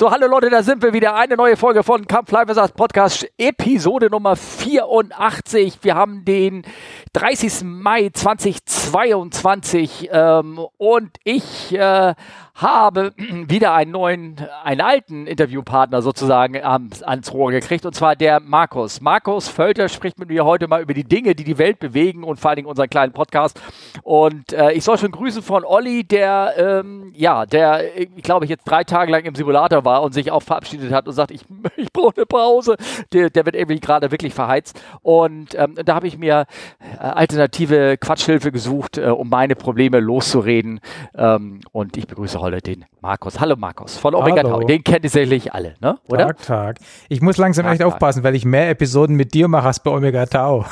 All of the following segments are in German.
So, hallo Leute, da sind wir wieder. Eine neue Folge von Kampf Live Podcast, Episode Nummer 84. Wir haben den 30. Mai 2022 ähm, und ich äh, habe wieder einen neuen, einen alten Interviewpartner sozusagen ans, Rohr gekriegt und zwar der Markus. Markus Völter spricht mit mir heute mal über die Dinge, die die Welt bewegen und vor allen Dingen unseren kleinen Podcast. Und äh, ich soll schon grüßen von Olli, der, ähm, ja, der, ich glaube, jetzt drei Tage lang im Simulator war und sich auch verabschiedet hat und sagt, ich, ich brauche eine Pause. Der, der wird irgendwie gerade wirklich verheizt. Und ähm, da habe ich mir äh, alternative Quatschhilfe gesucht, äh, um meine Probleme loszureden. Ähm, und ich begrüße heute den Markus. Hallo Markus von Omega Tau. Den kennt ihr sicherlich alle, ne? Oder? Tag, Tag. Ich muss langsam Tag, echt Tag. aufpassen, weil ich mehr Episoden mit dir mache als bei Omega Tau.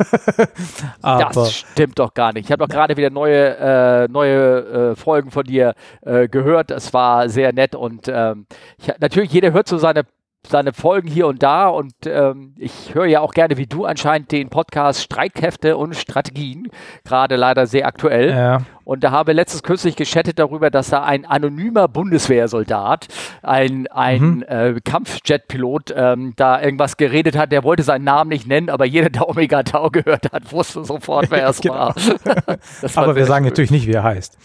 das stimmt doch gar nicht. Ich habe doch gerade wieder neue, äh, neue äh, Folgen von dir äh, gehört. Es war sehr nett und ähm, ich, natürlich jeder hört so seine seine Folgen hier und da und ähm, ich höre ja auch gerne wie du anscheinend den Podcast Streitkräfte und Strategien, gerade leider sehr aktuell. Ja. Und da habe letztens kürzlich geschattet darüber, dass da ein anonymer Bundeswehrsoldat, ein, ein mhm. äh, Kampfjetpilot, ähm, da irgendwas geredet hat. Der wollte seinen Namen nicht nennen, aber jeder, der Omega Tau gehört hat, wusste sofort, wer es genau. war. aber wir sagen schön. natürlich nicht, wie er heißt.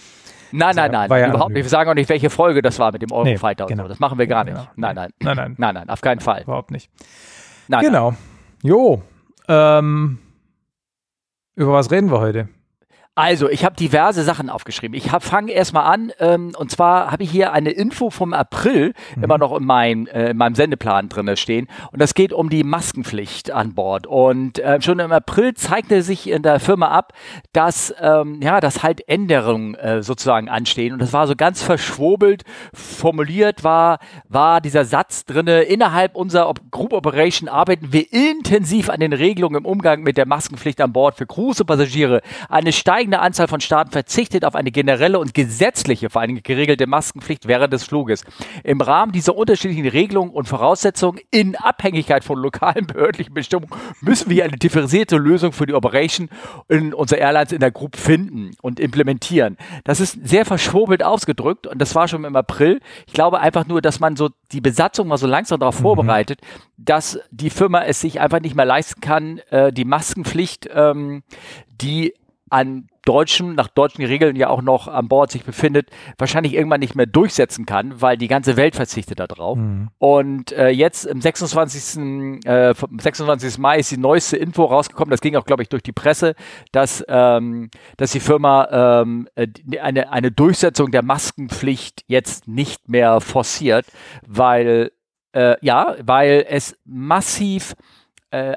Nein, nein, nein, ja überhaupt nicht. Wir sagen auch nicht, welche Folge das war mit dem Eurofighter nee, genau. und so. Das machen wir gar nicht. Genau. Nein, nein. Nein, nein. Nein, nein, auf keinen Fall. Überhaupt nicht. Nein, genau. Nein. Jo. Ähm, über was reden wir heute? Also, ich habe diverse Sachen aufgeschrieben. Ich fange erstmal an, ähm, und zwar habe ich hier eine Info vom April mhm. immer noch in, mein, äh, in meinem Sendeplan drin stehen. Und das geht um die Maskenpflicht an Bord. Und äh, schon im April zeigte sich in der Firma ab, dass, ähm, ja, dass halt Änderungen äh, sozusagen anstehen. Und das war so ganz verschwobelt formuliert, war, war dieser Satz drinne, innerhalb unserer Op Group Operation arbeiten wir intensiv an den Regelungen im Umgang mit der Maskenpflicht an Bord für große Passagiere. Eine steigende steigende Anzahl von Staaten verzichtet auf eine generelle und gesetzliche, vor allem geregelte Maskenpflicht während des Fluges. Im Rahmen dieser unterschiedlichen Regelungen und Voraussetzungen in Abhängigkeit von lokalen behördlichen Bestimmungen müssen wir eine differenzierte Lösung für die Operation in unserer Airlines in der Group finden und implementieren. Das ist sehr verschwurbelt ausgedrückt und das war schon im April. Ich glaube einfach nur, dass man so die Besatzung mal so langsam darauf mhm. vorbereitet, dass die Firma es sich einfach nicht mehr leisten kann, äh, die Maskenpflicht, ähm, die an deutschen, nach deutschen Regeln ja auch noch an Bord sich befindet, wahrscheinlich irgendwann nicht mehr durchsetzen kann, weil die ganze Welt verzichtet darauf. Mhm. Und äh, jetzt im 26. Äh, 26. Mai ist die neueste Info rausgekommen, das ging auch, glaube ich, durch die Presse, dass, ähm, dass die Firma ähm, äh, eine, eine Durchsetzung der Maskenpflicht jetzt nicht mehr forciert, weil äh, ja, weil es massiv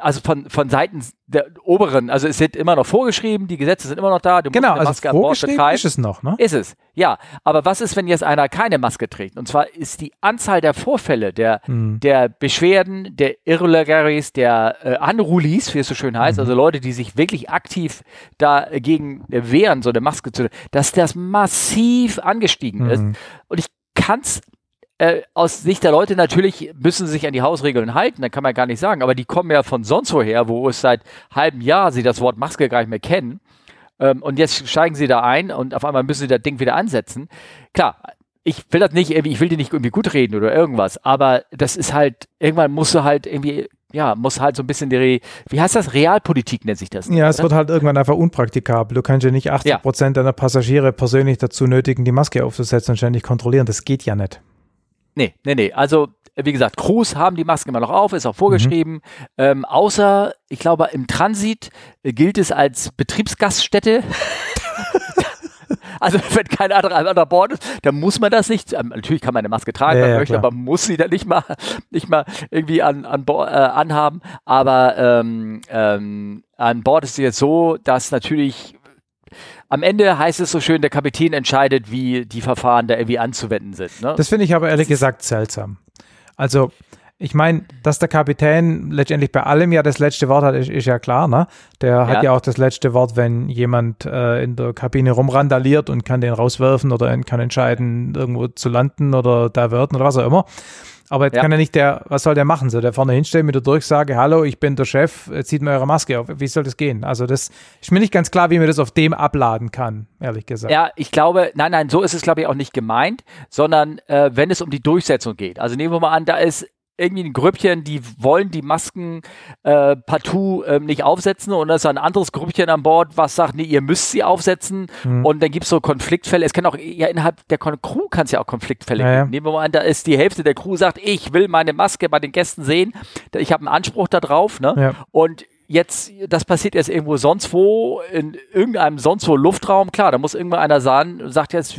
also von, von Seiten der oberen, also es wird immer noch vorgeschrieben, die Gesetze sind immer noch da, du genau, musst eine Maske also an Bord betreiben. ist es noch, ne? Ist es, ja. Aber was ist, wenn jetzt einer keine Maske trägt? Und zwar ist die Anzahl der Vorfälle, der, mhm. der Beschwerden, der Irregularis, der äh, Unrulies, wie es so schön heißt, mhm. also Leute, die sich wirklich aktiv dagegen wehren, so eine Maske zu, dass das massiv angestiegen mhm. ist. Und ich kann es äh, aus Sicht der Leute natürlich müssen sie sich an die Hausregeln halten, da kann man gar nicht sagen, aber die kommen ja von sonst woher, wo es seit halbem Jahr sie das Wort Maske gar nicht mehr kennen. Ähm, und jetzt steigen sie da ein und auf einmal müssen sie das Ding wieder ansetzen. Klar, ich will das nicht ich will die nicht irgendwie gut reden oder irgendwas, aber das ist halt, irgendwann musst du halt irgendwie ja, muss halt so ein bisschen die, wie heißt das? Realpolitik nennt sich das. Ja, oder? es wird halt irgendwann einfach unpraktikabel. Du kannst ja nicht 80 Prozent ja. deiner Passagiere persönlich dazu nötigen, die Maske aufzusetzen und ständig kontrollieren. Das geht ja nicht. Nee, nee, nee. Also, wie gesagt, Crews haben die Masken immer noch auf, ist auch vorgeschrieben. Mhm. Ähm, außer, ich glaube, im Transit äh, gilt es als Betriebsgaststätte. Also wenn kein anderer an Bord ist, dann muss man das nicht. Ähm, natürlich kann man eine Maske tragen, ja, man ja, möchte, klar. aber muss sie dann nicht mal, nicht mal irgendwie an, an äh, anhaben. Aber ähm, ähm, an Bord ist es jetzt so, dass natürlich am Ende heißt es so schön, der Kapitän entscheidet, wie die Verfahren da irgendwie anzuwenden sind. Ne? Das finde ich aber ehrlich gesagt seltsam. Also, ich meine, dass der Kapitän letztendlich bei allem ja das letzte Wort hat, ist, ist ja klar. Ne? Der ja. hat ja auch das letzte Wort, wenn jemand äh, in der Kabine rumrandaliert und kann den rauswerfen oder kann entscheiden, irgendwo zu landen oder da werden oder was auch immer. Aber jetzt ja. kann er nicht der, was soll der machen? Soll der vorne hinstellen mit der Durchsage, hallo, ich bin der Chef, zieht mir eure Maske auf. Wie soll das gehen? Also das ist mir nicht ganz klar, wie man das auf dem abladen kann, ehrlich gesagt. Ja, ich glaube, nein, nein, so ist es, glaube ich, auch nicht gemeint, sondern äh, wenn es um die Durchsetzung geht. Also nehmen wir mal an, da ist irgendwie ein Grüppchen, die wollen die Masken äh, partout ähm, nicht aufsetzen und da ist ein anderes Grüppchen an Bord, was sagt, nee, ihr müsst sie aufsetzen mhm. und dann gibt es so Konfliktfälle. Es kann auch, ja, innerhalb der Crew kann es ja auch Konfliktfälle ja, geben. Nehmen wir mal an, da ist die Hälfte der Crew sagt, ich will meine Maske bei den Gästen sehen, ich habe einen Anspruch darauf, ne? Ja. Und jetzt, das passiert jetzt irgendwo sonst wo, in irgendeinem sonst wo Luftraum, klar, da muss irgendwann einer sagen, sagt jetzt,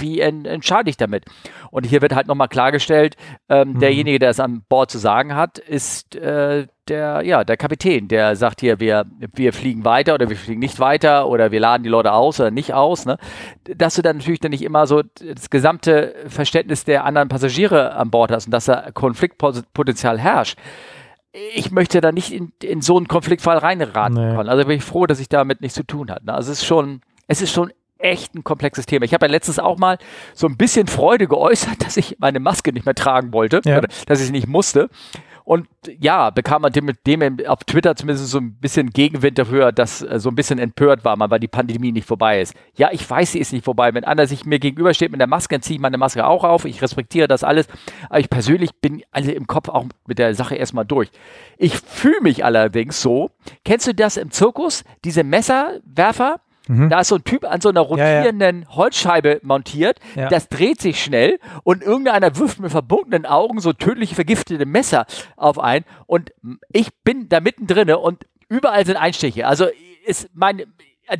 wie entscheide ich damit? Und hier wird halt nochmal klargestellt, ähm, mhm. derjenige, der es an Bord zu sagen hat, ist äh, der, ja, der Kapitän, der sagt hier, wir, wir fliegen weiter oder wir fliegen nicht weiter oder wir laden die Leute aus oder nicht aus. Ne? Dass du dann natürlich dann nicht immer so das gesamte Verständnis der anderen Passagiere an Bord hast und dass da Konfliktpotenzial herrscht ich möchte da nicht in, in so einen Konfliktfall reinraten nee. können. Also bin ich froh, dass ich damit nichts zu tun habe. Ne? Also es ist schon, es ist schon echt ein komplexes Thema. Ich habe ja letztens auch mal so ein bisschen Freude geäußert, dass ich meine Maske nicht mehr tragen wollte, ja. dass ich sie nicht musste. Und ja, bekam man dem, mit dem auf Twitter zumindest so ein bisschen Gegenwind dafür, dass äh, so ein bisschen empört war, weil die Pandemie nicht vorbei ist. Ja, ich weiß, sie ist nicht vorbei. Wenn einer sich mir gegenübersteht mit der Maske, dann ziehe ich meine Maske auch auf. Ich respektiere das alles. Aber ich persönlich bin also im Kopf auch mit der Sache erstmal durch. Ich fühle mich allerdings so. Kennst du das im Zirkus? Diese Messerwerfer? Mhm. Da ist so ein Typ an so einer rotierenden ja, ja. Holzscheibe montiert. Ja. Das dreht sich schnell und irgendeiner wirft mit verbundenen Augen so tödlich vergiftete Messer auf ein. Und ich bin da mittendrin und überall sind Einstiche. Also ist mein,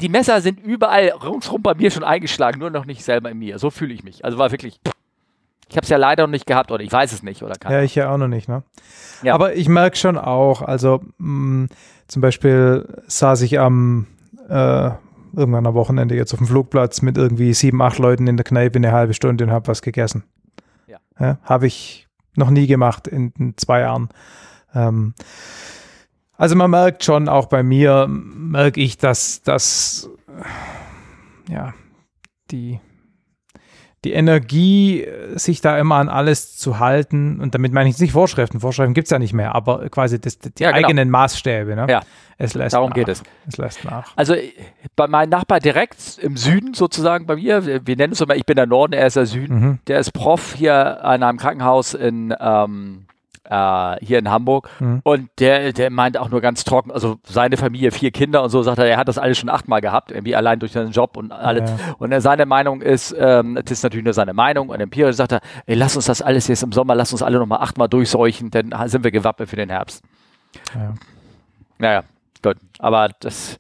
die Messer sind überall ringsrum bei mir schon eingeschlagen, nur noch nicht selber in mir. So fühle ich mich. Also war wirklich. Ich habe es ja leider noch nicht gehabt oder ich weiß es nicht oder kann. Ja, ich ja auch noch nicht. Ne? Ja. Aber ich merke schon auch, also mh, zum Beispiel saß ich am äh, irgendwann am Wochenende jetzt auf dem Flugplatz mit irgendwie sieben, acht Leuten in der Kneipe eine halbe Stunde und habe was gegessen. Ja. ja habe ich noch nie gemacht in, in zwei Jahren. Ähm, also man merkt schon, auch bei mir merke ich, dass, dass ja, die die Energie, äh, sich da immer an alles zu halten, und damit meine ich nicht Vorschriften, Vorschriften gibt es ja nicht mehr, aber quasi das, die ja, genau. eigenen Maßstäbe. Ne? Ja. Es lässt Darum nach. geht es. Es lässt nach. Also bei meinem Nachbar direkt im Süden sozusagen bei mir, wir nennen es immer, ich bin der Norden, er ist der Süden, mhm. der ist Prof hier an einem Krankenhaus in ähm, äh, hier in Hamburg. Mhm. Und der, der meint auch nur ganz trocken, also seine Familie, vier Kinder und so, sagt er, er hat das alles schon achtmal gehabt, irgendwie allein durch seinen Job und alles. Ja. Und seine Meinung ist, ähm, das ist natürlich nur seine Meinung und empirisch sagt er, ey, lass uns das alles jetzt im Sommer, lass uns alle nochmal achtmal durchseuchen, dann sind wir gewappnet für den Herbst. Ja. Naja. Aber das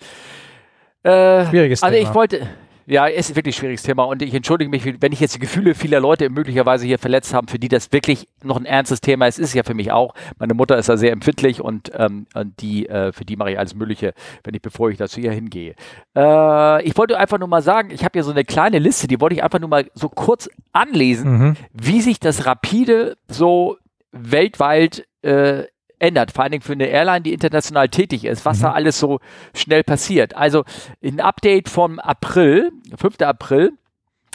äh, Schwieriges Also Thema. ich wollte, ja, ist ein wirklich schwieriges Thema und ich entschuldige mich, wenn ich jetzt die Gefühle vieler Leute möglicherweise hier verletzt habe, für die das wirklich noch ein ernstes Thema ist, ist es ja für mich auch. Meine Mutter ist da sehr empfindlich und, ähm, die, äh, für die mache ich alles Mögliche, wenn ich, bevor ich da zu ihr hingehe. Äh, ich wollte einfach nur mal sagen, ich habe hier so eine kleine Liste, die wollte ich einfach nur mal so kurz anlesen, mhm. wie sich das rapide so weltweit äh, ändert, vor allen Dingen für eine Airline, die international tätig ist, was mhm. da alles so schnell passiert. Also ein Update vom April, 5. April,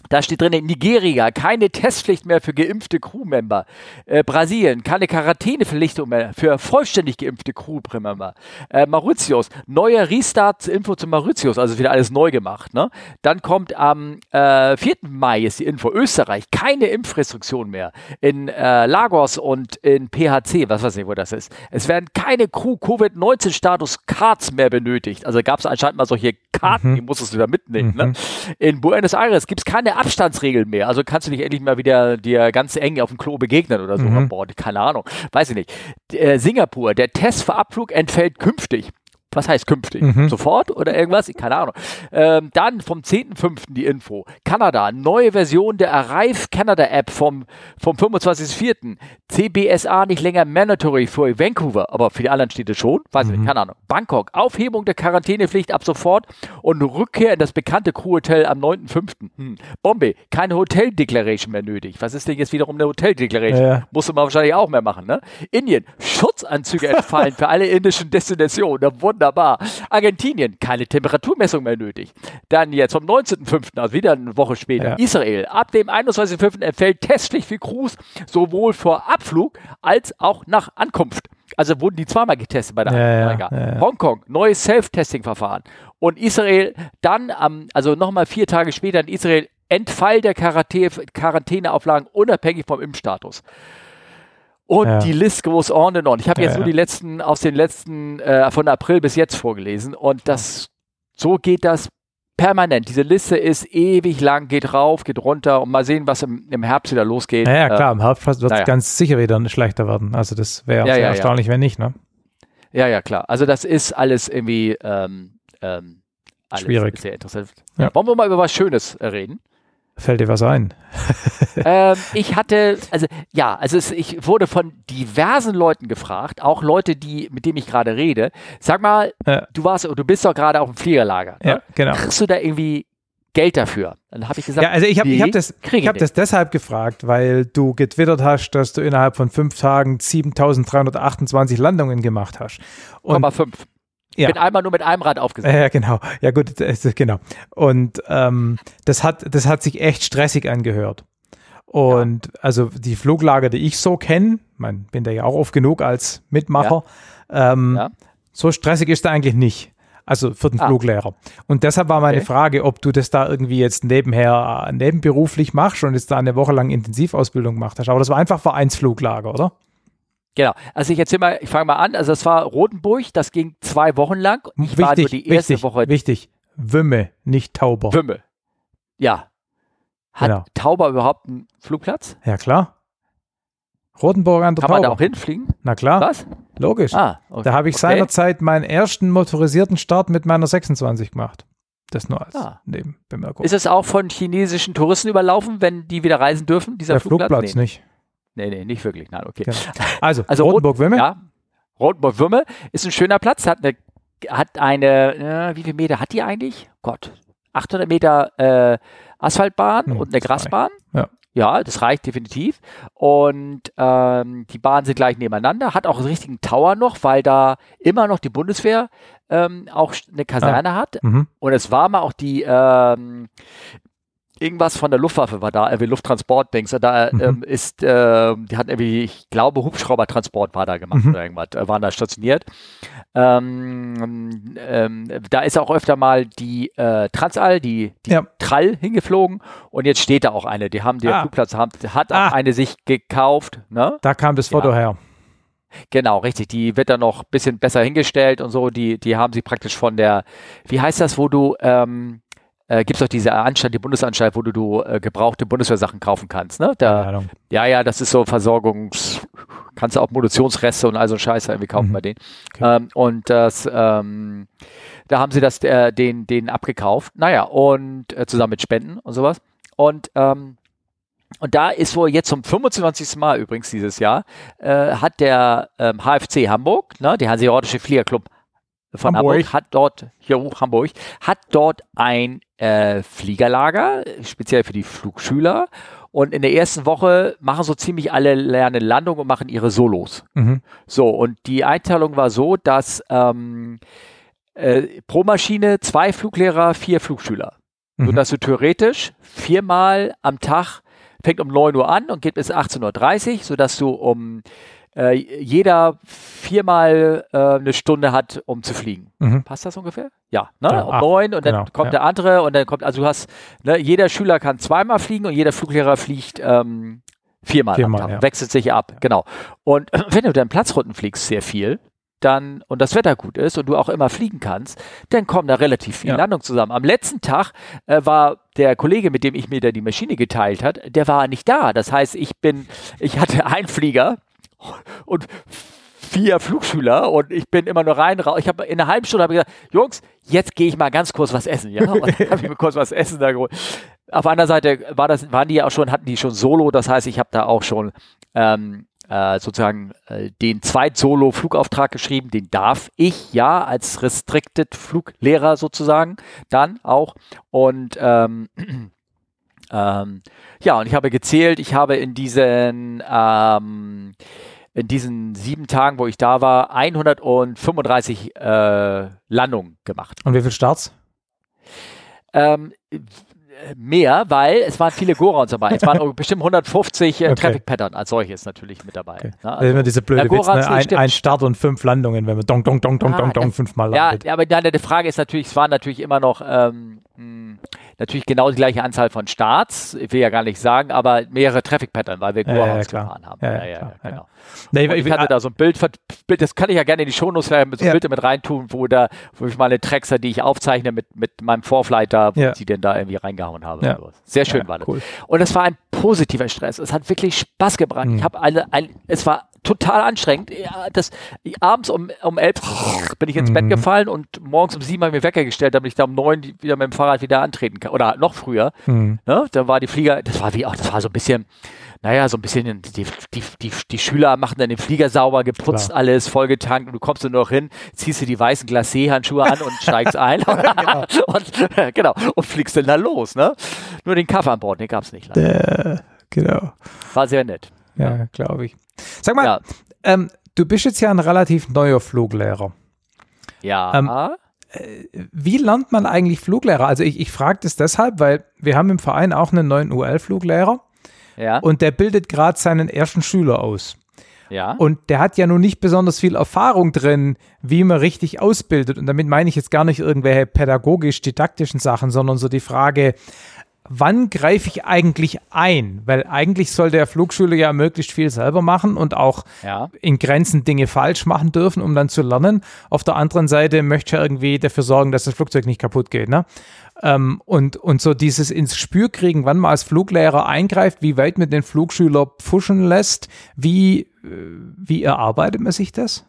da steht drin, Nigeria, keine Testpflicht mehr für geimpfte Crewmember. Äh, Brasilien, keine Quarantäneverpflichtung mehr für vollständig geimpfte Crewmember. Äh, Mauritius, neuer Restart, Info zu Mauritius, also wieder alles neu gemacht. Ne? Dann kommt am äh, 4. Mai ist die Info, Österreich, keine Impfrestriktion mehr. In äh, Lagos und in PHC, was weiß ich, wo das ist. Es werden keine Crew-Covid-19-Status-Cards mehr benötigt. Also gab es anscheinend mal solche Karten, mhm. die musstest du da mitnehmen. Ne? Mhm. Ne? In Buenos Aires gibt es keine Abstandsregeln mehr. Also kannst du nicht endlich mal wieder dir ganz eng auf dem Klo begegnen oder so mhm. an Bord. Keine Ahnung. Weiß ich nicht. Äh, Singapur, der Test für Abflug entfällt künftig was heißt künftig? Mhm. Sofort oder irgendwas? Keine Ahnung. Ähm, dann vom 10.05. die Info. Kanada, neue Version der Arrive Canada App vom, vom 25.04. CBSA nicht länger mandatory für Vancouver, aber für die anderen Städte schon. Weiß mhm. ich nicht, keine Ahnung. Bangkok, Aufhebung der Quarantänepflicht ab sofort und Rückkehr in das bekannte Crewhotel am 9.05. Hm. Bombay, keine Hotel-Declaration mehr nötig. Was ist denn jetzt wiederum eine Hotel-Declaration? Ja. Musste man wahrscheinlich auch mehr machen, ne? Indien, Schutzanzüge entfallen für alle indischen Destinationen. Da wurden Wunderbar. Argentinien, keine Temperaturmessung mehr nötig. Dann jetzt vom 19.05., also wieder eine Woche später, ja. Israel. Ab dem 21.05. entfällt testlich für Crews sowohl vor Abflug als auch nach Ankunft. Also wurden die zweimal getestet bei der ja, ja, ja, Hongkong, neues Self-Testing-Verfahren. Und Israel dann, am, also nochmal vier Tage später in Israel, Entfall der Quarantäneauflagen unabhängig vom Impfstatus. Und ja. die List goes on and on. Ich habe jetzt ja, nur die letzten, aus den letzten, äh, von April bis jetzt vorgelesen. Und das, so geht das permanent. Diese Liste ist ewig lang, geht rauf, geht runter und mal sehen, was im, im Herbst wieder losgeht. Naja, klar, im Herbst wird es naja. ganz sicher wieder schlechter werden. Also das wäre ja, ja, erstaunlich, wenn nicht, ne? Ja, ja, klar. Also das ist alles irgendwie ähm, ähm, alles schwierig. Sehr interessant. Wollen wir mal über was Schönes reden? Fällt dir was ein? ähm, ich hatte, also ja, also es, ich wurde von diversen Leuten gefragt, auch Leute, die, mit denen ich gerade rede. Sag mal, ja. du warst, du bist doch gerade auf dem Fliegerlager. Ne? Ja, genau. Kriegst du da irgendwie Geld dafür? Dann habe ich gesagt, ja, also ich habe nee, hab das, ich hab das deshalb gefragt, weil du getwittert hast, dass du innerhalb von fünf Tagen 7328 Landungen gemacht hast. Und, 0,5. Ja. Bin einmal nur mit einem Rad aufgesetzt. Ja, genau. Ja, gut, genau. Und ähm, das, hat, das hat sich echt stressig angehört. Und ja. also die Fluglager, die ich so kenne, man bin da ja auch oft genug als Mitmacher, ja. Ähm, ja. so stressig ist da eigentlich nicht. Also für den ah. Fluglehrer. Und deshalb war meine okay. Frage, ob du das da irgendwie jetzt nebenher, nebenberuflich machst und jetzt da eine Woche lang Intensivausbildung gemacht hast. Aber das war einfach Vereinsfluglager, oder? Genau. Also ich erzähle mal, ich fange mal an. Also es war Rotenburg, das ging zwei Wochen lang. Ich wichtig, war nur die erste wichtig, Woche. Wichtig. Wümme, nicht Tauber. Wümme. Ja. Hat genau. Tauber überhaupt einen Flugplatz? Ja, klar. Rotenburg an der Kann Tauber. man da auch hinfliegen? Na klar. Was? Logisch. Ah, okay. Da habe ich seinerzeit meinen ersten motorisierten Start mit meiner 26 gemacht. Das nur als ah. Nebenbemerkung. Ist es auch von chinesischen Touristen überlaufen, wenn die wieder reisen dürfen, dieser Der Flugplatz? Flugplatz nee. nicht. Nee, nee, nicht wirklich. Nein, okay. Genau. Also, also Rotenburg-Würme? Ja, Rotenburg-Würme ist ein schöner Platz, hat eine, hat eine äh, wie viele Meter hat die eigentlich? Gott, 800 Meter äh, Asphaltbahn hm, und eine Grasbahn. Ja. ja. das reicht definitiv. Und ähm, die Bahnen sind gleich nebeneinander. Hat auch einen richtigen Tower noch, weil da immer noch die Bundeswehr ähm, auch eine Kaserne ah. hat. Mhm. Und es war mal auch die ähm, irgendwas von der Luftwaffe war da, irgendwie Lufttransport-Dings. Da mhm. ähm, ist, äh, die hatten irgendwie, ich glaube, Hubschraubertransport war da gemacht mhm. oder irgendwas, äh, waren da stationiert. Ähm, ähm, da ist auch öfter mal die äh, Transall, die, die ja. Trall hingeflogen und jetzt steht da auch eine. Die haben, der ah. Flugplatz haben, hat ah. auch eine sich gekauft. Ne? Da kam das Foto ja. her. Genau, richtig. Die wird dann noch ein bisschen besser hingestellt und so. Die, die haben sie praktisch von der, wie heißt das, wo du, ähm, äh, gibt es auch diese Anstalt, die Bundesanstalt, wo du, du äh, gebrauchte Bundeswehrsachen kaufen kannst. Ne? Da, ja, ja, das ist so Versorgungs, kannst du auch Munitionsreste und all so Scheiße irgendwie kaufen mhm. bei denen. Okay. Ähm, und das, ähm, da haben sie das äh, den, den abgekauft. Naja, und äh, zusammen mit Spenden und sowas. Und ähm, und da ist wohl jetzt zum 25. Mal übrigens dieses Jahr, äh, hat der ähm, HFC Hamburg, ne, der Hanseatische Fliegerclub von Hamburg. Hamburg, hat dort, hier hoch Hamburg, hat dort ein äh, Fliegerlager, speziell für die Flugschüler. Und in der ersten Woche machen so ziemlich alle lernen Landung und machen ihre Solos. Mhm. So, und die Einteilung war so, dass ähm, äh, pro Maschine zwei Fluglehrer, vier Flugschüler. Mhm. Sodass du theoretisch viermal am Tag fängt um 9 Uhr an und geht bis 18.30 Uhr, sodass du um äh, jeder viermal äh, eine Stunde hat, um zu fliegen. Mhm. Passt das ungefähr? Ja, ne? Ja, um neun und dann genau, kommt ja. der andere und dann kommt, also du hast, ne, jeder Schüler kann zweimal fliegen und jeder Fluglehrer fliegt ähm, viermal, viermal am Tag, ja. wechselt sich ab, genau. Und wenn du dann Platzrunden fliegst, sehr viel, dann und das Wetter gut ist und du auch immer fliegen kannst, dann kommen da relativ viele ja. Landungen zusammen. Am letzten Tag äh, war der Kollege, mit dem ich mir da die Maschine geteilt hat, der war nicht da. Das heißt, ich bin, ich hatte einen Flieger, und vier Flugschüler und ich bin immer nur rein, raus. Ich habe in einer halben Stunde gesagt, Jungs, jetzt gehe ich mal ganz kurz was essen, ja. Habe ich mir kurz was essen da geholt. Auf anderen Seite war das, waren die ja auch schon, hatten die schon Solo, das heißt, ich habe da auch schon ähm, äh, sozusagen äh, den Zweit-Solo-Flugauftrag geschrieben, den darf ich ja als Restricted Fluglehrer sozusagen dann auch. Und ähm, ähm, ja, und ich habe gezählt, ich habe in diesen ähm, in diesen sieben Tagen, wo ich da war, 135 äh, Landungen gemacht. Und wie viele Starts? Ähm, mehr, weil es waren viele Gorons dabei. Es waren bestimmt 150 äh, okay. Traffic Pattern als solches natürlich mit dabei. Okay. Ne? Also, immer diese blöde Witz, ne? ein, ein, Start und fünf Landungen, wenn man dong, dong, dong, dong, ah, dong, dong fünfmal landet. Ja, aber die Frage ist natürlich, es waren natürlich immer noch ähm, hm, natürlich genau die gleiche Anzahl von Starts, ich will ja gar nicht sagen, aber mehrere Traffic Pattern, weil wir Gorons ja, ja, gefahren haben. Ja, ja, genau. Nee, ich, ich hatte da so ein Bild, das kann ich ja gerne in die Shownotes so ja. Bilder mit reintun, wo da, wo ich meine Traxer, die ich aufzeichne mit, mit meinem ja. ich die denn da irgendwie reingehauen habe. Sehr schön war das. Cool. Und es war ein positiver Stress. Es hat wirklich Spaß gebracht. Mhm. Ich habe eine, ein, es war total anstrengend. Ja, das, abends um, um elf bin ich ins mhm. Bett gefallen und morgens um sieben habe ich mir Wecker gestellt, damit ich da um neun wieder mit dem Fahrrad wieder antreten kann. Oder noch früher. Mhm. Ne? Da war die Flieger, das war wie auch, das war so ein bisschen, naja, so ein bisschen, die, die, die, die Schüler machen dann den Flieger sauber, geputzt Klar. alles, vollgetankt und du kommst dann noch hin, ziehst du die weißen Glacé-Handschuhe an und steigst ein genau. und, äh, genau, und fliegst dann da los, ne? Nur den Kaffee an Bord, den gab es nicht. Äh, genau. War sehr nett. Ja, glaube ich. Sag mal, ja. ähm, du bist jetzt ja ein relativ neuer Fluglehrer. Ja. Ähm, äh, wie lernt man eigentlich Fluglehrer? Also ich, ich frage das deshalb, weil wir haben im Verein auch einen neuen UL-Fluglehrer ja. Und der bildet gerade seinen ersten Schüler aus. Ja. Und der hat ja nun nicht besonders viel Erfahrung drin, wie man richtig ausbildet. Und damit meine ich jetzt gar nicht irgendwelche pädagogisch-didaktischen Sachen, sondern so die Frage, wann greife ich eigentlich ein? Weil eigentlich soll der Flugschüler ja möglichst viel selber machen und auch ja. in Grenzen Dinge falsch machen dürfen, um dann zu lernen. Auf der anderen Seite möchte er irgendwie dafür sorgen, dass das Flugzeug nicht kaputt geht. Ne? Ähm, und, und so dieses ins Spür kriegen, wann man als Fluglehrer eingreift, wie weit man den Flugschüler pfuschen lässt, wie, äh, wie erarbeitet man sich das?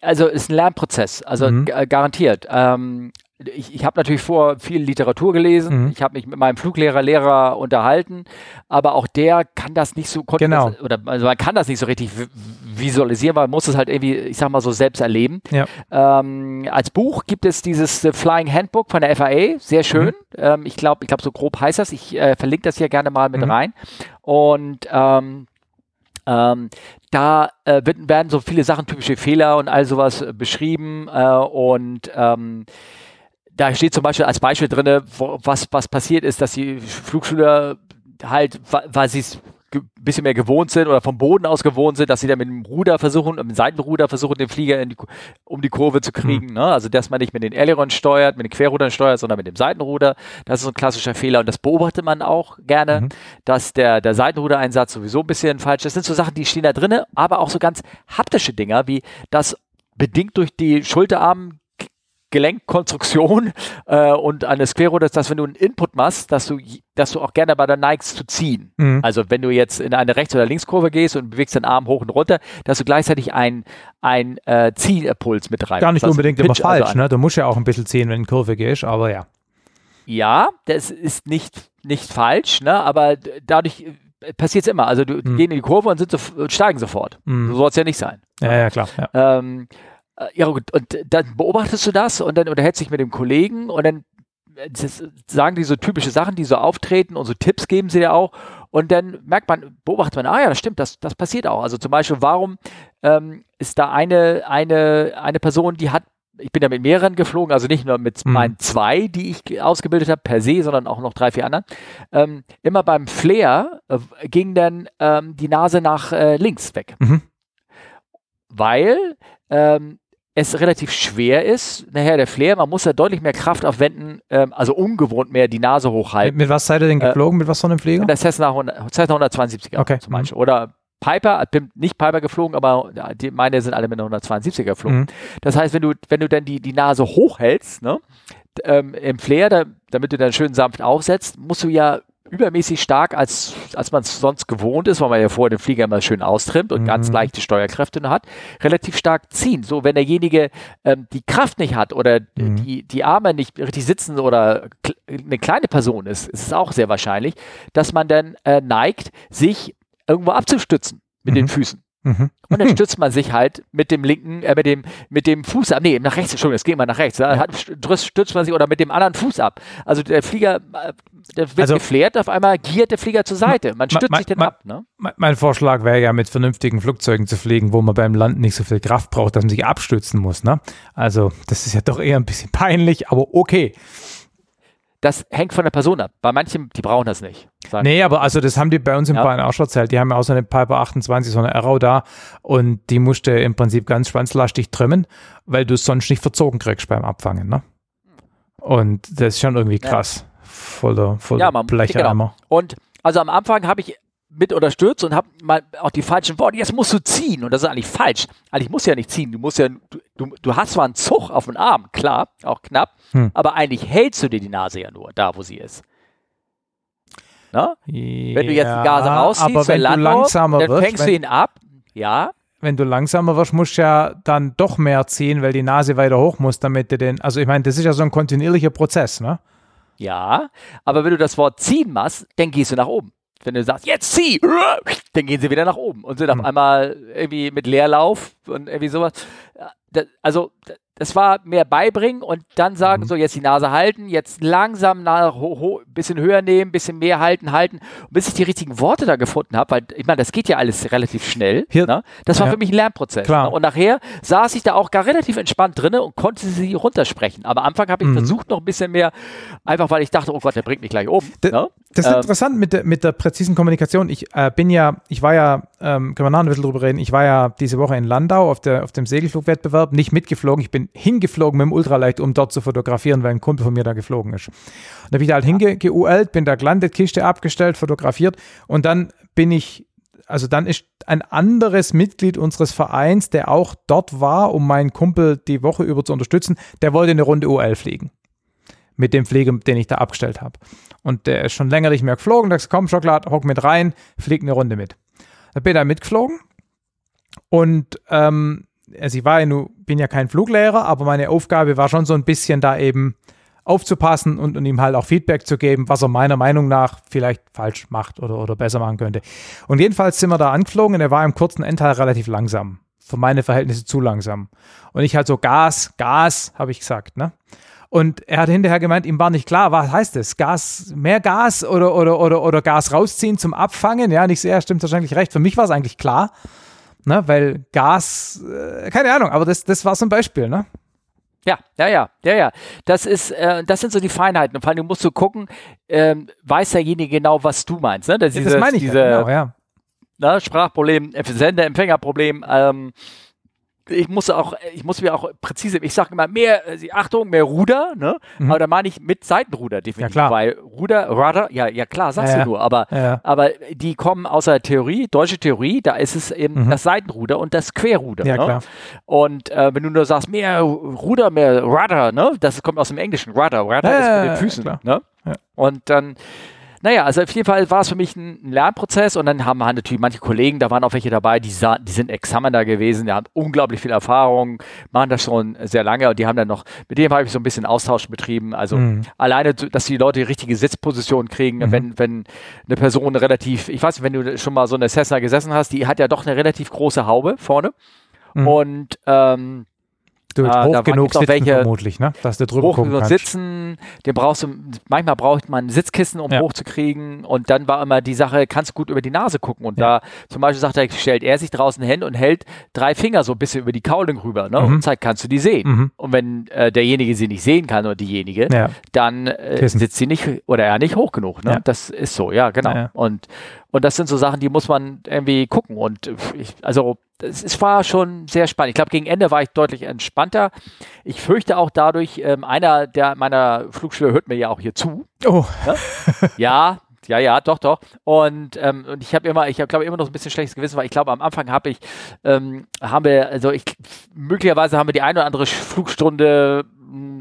Also es ist ein Lernprozess, also mhm. garantiert. Ähm, ich, ich habe natürlich vor viel Literatur gelesen, mhm. ich habe mich mit meinem Fluglehrer, Lehrer unterhalten, aber auch der kann das nicht so genau. oder also man kann das nicht so richtig visualisieren, weil man muss es halt irgendwie, ich sag mal so selbst erleben. Ja. Ähm, als Buch gibt es dieses äh, Flying Handbook von der FAA, sehr schön. Mhm. Ähm, ich glaube, ich glaube so grob heißt das. Ich äh, verlinke das hier gerne mal mit mhm. rein und ähm, ähm, da äh, werden so viele Sachen, typische Fehler und all sowas äh, beschrieben äh, und ähm, da steht zum Beispiel als Beispiel drin, was, was passiert ist, dass die Flugschüler halt, weil sie es ein bisschen mehr gewohnt sind oder vom Boden aus gewohnt sind, dass sie dann mit dem Ruder versuchen, mit dem Seitenruder versuchen, den Flieger die, um die Kurve zu kriegen. Mhm. Ne? Also, dass man nicht mit den Aileron steuert, mit den Querrudern steuert, sondern mit dem Seitenruder. Das ist so ein klassischer Fehler und das beobachtet man auch gerne, mhm. dass der, der Seitenrudereinsatz sowieso ein bisschen falsch ist. Das sind so Sachen, die stehen da drin, aber auch so ganz haptische Dinger, wie das bedingt durch die Schulterarmen Gelenkkonstruktion äh, und eine Sklero, dass, dass wenn du einen Input machst, dass du, dass du auch gerne bei der neigst zu ziehen. Mhm. Also wenn du jetzt in eine Rechts- oder Linkskurve gehst und bewegst den Arm hoch und runter, dass du gleichzeitig ein, ein äh, Ziehimpuls mit rein. Gar nicht unbedingt immer also falsch, also ne? Du musst ja auch ein bisschen ziehen, wenn du in Kurve gehst, aber ja. Ja, das ist nicht, nicht falsch, ne? aber dadurch äh, passiert es immer. Also du mhm. gehen in die Kurve und, so, und steigen sofort. Mhm. So soll es ja nicht sein. Ja, ja, klar. Ja. Ähm, äh, ja gut, und dann beobachtest du das und dann unterhältst dich mit dem Kollegen und dann äh, sagen die so typische Sachen, die so auftreten und so Tipps geben sie dir auch. Und dann merkt man, beobachtet man, ah ja, das stimmt, das, das passiert auch. Also zum Beispiel, warum ähm, ist da eine, eine, eine Person, die hat, ich bin ja mit mehreren geflogen, also nicht nur mit mhm. meinen zwei, die ich ausgebildet habe per se, sondern auch noch drei, vier anderen. Ähm, immer beim Flair äh, ging dann ähm, die Nase nach äh, links weg. Mhm. Weil ähm, es relativ schwer ist, nachher der Flair, man muss ja deutlich mehr Kraft aufwenden, ähm, also ungewohnt mehr die Nase hochhalten. Mit, mit was seid ihr denn äh, geflogen? Äh, mit was von einem Flieger? Der Cessna, 100, Cessna 172er okay. zum Beispiel. Mhm. Oder Piper, bin nicht Piper geflogen, aber die, meine sind alle mit einer 172er geflogen. Mhm. Das heißt, wenn du, wenn du dann die, die Nase hochhältst, ne, ähm, im Flair, da, damit du dann schön sanft aufsetzt, musst du ja übermäßig stark, als, als man es sonst gewohnt ist, weil man ja vorher den Flieger immer schön austrimmt und mhm. ganz leichte Steuerkräfte hat, relativ stark ziehen. So, wenn derjenige ähm, die Kraft nicht hat oder mhm. die, die Arme nicht richtig sitzen oder eine kleine Person ist, ist es auch sehr wahrscheinlich, dass man dann äh, neigt, sich irgendwo abzustützen mit mhm. den Füßen. Mhm. Und dann stützt man sich halt mit dem linken, äh, mit dem, mit dem Fuß ab. Nee, nach rechts, Entschuldigung, es geht mal nach rechts. Da hat, stützt man sich oder mit dem anderen Fuß ab. Also der Flieger, äh, der wird also, geflärt, auf einmal giert der Flieger zur Seite. Man stützt sich den ab. Ne? Mein Vorschlag wäre ja, mit vernünftigen Flugzeugen zu fliegen, wo man beim Landen nicht so viel Kraft braucht, dass man sich abstützen muss. Ne? Also, das ist ja doch eher ein bisschen peinlich, aber okay. Das hängt von der Person ab. Bei manchen, die brauchen das nicht. Sagen. Nee, aber also das haben die bei uns im ja. Bayern auch schon erzählt. Die haben ja auch so eine Piper 28, so eine Arrow da und die musste im Prinzip ganz schwanzlastig trimmen, weil du es sonst nicht verzogen kriegst beim Abfangen. Ne? Und das ist schon irgendwie krass. Ja. Voller, voller ja, Blecheimer. Genau. Und also am Anfang habe ich mit unterstützt und habe mal auch die falschen Worte, jetzt musst du ziehen. Und das ist eigentlich falsch. Eigentlich musst du ja nicht ziehen. Du musst ja, du, du hast zwar einen Zug auf den Arm, klar, auch knapp, hm. aber eigentlich hältst du dir die Nase ja nur, da wo sie ist. Ja, wenn du jetzt die Gase rausziehst, aber wenn du langsamer dann wirst, fängst du ihn ab, ja. Wenn du langsamer wirst, musst du ja dann doch mehr ziehen, weil die Nase weiter hoch muss, damit du den, also ich meine, das ist ja so ein kontinuierlicher Prozess, ne? Ja, aber wenn du das Wort ziehen machst, dann gehst du nach oben wenn du sagst, jetzt zieh, dann gehen sie wieder nach oben und sind auf hm. einmal irgendwie mit Leerlauf und irgendwie sowas. Also das war mehr beibringen und dann sagen, mhm. so jetzt die Nase halten, jetzt langsam nach, bisschen höher nehmen, bisschen mehr halten, halten, bis ich die richtigen Worte da gefunden habe, weil ich meine, das geht ja alles relativ schnell. Hier, ne? Das war ja. für mich ein Lernprozess. Ne? Und nachher saß ich da auch gar relativ entspannt drin und konnte sie runtersprechen. Aber am Anfang habe ich mhm. versucht noch ein bisschen mehr, einfach weil ich dachte, oh Gott, der bringt mich gleich oben. D ne? Das ist ähm, interessant mit der, mit der präzisen Kommunikation. Ich äh, bin ja, ich war ja, ähm, können wir nachher ein bisschen drüber reden, ich war ja diese Woche in Landau auf, der, auf dem Segelflugwettbewerb, nicht mitgeflogen, ich bin hingeflogen mit dem Ultraleicht, um dort zu fotografieren, weil ein Kumpel von mir da geflogen ist. Da bin ich da halt ja. hingeuelt, bin da gelandet, Kiste abgestellt, fotografiert und dann bin ich, also dann ist ein anderes Mitglied unseres Vereins, der auch dort war, um meinen Kumpel die Woche über zu unterstützen, der wollte eine Runde UL fliegen. Mit dem Flieger, den ich da abgestellt habe. Und der ist schon länger nicht mehr geflogen. Da gesagt, komm, Schokolade, hock mit rein, flieg eine Runde mit. Da bin ich da mitgeflogen und ähm, also ich war ja nur, bin ja kein Fluglehrer, aber meine Aufgabe war schon so ein bisschen da eben aufzupassen und, und, ihm halt auch Feedback zu geben, was er meiner Meinung nach vielleicht falsch macht oder, oder besser machen könnte. Und jedenfalls sind wir da angeflogen und er war im kurzen Endteil relativ langsam. Für meine Verhältnisse zu langsam. Und ich halt so Gas, Gas, habe ich gesagt, ne? Und er hat hinterher gemeint, ihm war nicht klar, was heißt das? Gas, mehr Gas oder, oder, oder, oder Gas rausziehen zum Abfangen? Ja, nicht sehr, stimmt wahrscheinlich recht. Für mich war es eigentlich klar ne? weil Gas, äh, keine Ahnung, aber das, das war so ein Beispiel, ne? Ja, ja, ja, ja, ja. Das ist, äh, das sind so die Feinheiten. Und vor allem musst du gucken, ähm, weiß derjenige genau, was du meinst. Ne? Das, dieses, das meine ich diese, ja, genau, ja. Ne, Sprachproblem, Sender-Empfängerproblem. Ähm, ich muss auch, ich muss mir auch präzise, ich sage immer mehr, äh, Achtung, mehr Ruder, ne? Mhm. Aber da meine ich mit Seitenruder definitiv. Ja, klar. Weil Ruder, Rudder, ja, ja klar, sagst ja, du nur, aber, aber die kommen aus der Theorie, deutsche Theorie, da ist es eben mhm. das Seitenruder und das Querruder. Ja, ne? klar. Und äh, wenn du nur sagst, mehr Ruder, mehr Rudder, ne? Das kommt aus dem Englischen, Rudder, Rudder ist mit den Füßen, ne? Und dann naja, also auf jeden Fall war es für mich ein, Lernprozess und dann haben halt natürlich manche Kollegen, da waren auch welche dabei, die, die sind Examiner gewesen, die haben unglaublich viel Erfahrung, machen das schon sehr lange und die haben dann noch, mit dem habe ich so ein bisschen Austausch betrieben. Also mhm. alleine, dass die Leute die richtige Sitzposition kriegen, mhm. wenn, wenn eine Person relativ, ich weiß nicht, wenn du schon mal so eine Cessna gesessen hast, die hat ja doch eine relativ große Haube vorne. Mhm. Und ähm, Du äh, hoch genug sitzen welche vermutlich, ne? Dass du drüber hoch gucken kannst. sitzen, den brauchst du, manchmal braucht man Sitzkissen, um ja. hochzukriegen und dann war immer die Sache, kannst du gut über die Nase gucken und ja. da zum Beispiel sagt er, stellt er sich draußen hin und hält drei Finger so ein bisschen über die Kaulung rüber, ne? Mhm. Und zeigt, kannst du die sehen. Mhm. Und wenn äh, derjenige sie nicht sehen kann oder diejenige, ja. dann äh, sitzt sie nicht oder er nicht hoch genug, ne? Das ist so, ja, genau. Und und das sind so Sachen, die muss man irgendwie gucken. Und ich, also es war schon sehr spannend. Ich glaube, gegen Ende war ich deutlich entspannter. Ich fürchte auch dadurch, ähm, einer der meiner Flugschüler hört mir ja auch hier zu. Oh. Ja, ja, ja, ja, doch, doch. Und, ähm, und ich habe immer, ich habe glaube immer noch ein bisschen schlechtes Gewissen, weil ich glaube, am Anfang habe ich, ähm, haben wir, also ich, möglicherweise haben wir die eine oder andere Flugstunde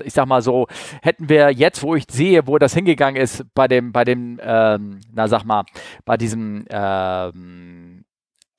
ich sag mal so, hätten wir jetzt, wo ich sehe, wo das hingegangen ist, bei dem, bei dem, ähm, na sag mal, bei diesem ähm,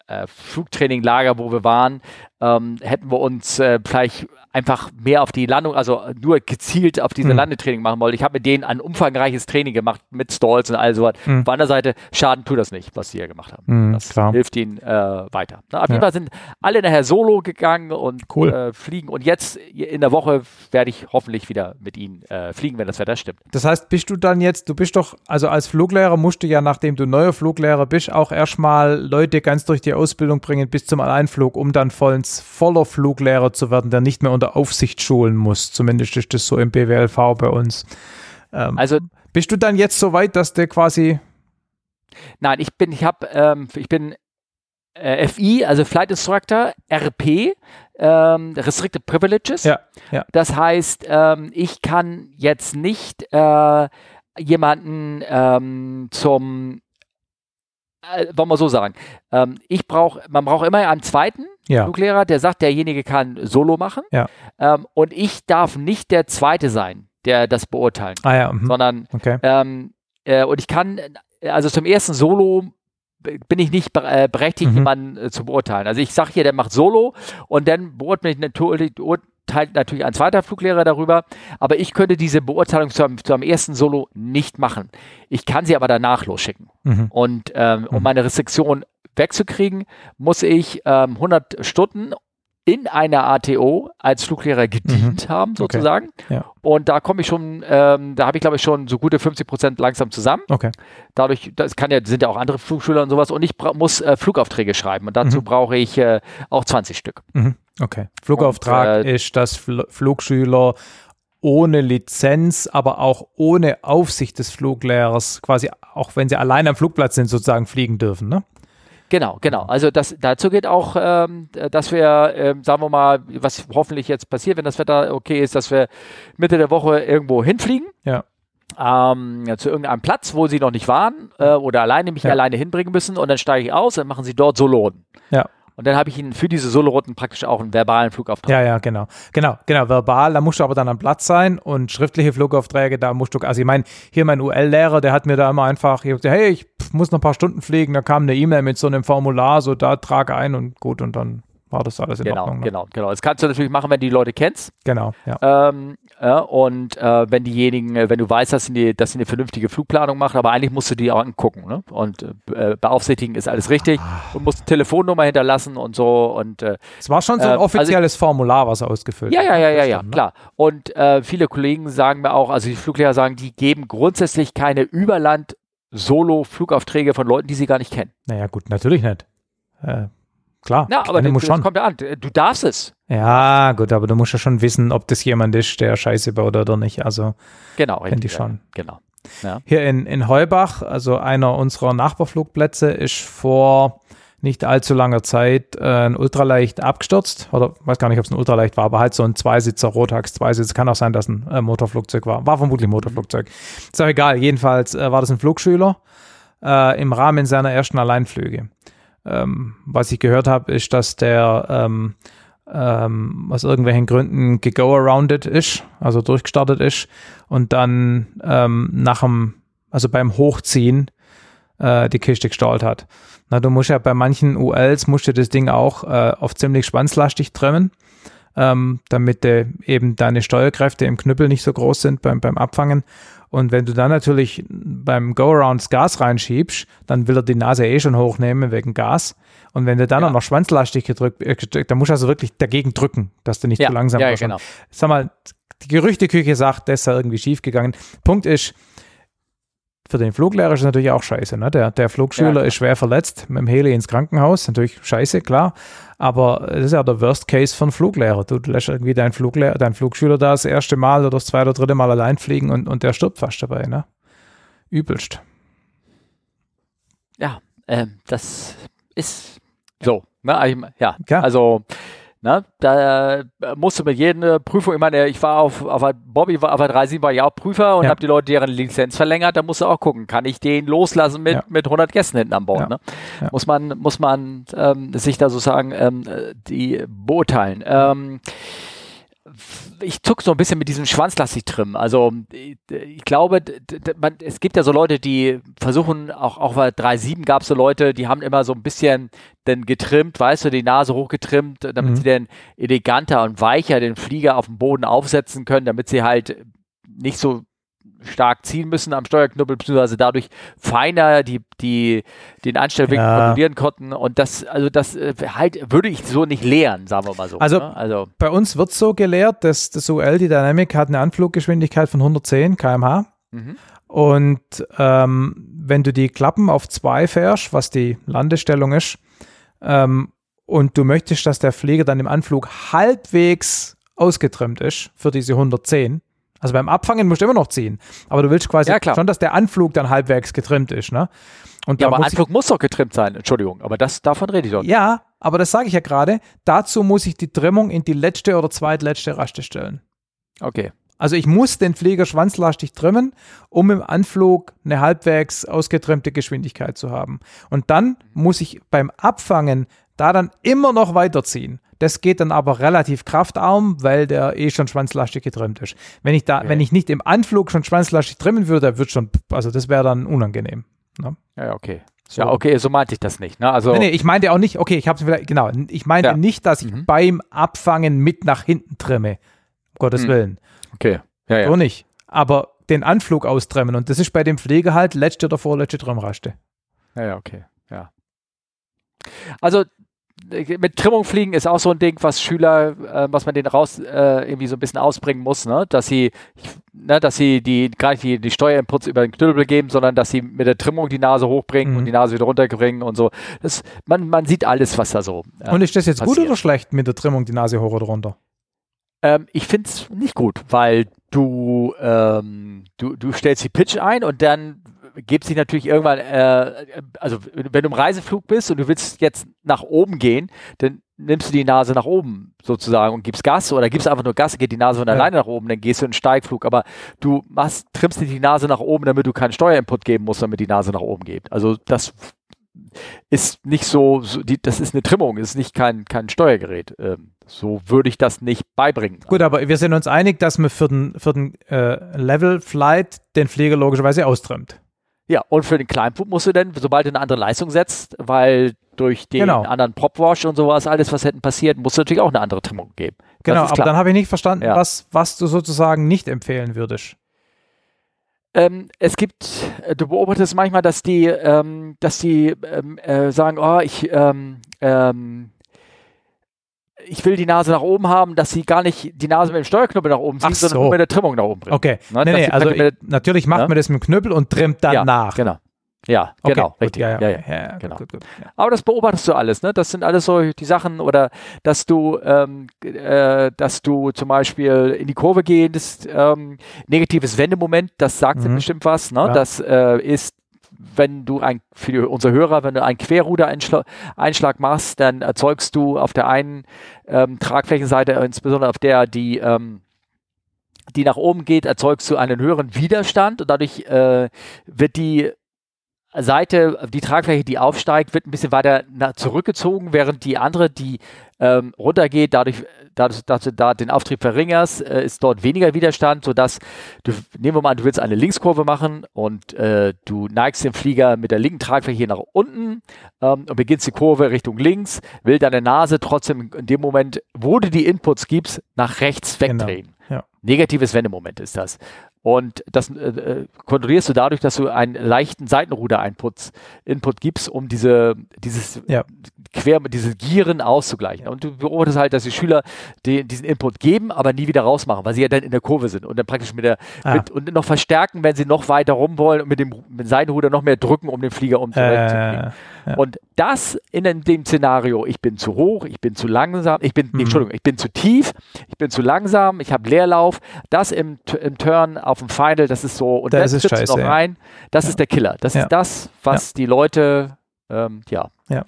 äh, Flugtraininglager, wo wir waren, ähm, hätten wir uns äh, vielleicht einfach mehr auf die Landung, also nur gezielt auf diese mhm. Landetraining machen wollen. Ich habe mit denen ein umfangreiches Training gemacht mit Stalls und all sowas. Mhm. Auf der anderen Seite, Schaden tut das nicht, was sie hier gemacht haben. Mhm, das klar. hilft ihnen äh, weiter. Na, auf ja. jeden Fall sind alle nachher solo gegangen und cool. äh, fliegen. Und jetzt in der Woche werde ich hoffentlich wieder mit ihnen äh, fliegen, wenn das Wetter stimmt. Das heißt, bist du dann jetzt, du bist doch, also als Fluglehrer musst du ja, nachdem du neuer Fluglehrer bist, auch erstmal Leute ganz durch die Ausbildung bringen bis zum Alleinflug, um dann vollends voller Fluglehrer zu werden, der nicht mehr unter Aufsicht schulen muss. Zumindest ist das so im BWLV bei uns. Ähm, also bist du dann jetzt so weit, dass der quasi Nein, ich bin, ich habe, ähm, ich bin äh, FI, also Flight Instructor, RP, ähm, Restricted Privileges. Ja, ja. Das heißt, ähm, ich kann jetzt nicht äh, jemanden ähm, zum äh, wollen wir so sagen, ähm, ich brauche, man braucht immer einen zweiten ja. Fluglehrer, der sagt, derjenige kann Solo machen. Ja. Ähm, und ich darf nicht der Zweite sein, der das beurteilen kann, ah, ja, mhm. sondern okay. ähm, äh, und ich kann, also zum ersten Solo bin ich nicht äh, berechtigt, mhm. jemanden äh, zu beurteilen. Also ich sage hier, der macht Solo und dann beurteile ich natürlich, natürlich ein zweiter Fluglehrer darüber, aber ich könnte diese Beurteilung zu einem, zu einem ersten Solo nicht machen. Ich kann sie aber danach losschicken. Mhm. Und ähm, um mhm. meine Restriktion wegzukriegen, muss ich ähm, 100 Stunden in einer ATO als Fluglehrer gedient mhm. haben, sozusagen. Okay. Ja. Und da komme ich schon, ähm, da habe ich glaube ich schon so gute 50 Prozent langsam zusammen. Okay. Dadurch, das kann ja, sind ja auch andere Flugschüler und sowas und ich muss äh, Flugaufträge schreiben und dazu mhm. brauche ich äh, auch 20 Stück. Mhm. Okay. Flugauftrag und, äh, ist, dass Fl Flugschüler ohne Lizenz, aber auch ohne Aufsicht des Fluglehrers, quasi auch wenn sie allein am Flugplatz sind, sozusagen fliegen dürfen, ne? Genau, genau. Also das, dazu geht auch, ähm, dass wir, ähm, sagen wir mal, was hoffentlich jetzt passiert, wenn das Wetter okay ist, dass wir Mitte der Woche irgendwo hinfliegen. Ja. Ähm, ja, zu irgendeinem Platz, wo sie noch nicht waren äh, oder alleine mich ja. alleine hinbringen müssen und dann steige ich aus und machen sie dort Soloden. Ja. Und dann habe ich ihnen für diese Solo-Routen praktisch auch einen verbalen Flugauftrag. Ja, ja, genau. Genau, genau. Verbal, da musst du aber dann am Platz sein und schriftliche Flugaufträge, da musst du, also ich meine, hier mein UL-Lehrer, der hat mir da immer einfach, ich gesagt, hey, ich muss noch ein paar Stunden fliegen, da kam eine E-Mail mit so einem Formular, so da trage ein und gut und dann war das alles in genau, Ordnung. Ne? Genau, genau. Das kannst du natürlich machen, wenn du die Leute kennst. Genau, ja. Ähm, ja und äh, wenn diejenigen, äh, wenn du weißt, dass sie, eine, dass sie eine vernünftige Flugplanung machen, aber eigentlich musst du die auch angucken. Ne? Und äh, beaufsichtigen ist alles richtig ah. und musst eine Telefonnummer hinterlassen und so. Und, äh, es war schon so ein äh, also offizielles also, Formular, was ausgefüllt ja, hat. Ja, ja, ja, ja, ne? klar. Und äh, viele Kollegen sagen mir auch, also die Fluglehrer sagen, die geben grundsätzlich keine Überland- Solo-Flugaufträge von Leuten, die sie gar nicht kennen. Naja, gut, natürlich nicht. Klar, ja, aber das, das kommt ja an. Du darfst es. Ja, gut, aber du musst ja schon wissen, ob das jemand ist, der Scheiße baut oder nicht. Also, genau, finde ich schon. Genau. Ja. Hier in, in Heubach, also einer unserer Nachbarflugplätze, ist vor nicht allzu langer Zeit äh, ein Ultraleicht abgestürzt. Oder weiß gar nicht, ob es ein Ultraleicht war, aber halt so ein Zweisitzer, Rotax Zweisitzer. Kann auch sein, dass ein äh, Motorflugzeug war. War vermutlich ein Motorflugzeug. Ist auch egal. Jedenfalls äh, war das ein Flugschüler äh, im Rahmen seiner ersten Alleinflüge. Ähm, was ich gehört habe, ist, dass der ähm, ähm, aus irgendwelchen Gründen gego-arounded ist, also durchgestartet ist und dann ähm, nach dem, also beim Hochziehen äh, die Kiste gestaltet hat. Na, du musst ja bei manchen ULs musst du das Ding auch äh, auf ziemlich schwanzlastig trimmen, ähm, damit de, eben deine Steuerkräfte im Knüppel nicht so groß sind beim, beim Abfangen. Und wenn du dann natürlich beim Go-Around Gas reinschiebst, dann will er die Nase eh schon hochnehmen wegen Gas. Und wenn du dann ja. auch noch schwanzlastig gedrückt, äh, dann musst du also wirklich dagegen drücken, dass du nicht ja. zu langsam ja, genau. Sag mal, die Gerüchteküche sagt, das ist ja irgendwie schief gegangen. Punkt ist, für den Fluglehrer ist es natürlich auch scheiße. Ne? Der, der Flugschüler ja, ist schwer verletzt, mit dem Heli ins Krankenhaus. Natürlich scheiße, klar. Aber das ist ja der Worst Case von Fluglehrer. Du lässt irgendwie deinen, Fluglehrer, deinen Flugschüler da das erste Mal oder das zweite oder dritte Mal allein fliegen und, und der stirbt fast dabei. Ne? Übelst. Ja, äh, das ist so. Ne? Ja, ja. also Ne? Da äh, musste mit jeder Prüfung, ich meine, ich war auf, auf Bobby war auf der 37 war ja auch Prüfer und ja. habe die Leute deren Lizenz verlängert, da musst du auch gucken, kann ich den loslassen mit, ja. mit 100 Gästen hinten an Bord. Ja. Ne? Muss man, muss man ähm, sich da sozusagen ähm, die beurteilen. Ähm, ich zuck so ein bisschen mit diesem schwanzlastig trimmen. Also ich glaube, man, es gibt ja so Leute, die versuchen, auch, auch bei 3.7 gab es so Leute, die haben immer so ein bisschen dann getrimmt, weißt du, die Nase hochgetrimmt, damit mhm. sie dann eleganter und weicher den Flieger auf dem Boden aufsetzen können, damit sie halt nicht so stark ziehen müssen am Steuerknüppel, beziehungsweise dadurch feiner die, die, den Anstellwinkel ja. kontrollieren konnten. Und das, also das äh, halt würde ich so nicht lehren, sagen wir mal so. Also, ne? also bei uns wird so gelehrt, dass das UL, die Dynamic, hat eine Anfluggeschwindigkeit von 110 km/h. Mhm. Und ähm, wenn du die Klappen auf 2 fährst, was die Landestellung ist, ähm, und du möchtest, dass der Flieger dann im Anflug halbwegs ausgetrimmt ist für diese 110, also beim Abfangen musst du immer noch ziehen. Aber du willst quasi ja, schon, dass der Anflug dann halbwegs getrimmt ist. Ne? Und ja, aber muss Anflug muss doch getrimmt sein, Entschuldigung. Aber das, davon rede ich doch. Ja, aber das sage ich ja gerade. Dazu muss ich die Trimmung in die letzte oder zweitletzte Raste stellen. Okay. Also ich muss den Flieger schwanzlastig trimmen, um im Anflug eine halbwegs ausgetrimmte Geschwindigkeit zu haben. Und dann muss ich beim Abfangen da dann immer noch weiterziehen. Das geht dann aber relativ kraftarm, weil der eh schon schwanzlastig getrimmt ist. Wenn ich da, okay. wenn ich nicht im Anflug schon schwanzlastig trimmen würde, wird schon, also das wäre dann unangenehm. Ne? Ja, okay. So. Ja, okay, so meinte ich das nicht. Ne? Also nee, nee, ich meinte auch nicht, okay, ich habe es vielleicht, genau, ich meinte ja. nicht, dass ich mhm. beim Abfangen mit nach hinten trimme. Um Gottes mhm. Willen. Okay. Ja, ja. So nicht. Aber den Anflug austrimmen und das ist bei dem Pfleger halt letzte oder vorletzte Trimmraste. Ja, ja, okay. Ja. Also mit Trimmung fliegen ist auch so ein Ding, was Schüler, äh, was man denen raus äh, irgendwie so ein bisschen ausbringen muss, ne? dass sie, ne, dass sie die gar nicht die, die Steuerinputs über den Knüppel geben, sondern dass sie mit der Trimmung die Nase hochbringen mhm. und die Nase wieder runterbringen und so. Das, man, man sieht alles, was da so. Äh, und ist das jetzt passiert. gut oder schlecht mit der Trimmung die Nase hoch oder runter? Ähm, ich finde es nicht gut, weil du, ähm, du, du stellst die Pitch ein und dann gibt sich natürlich irgendwann, äh, also wenn du im Reiseflug bist und du willst jetzt nach oben gehen, dann nimmst du die Nase nach oben sozusagen und gibst Gas oder gibst einfach nur Gas, geht die Nase von ja. alleine nach oben, dann gehst du in den Steigflug, aber du machst, trimmst dir die Nase nach oben, damit du keinen Steuerinput geben musst, damit die Nase nach oben geht. Also das ist nicht so, so die, das ist eine Trimmung, ist nicht kein, kein Steuergerät. Ähm, so würde ich das nicht beibringen. Gut, aber wir sind uns einig, dass man für den, für den äh, Level Flight den Flieger logischerweise austrimmt. Ja, und für den Kleinpunkt musst du dann, sobald du eine andere Leistung setzt, weil durch den genau. anderen Popwash und sowas, alles, was hätten passiert, musst du natürlich auch eine andere Trimmung geben. Genau, aber dann habe ich nicht verstanden, ja. was, was du sozusagen nicht empfehlen würdest. Ähm, es gibt, äh, du beobachtest manchmal, dass die, ähm, dass die ähm, äh, sagen, oh, ich, ähm, ähm, ich will die Nase nach oben haben, dass sie gar nicht die Nase mit dem Steuerknüppel nach oben zieht, so. sondern nur mit der Trimmung nach oben bringt. Okay. Ne? Nee, nee, also ich, natürlich macht ne? man das mit dem Knüppel und trimmt dann ja, nach. Genau. Ja, okay, genau, gut, richtig. Ja, ja, ja, ja genau. Gut, gut, Aber das beobachtest du alles, ne? Das sind alles so die Sachen, oder dass du, ähm, äh, dass du zum Beispiel in die Kurve gehst, ähm, negatives Wendemoment, das sagt mhm. bestimmt was, ne? Das äh, ist wenn du ein, für unsere Hörer, wenn du einen Querruder-Einschlag machst, dann erzeugst du auf der einen ähm, Tragflächenseite, insbesondere auf der, die, ähm, die nach oben geht, erzeugst du einen höheren Widerstand und dadurch äh, wird die Seite, die Tragfläche, die aufsteigt, wird ein bisschen weiter zurückgezogen, während die andere, die ähm, runtergeht, dadurch, dadurch, dass du da den Auftrieb verringerst, äh, ist dort weniger Widerstand, sodass du, nehmen wir mal an, du willst eine Linkskurve machen und äh, du neigst den Flieger mit der linken Tragfläche nach unten ähm, und beginnst die Kurve Richtung links, will deine Nase trotzdem in dem Moment, wo du die Inputs gibst, nach rechts genau. wegdrehen. Genau. Ja. Negatives Wendemoment ist das. Und das äh, äh, kontrollierst du dadurch, dass du einen leichten Seitenruder-Input Input gibst, um diese, dieses ja. Quer, diese Gieren auszugleichen. Und du beobachtest halt, dass die Schüler die, diesen Input geben, aber nie wieder rausmachen, weil sie ja dann in der Kurve sind und dann praktisch mit der ah. mit, und noch verstärken, wenn sie noch weiter rum wollen und mit dem, mit dem Seitenruder noch mehr drücken, um den Flieger umzubringen. Äh. Ja. Und das in dem Szenario, ich bin zu hoch, ich bin zu langsam, ich bin, mhm. nee, Entschuldigung, ich bin zu tief, ich bin zu langsam, ich habe Leerlauf, das im, im Turn auf dem Final, das ist so, und das dann trittst noch rein, das ja. ist der Killer. Das ja. ist das, was die Leute, ähm, ja. Ja.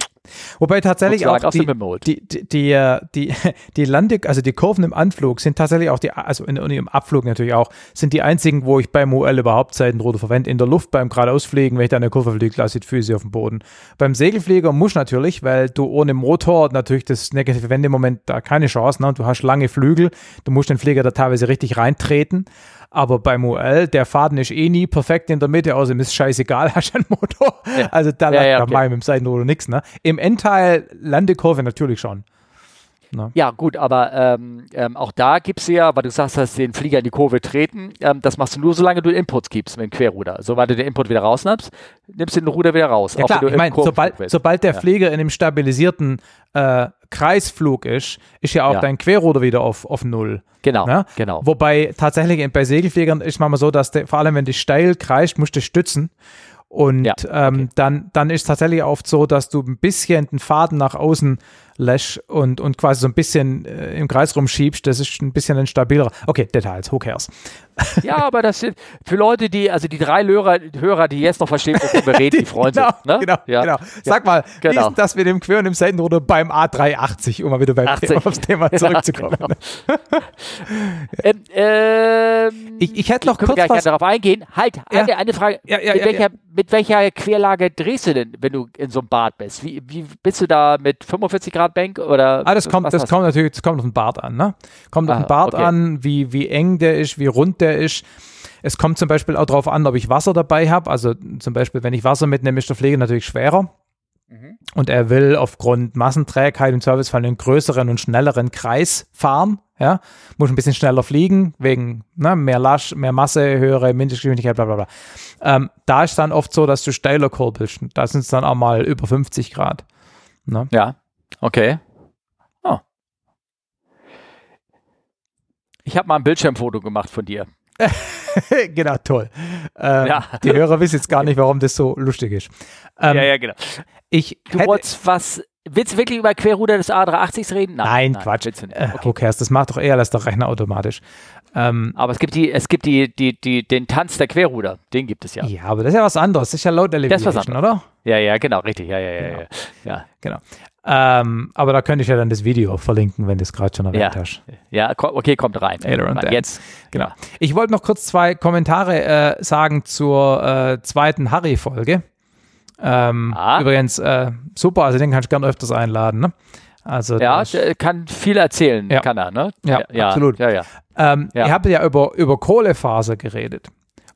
Wobei tatsächlich auch die, die, die, die, äh, die, die Lande, also die Kurven im Anflug sind tatsächlich auch die, also in, im Abflug natürlich auch, sind die einzigen, wo ich beim UL überhaupt Seitenruder verwende. In der Luft beim geradeausfliegen, wenn ich da eine Kurve fliege, lasse ich die Füße auf dem Boden. Beim Segelflieger muss natürlich, weil du ohne Motor natürlich das negative Wendemoment da keine Chance, ne? du hast lange Flügel, du musst den Flieger da teilweise richtig reintreten. Aber beim UL, der Faden ist eh nie perfekt in der Mitte, außerdem ist scheißegal, hast du einen Motor. Ja. Also da ja, ja, okay. mit dem Seitenruder nichts. Ne? Im Endteil Landekurve natürlich schon. Ne? Ja, gut, aber ähm, ähm, auch da gibst du ja, weil du sagst, dass den Flieger in die Kurve treten, ähm, das machst du nur, solange du Inputs gibst mit dem Querruder. Sobald du den Input wieder rausnimmst, nimmst du den Ruder wieder raus. Ja, klar, ich meine, sobald, sobald der ja. Flieger in einem stabilisierten äh, Kreisflug ist, ist ja auch ja. dein Querruder wieder auf, auf Null. Genau, ne? genau. Wobei tatsächlich bei Segelfliegern ist manchmal so, dass der, vor allem wenn du steil kreist, musst du stützen. Und ja, ähm, okay. dann, dann ist es tatsächlich oft so, dass du ein bisschen den Faden nach außen lässt und, und quasi so ein bisschen äh, im Kreis rumschiebst, das ist ein bisschen ein stabilerer. Okay, Details, who cares? Ja, aber das sind für Leute, die, also die drei Hörer, Hörer die jetzt noch verstehen, wovon wir reden, die freuen genau, sich. Ne? Genau, ja. genau. Sag mal, genau. wie ist das mit dem Quer- und dem Seitenruder beim A380, um mal wieder beim Thema, aufs Thema zurückzukommen? Ja, genau. ähm, ähm, ich, ich hätte noch kurz was... darauf eingehen. Halt, eine, ja. eine Frage. Ja, mit, welcher, mit welcher Querlage drehst du denn, wenn du in so einem Bad bist? Wie, wie bist du da mit 45 Grad Bank oder? Ah, das kommt, das kommt natürlich, das kommt auf den Bart an, ne? Kommt ah, auf den Bart okay. an, wie, wie eng der ist, wie rund der ist. Es kommt zum Beispiel auch darauf an, ob ich Wasser dabei habe. Also zum Beispiel, wenn ich Wasser mitnehme, ist der Pflege natürlich schwerer. Mhm. Und er will aufgrund Massenträgheit im Servicefall einen größeren und schnelleren Kreis fahren. Ja, muss ein bisschen schneller fliegen, wegen ne, mehr Lasch, mehr Masse, höhere Mindestgeschwindigkeit, bla bla bla. Ähm, da ist dann oft so, dass du steiler kurbelst. Da sind es dann auch mal über 50 Grad. Ne? Ja, okay. Ich habe mal ein Bildschirmfoto gemacht von dir. genau, toll. Ähm, ja. Die Hörer wissen jetzt gar nicht, warum das so lustig ist. Ähm, ja, ja, genau. Ich du wolltest was, willst du wirklich über Querruder des A380s reden? Nein, nein Quatsch. Äh, okay. Das macht doch eher alles der Rechner automatisch. Ähm, aber es gibt, die, es gibt die, die, die, den Tanz der Querruder, den gibt es ja. Ja, aber das ist ja was anderes. Das ist ja Load Elevation, oder? Ja, ja, genau, richtig. Ja, ja, ja. Genau. ja. ja. genau. Ähm, aber da könnte ich ja dann das Video verlinken, wenn du es gerade schon erwähnt ja. hast. Ja, okay, kommt rein. Jetzt, genau. Ich wollte noch kurz zwei Kommentare äh, sagen zur äh, zweiten Harry-Folge. Ähm, ah. Übrigens, äh, super, also den kannst du gerne öfters einladen. Ne? Also ja, der kann viel erzählen, ja. kann er, ne? Ja, ja absolut. Ja, ja. Ähm, ja. Ihr habt ja über, über Kohlefaser geredet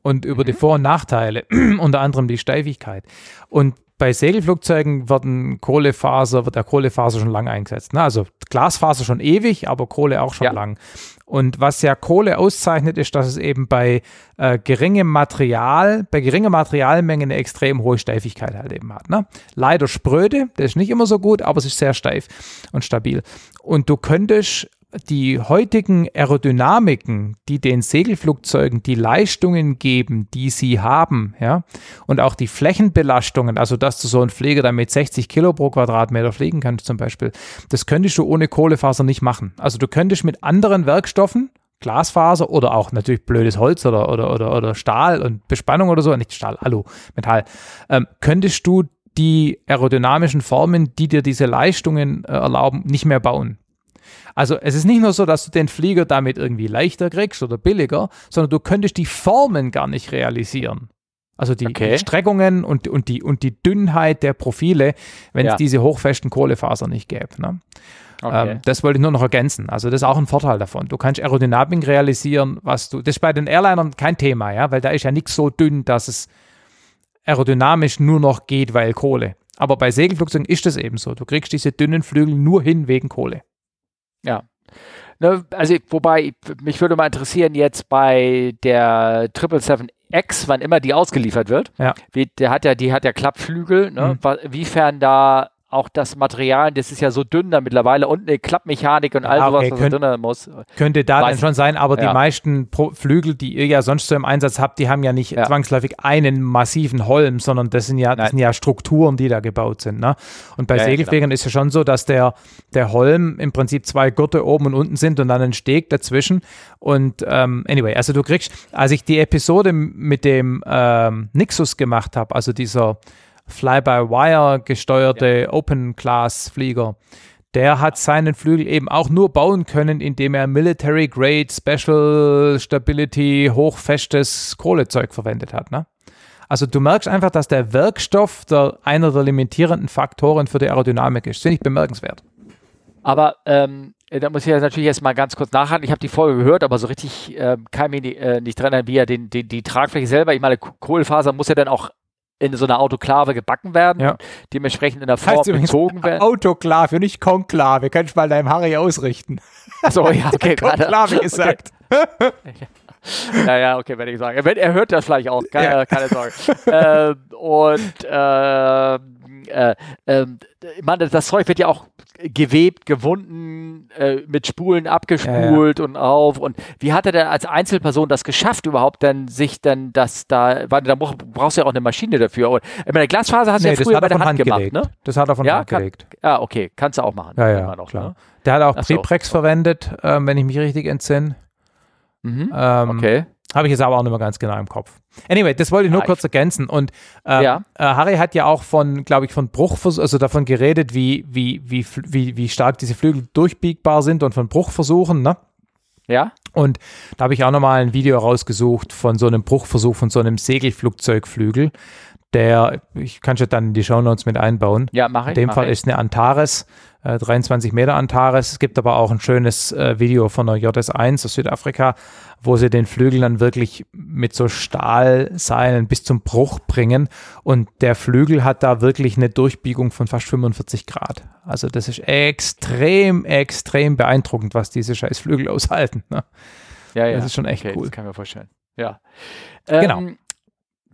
und über mhm. die Vor- und Nachteile, unter anderem die Steifigkeit. Und bei Segelflugzeugen werden Kohlefaser, wird der Kohlefaser schon lange eingesetzt. Ne? Also Glasfaser schon ewig, aber Kohle auch schon ja. lang. Und was ja Kohle auszeichnet, ist, dass es eben bei äh, geringem Material, bei geringer Materialmenge eine extrem hohe Steifigkeit halt eben hat. Ne? Leider spröde, das ist nicht immer so gut, aber es ist sehr steif und stabil. Und du könntest die heutigen Aerodynamiken, die den Segelflugzeugen die Leistungen geben, die sie haben, ja, und auch die Flächenbelastungen, also dass du so einen Pfleger dann mit 60 Kilo pro Quadratmeter fliegen kannst zum Beispiel, das könntest du ohne Kohlefaser nicht machen. Also du könntest mit anderen Werkstoffen, Glasfaser oder auch natürlich blödes Holz oder, oder, oder, oder Stahl und Bespannung oder so, nicht Stahl, Alu, Metall, ähm, könntest du die aerodynamischen Formen, die dir diese Leistungen äh, erlauben, nicht mehr bauen. Also es ist nicht nur so, dass du den Flieger damit irgendwie leichter kriegst oder billiger, sondern du könntest die Formen gar nicht realisieren. Also die, okay. die Streckungen und, und, die, und die Dünnheit der Profile, wenn es ja. diese hochfesten Kohlefaser nicht gäbe. Ne? Okay. Ähm, das wollte ich nur noch ergänzen. Also das ist auch ein Vorteil davon. Du kannst Aerodynamik realisieren, was du. Das ist bei den Airlinern kein Thema, ja, weil da ist ja nichts so dünn, dass es aerodynamisch nur noch geht, weil Kohle. Aber bei Segelflugzeugen ist das eben so. Du kriegst diese dünnen Flügel nur hin wegen Kohle. Ja. Ne, also, wobei, mich würde mal interessieren, jetzt bei der 777X, wann immer die ausgeliefert wird, ja. wie, der hat ja, die hat ja Klappflügel, ne, mhm. wiefern da auch das Material, das ist ja so dünn da mittlerweile und eine Klappmechanik und all ja, okay, sowas, was könnt, drin muss. Könnte da Weiß dann schon sein, aber ja. die meisten Pro Flügel, die ihr ja sonst so im Einsatz habt, die haben ja nicht ja. zwangsläufig einen massiven Holm, sondern das sind ja, das sind ja Strukturen, die da gebaut sind. Ne? Und bei Segelfliegern ist ja schon so, dass der, der Holm im Prinzip zwei Gurte oben und unten sind und dann ein Steg dazwischen. Und ähm, anyway, also du kriegst, als ich die Episode mit dem ähm, Nixus gemacht habe, also dieser Fly-by-Wire gesteuerte ja. Open-Class-Flieger. Der hat seinen Flügel eben auch nur bauen können, indem er Military Grade Special Stability hochfestes Kohlezeug verwendet hat. Ne? Also du merkst einfach, dass der Werkstoff der, einer der limitierenden Faktoren für die Aerodynamik ist. Finde ich bemerkenswert. Aber ähm, da muss ich ja natürlich jetzt mal ganz kurz nachhaken. Ich habe die Folge gehört, aber so richtig äh, kann ich mich äh, nicht dran erinnern, wie er den, den, die Tragfläche selber, ich meine, Kohlefaser muss ja dann auch in so einer Autoklave gebacken werden, ja. dementsprechend in der Form heißt bezogen werden. Autoklave, nicht Konklave. Kannst du mal deinem Harry ausrichten. Achso, ja, okay, gerade. Konklave gesagt. Okay. Ja, ja, okay, werde ich sagen. Er, er hört das vielleicht auch, keine, ja. keine Sorge. ähm, und äh, äh, äh, man, das Zeug wird ja auch gewebt, gewunden, äh, mit Spulen abgespult ja, ja. und auf. Und wie hat er denn als Einzelperson das geschafft, überhaupt denn sich dann das da, weil da brauchst du ja auch eine Maschine dafür. Und, ich meine, Glasfaser hast du ja früher bei der Hand, Hand gemacht, ne? Das hat er von ja, Hand gelegt. Ja, okay, kannst du auch machen. Ja, ja, noch, klar. Ne? Der hat auch Preprex so. verwendet, ähm, wenn ich mich richtig entsinne. Mhm. Ähm, okay. Habe ich jetzt aber auch nicht mehr ganz genau im Kopf. Anyway, das wollte ich nur ja, kurz ergänzen. Und äh, ja. äh, Harry hat ja auch von, glaube ich, von Bruchversuchen, also davon geredet, wie, wie, wie, wie, wie stark diese Flügel durchbiegbar sind und von Bruchversuchen, ne? Ja. Und da habe ich auch nochmal ein Video rausgesucht von so einem Bruchversuch von so einem Segelflugzeugflügel. Der, ich kann schon dann in die Shownotes mit einbauen. Ja, mache ich. In dem Fall ich. ist eine Antares 23 äh, Meter Antares. Es gibt aber auch ein schönes äh, Video von der JS1 aus Südafrika, wo sie den Flügel dann wirklich mit so Stahlseilen bis zum Bruch bringen. Und der Flügel hat da wirklich eine Durchbiegung von fast 45 Grad. Also das ist extrem, extrem beeindruckend, was diese scheiß Flügel aushalten. Ne? Ja, ja. Das ist schon echt okay, cool. Das kann ich mir vorstellen. Ja. Genau.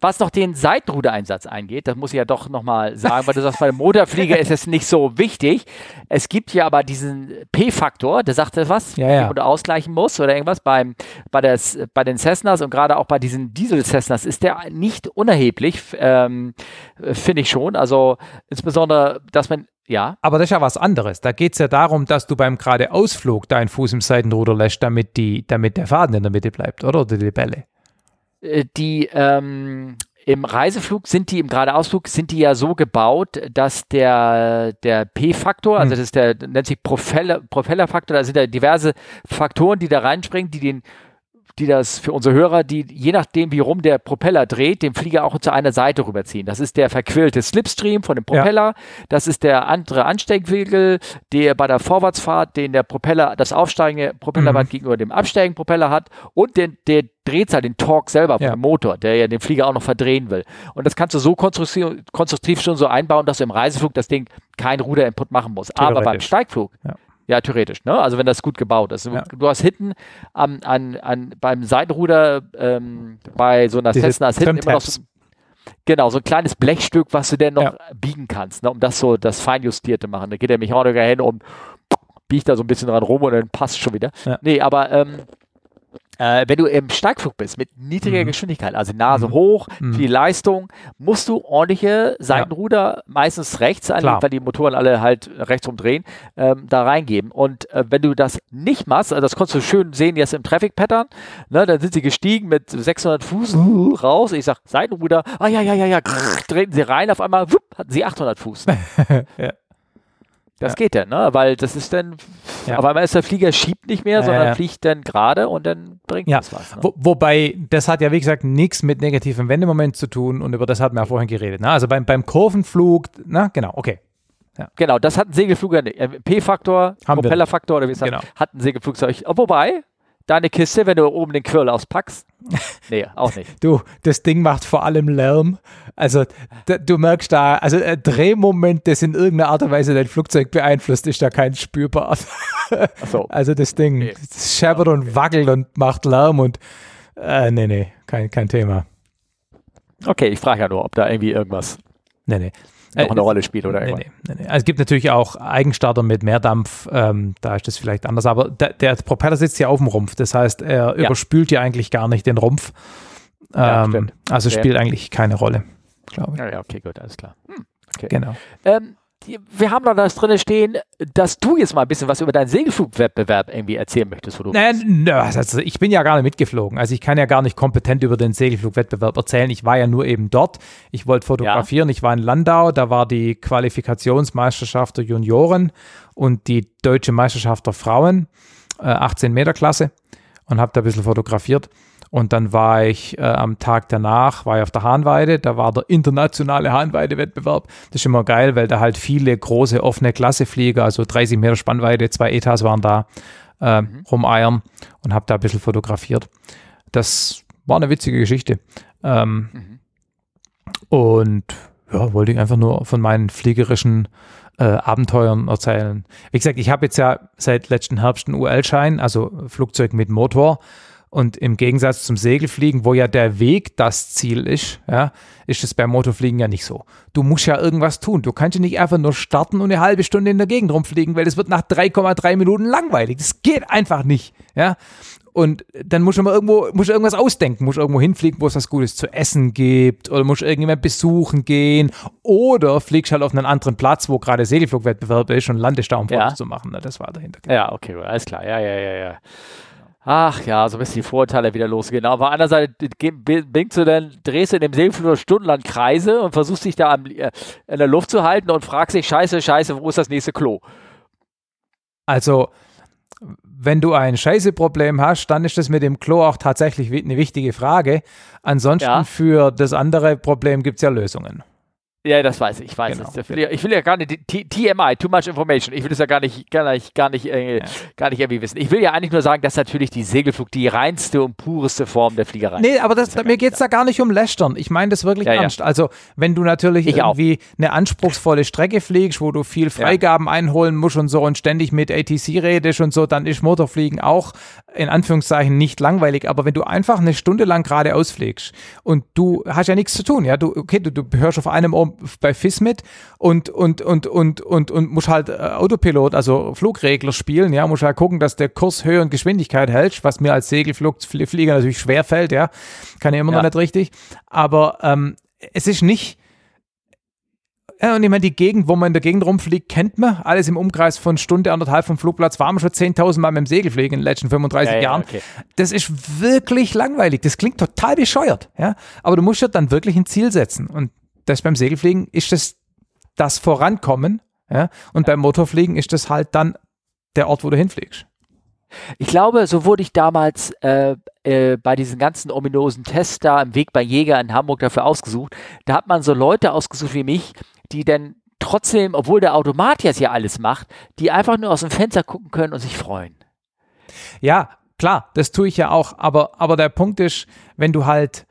Was noch den Seitenrudereinsatz eingeht, das muss ich ja doch nochmal sagen, weil du sagst, bei dem Motorflieger ist es nicht so wichtig. Es gibt ja aber diesen P-Faktor, der sagt was, ja, ja. du ausgleichen musst oder irgendwas. Beim, bei, der, bei den Cessnas und gerade auch bei diesen Diesel-Cessnas ist der nicht unerheblich, ähm, finde ich schon. Also insbesondere, dass man ja. Aber das ist ja was anderes. Da geht es ja darum, dass du beim Geradeausflug deinen Fuß im Seitenruder lässt, damit, die, damit der Faden in der Mitte bleibt, oder? Oder die Bälle. Äh, die ähm, im Reiseflug sind die, im Geradeausflug sind die ja so gebaut, dass der, der P-Faktor, also hm. das ist der, nennt sich Propeller, Propellerfaktor, da sind ja diverse Faktoren, die da reinspringen, die den die das für unsere Hörer, die je nachdem, wie rum der Propeller dreht, den Flieger auch zu einer Seite rüberziehen. Das ist der verquillte Slipstream von dem Propeller. Ja. Das ist der andere Ansteigwinkel, der bei der Vorwärtsfahrt, den der Propeller, das aufsteigende Propellerband mhm. gegenüber dem absteigenden Propeller hat und den, der Drehzahl, den Torque selber vom ja. Motor, der ja den Flieger auch noch verdrehen will. Und das kannst du so konstruktiv, konstruktiv schon so einbauen, dass du im Reiseflug das Ding kein Ruderinput machen musst. Aber beim Steigflug ja. Ja, theoretisch, ne? Also wenn das gut gebaut ist. Ja. Du hast hinten am, an, an, beim Seitenruder ähm, bei so einer Diese Cessna ist hinten immer noch so, genau, so ein kleines Blechstück, was du denn noch ja. biegen kannst, ne? um das so das Feinjustierte machen. Da geht der Mechaniker hin und biegt da so ein bisschen dran rum und dann passt schon wieder. Ja. Nee, aber ähm, äh, wenn du im Steigflug bist mit niedriger mhm. Geschwindigkeit, also Nase mhm. hoch, mhm. viel Leistung, musst du ordentliche Seitenruder, ja. meistens rechts, an, weil die Motoren alle halt rechts rumdrehen, ähm, da reingeben. Und äh, wenn du das nicht machst, also das konntest du schön sehen jetzt im Traffic Pattern, ne, dann sind sie gestiegen mit 600 Fuß raus. Ich sag Seitenruder, ah ja, ja, ja, ja, grrr, drehten sie rein, auf einmal wupp, hatten sie 800 Fuß. ja. Das ja. geht dann, ne? Weil das ist dann, ja. auf einmal ist der Flieger schiebt nicht mehr, sondern ja, fliegt dann gerade und dann bringt ja. das was. Ne? Wo, wobei, das hat ja wie gesagt nichts mit negativem Wendemoment zu tun und über das hatten wir ja vorhin geredet. Ne? Also beim, beim Kurvenflug, na genau, okay. Ja. Genau, das hat ein Segelflug, äh, P-Faktor, Propellerfaktor oder wie es genau. hat ein Segelflugzeug. Wobei, deine Kiste, wenn du oben den Quirl auspackst? Nee, auch nicht. du, das Ding macht vor allem Lärm. Also, du merkst da, also ein äh, Drehmoment, das in irgendeiner Art und Weise dein Flugzeug beeinflusst, ist da kein spürbar. So. Also, das Ding nee. das scheppert und wackelt und macht Lärm und, äh, nee, nee, kein, kein Thema. Okay, ich frage ja nur, ob da irgendwie irgendwas. Nee, nee noch eine äh, Rolle spielt oder nee, nee, nee, Also es gibt natürlich auch Eigenstarter mit Mehrdampf, ähm, da ist das vielleicht anders, aber der, der, Propeller sitzt ja auf dem Rumpf, das heißt, er ja. überspült ja eigentlich gar nicht den Rumpf. Ähm, ja, also spielt eigentlich keine Rolle, glaube ich. Ja, okay, gut, alles klar. Hm, okay. Genau. Ähm, wir haben da das drin stehen, dass du jetzt mal ein bisschen was über deinen Segelflugwettbewerb irgendwie erzählen möchtest. Wo du naja, nö, also ich bin ja gar nicht mitgeflogen. Also ich kann ja gar nicht kompetent über den Segelflugwettbewerb erzählen. Ich war ja nur eben dort. Ich wollte fotografieren. Ja. Ich war in Landau. Da war die Qualifikationsmeisterschaft der Junioren und die deutsche Meisterschaft der Frauen, äh, 18 Meter Klasse und habe da ein bisschen fotografiert. Und dann war ich äh, am Tag danach, war ich auf der Hahnweide, da war der internationale Hahnweide-Wettbewerb. Das ist immer geil, weil da halt viele große offene Klasseflieger, also 30 Meter Spannweite, zwei Etas waren da, äh, mhm. rumeiern und habe da ein bisschen fotografiert. Das war eine witzige Geschichte. Ähm, mhm. Und ja, wollte ich einfach nur von meinen fliegerischen äh, Abenteuern erzählen. Wie gesagt, ich habe jetzt ja seit letzten Herbst einen UL-Schein, also Flugzeug mit Motor. Und im Gegensatz zum Segelfliegen, wo ja der Weg das Ziel ist, ja, ist es beim Motorfliegen ja nicht so. Du musst ja irgendwas tun. Du kannst ja nicht einfach nur starten und eine halbe Stunde in der Gegend rumfliegen, weil es wird nach 3,3 Minuten langweilig. Das geht einfach nicht. Ja. Und dann musst du mal irgendwo, musst du irgendwas ausdenken, musst irgendwo hinfliegen, wo es was Gutes zu essen gibt, oder musst irgendjemand besuchen gehen, oder fliegst halt auf einen anderen Platz, wo gerade Segelflugwettbewerb ist und landest da, um Fotos ja. zu machen. Das war dahinter. Ja, okay, alles klar. Ja, ja, ja, ja. Ach ja, so ein bisschen die Vorurteile wieder losgehen. Aber andererseits bringst du dann, drehst du in dem Seeflur stundenlang Kreise und versuchst dich da äh, in der Luft zu halten und fragst dich, scheiße, scheiße, wo ist das nächste Klo? Also, wenn du ein Scheiße-Problem hast, dann ist das mit dem Klo auch tatsächlich eine wichtige Frage. Ansonsten ja. für das andere Problem gibt es ja Lösungen. Ja, das weiß ich, ich weiß genau. es. Ich will ja gar nicht, TMI, too much information, ich will das ja gar nicht, gar nicht, gar nicht, äh, ja. gar nicht irgendwie wissen. Ich will ja eigentlich nur sagen, dass natürlich die Segelflug die reinste und pureste Form der Fliegerei ist. Nee, aber das, das mir geht es da gar nicht um Lästern. Ich meine das wirklich ja, ernst. Ja. Also, wenn du natürlich ich irgendwie auch. eine anspruchsvolle Strecke fliegst, wo du viel Freigaben einholen musst und so und ständig mit ATC redest und so, dann ist Motorfliegen auch in Anführungszeichen nicht langweilig. Aber wenn du einfach eine Stunde lang geradeaus fliegst und du hast ja nichts zu tun, ja, du, okay, du, du hörst auf einem Ohr bei FISMIT und, und, und, und, und, und muss halt äh, Autopilot, also Flugregler spielen, ja, muss halt gucken, dass der Kurs Höhe und Geschwindigkeit hält, was mir als Segelflieger natürlich schwer fällt, ja, kann ich immer ja. noch nicht richtig, aber ähm, es ist nicht, ja, und ich meine, die Gegend, wo man in der Gegend rumfliegt, kennt man. Alles im Umkreis von Stunde, anderthalb vom Flugplatz waren wir schon 10.000 Mal mit dem Segelfliegen in den letzten 35 ja, ja, Jahren. Okay. Das ist wirklich langweilig. Das klingt total bescheuert. Ja? Aber du musst ja dann wirklich ein Ziel setzen. Und das beim Segelfliegen ist das das Vorankommen. Ja? Und beim Motorfliegen ist das halt dann der Ort, wo du hinfliegst. Ich glaube, so wurde ich damals äh, äh, bei diesen ganzen ominosen Tests da im Weg bei Jäger in Hamburg dafür ausgesucht. Da hat man so Leute ausgesucht wie mich, die dann trotzdem, obwohl der Automat jetzt hier alles macht, die einfach nur aus dem Fenster gucken können und sich freuen. Ja, klar, das tue ich ja auch, aber, aber der Punkt ist, wenn du halt.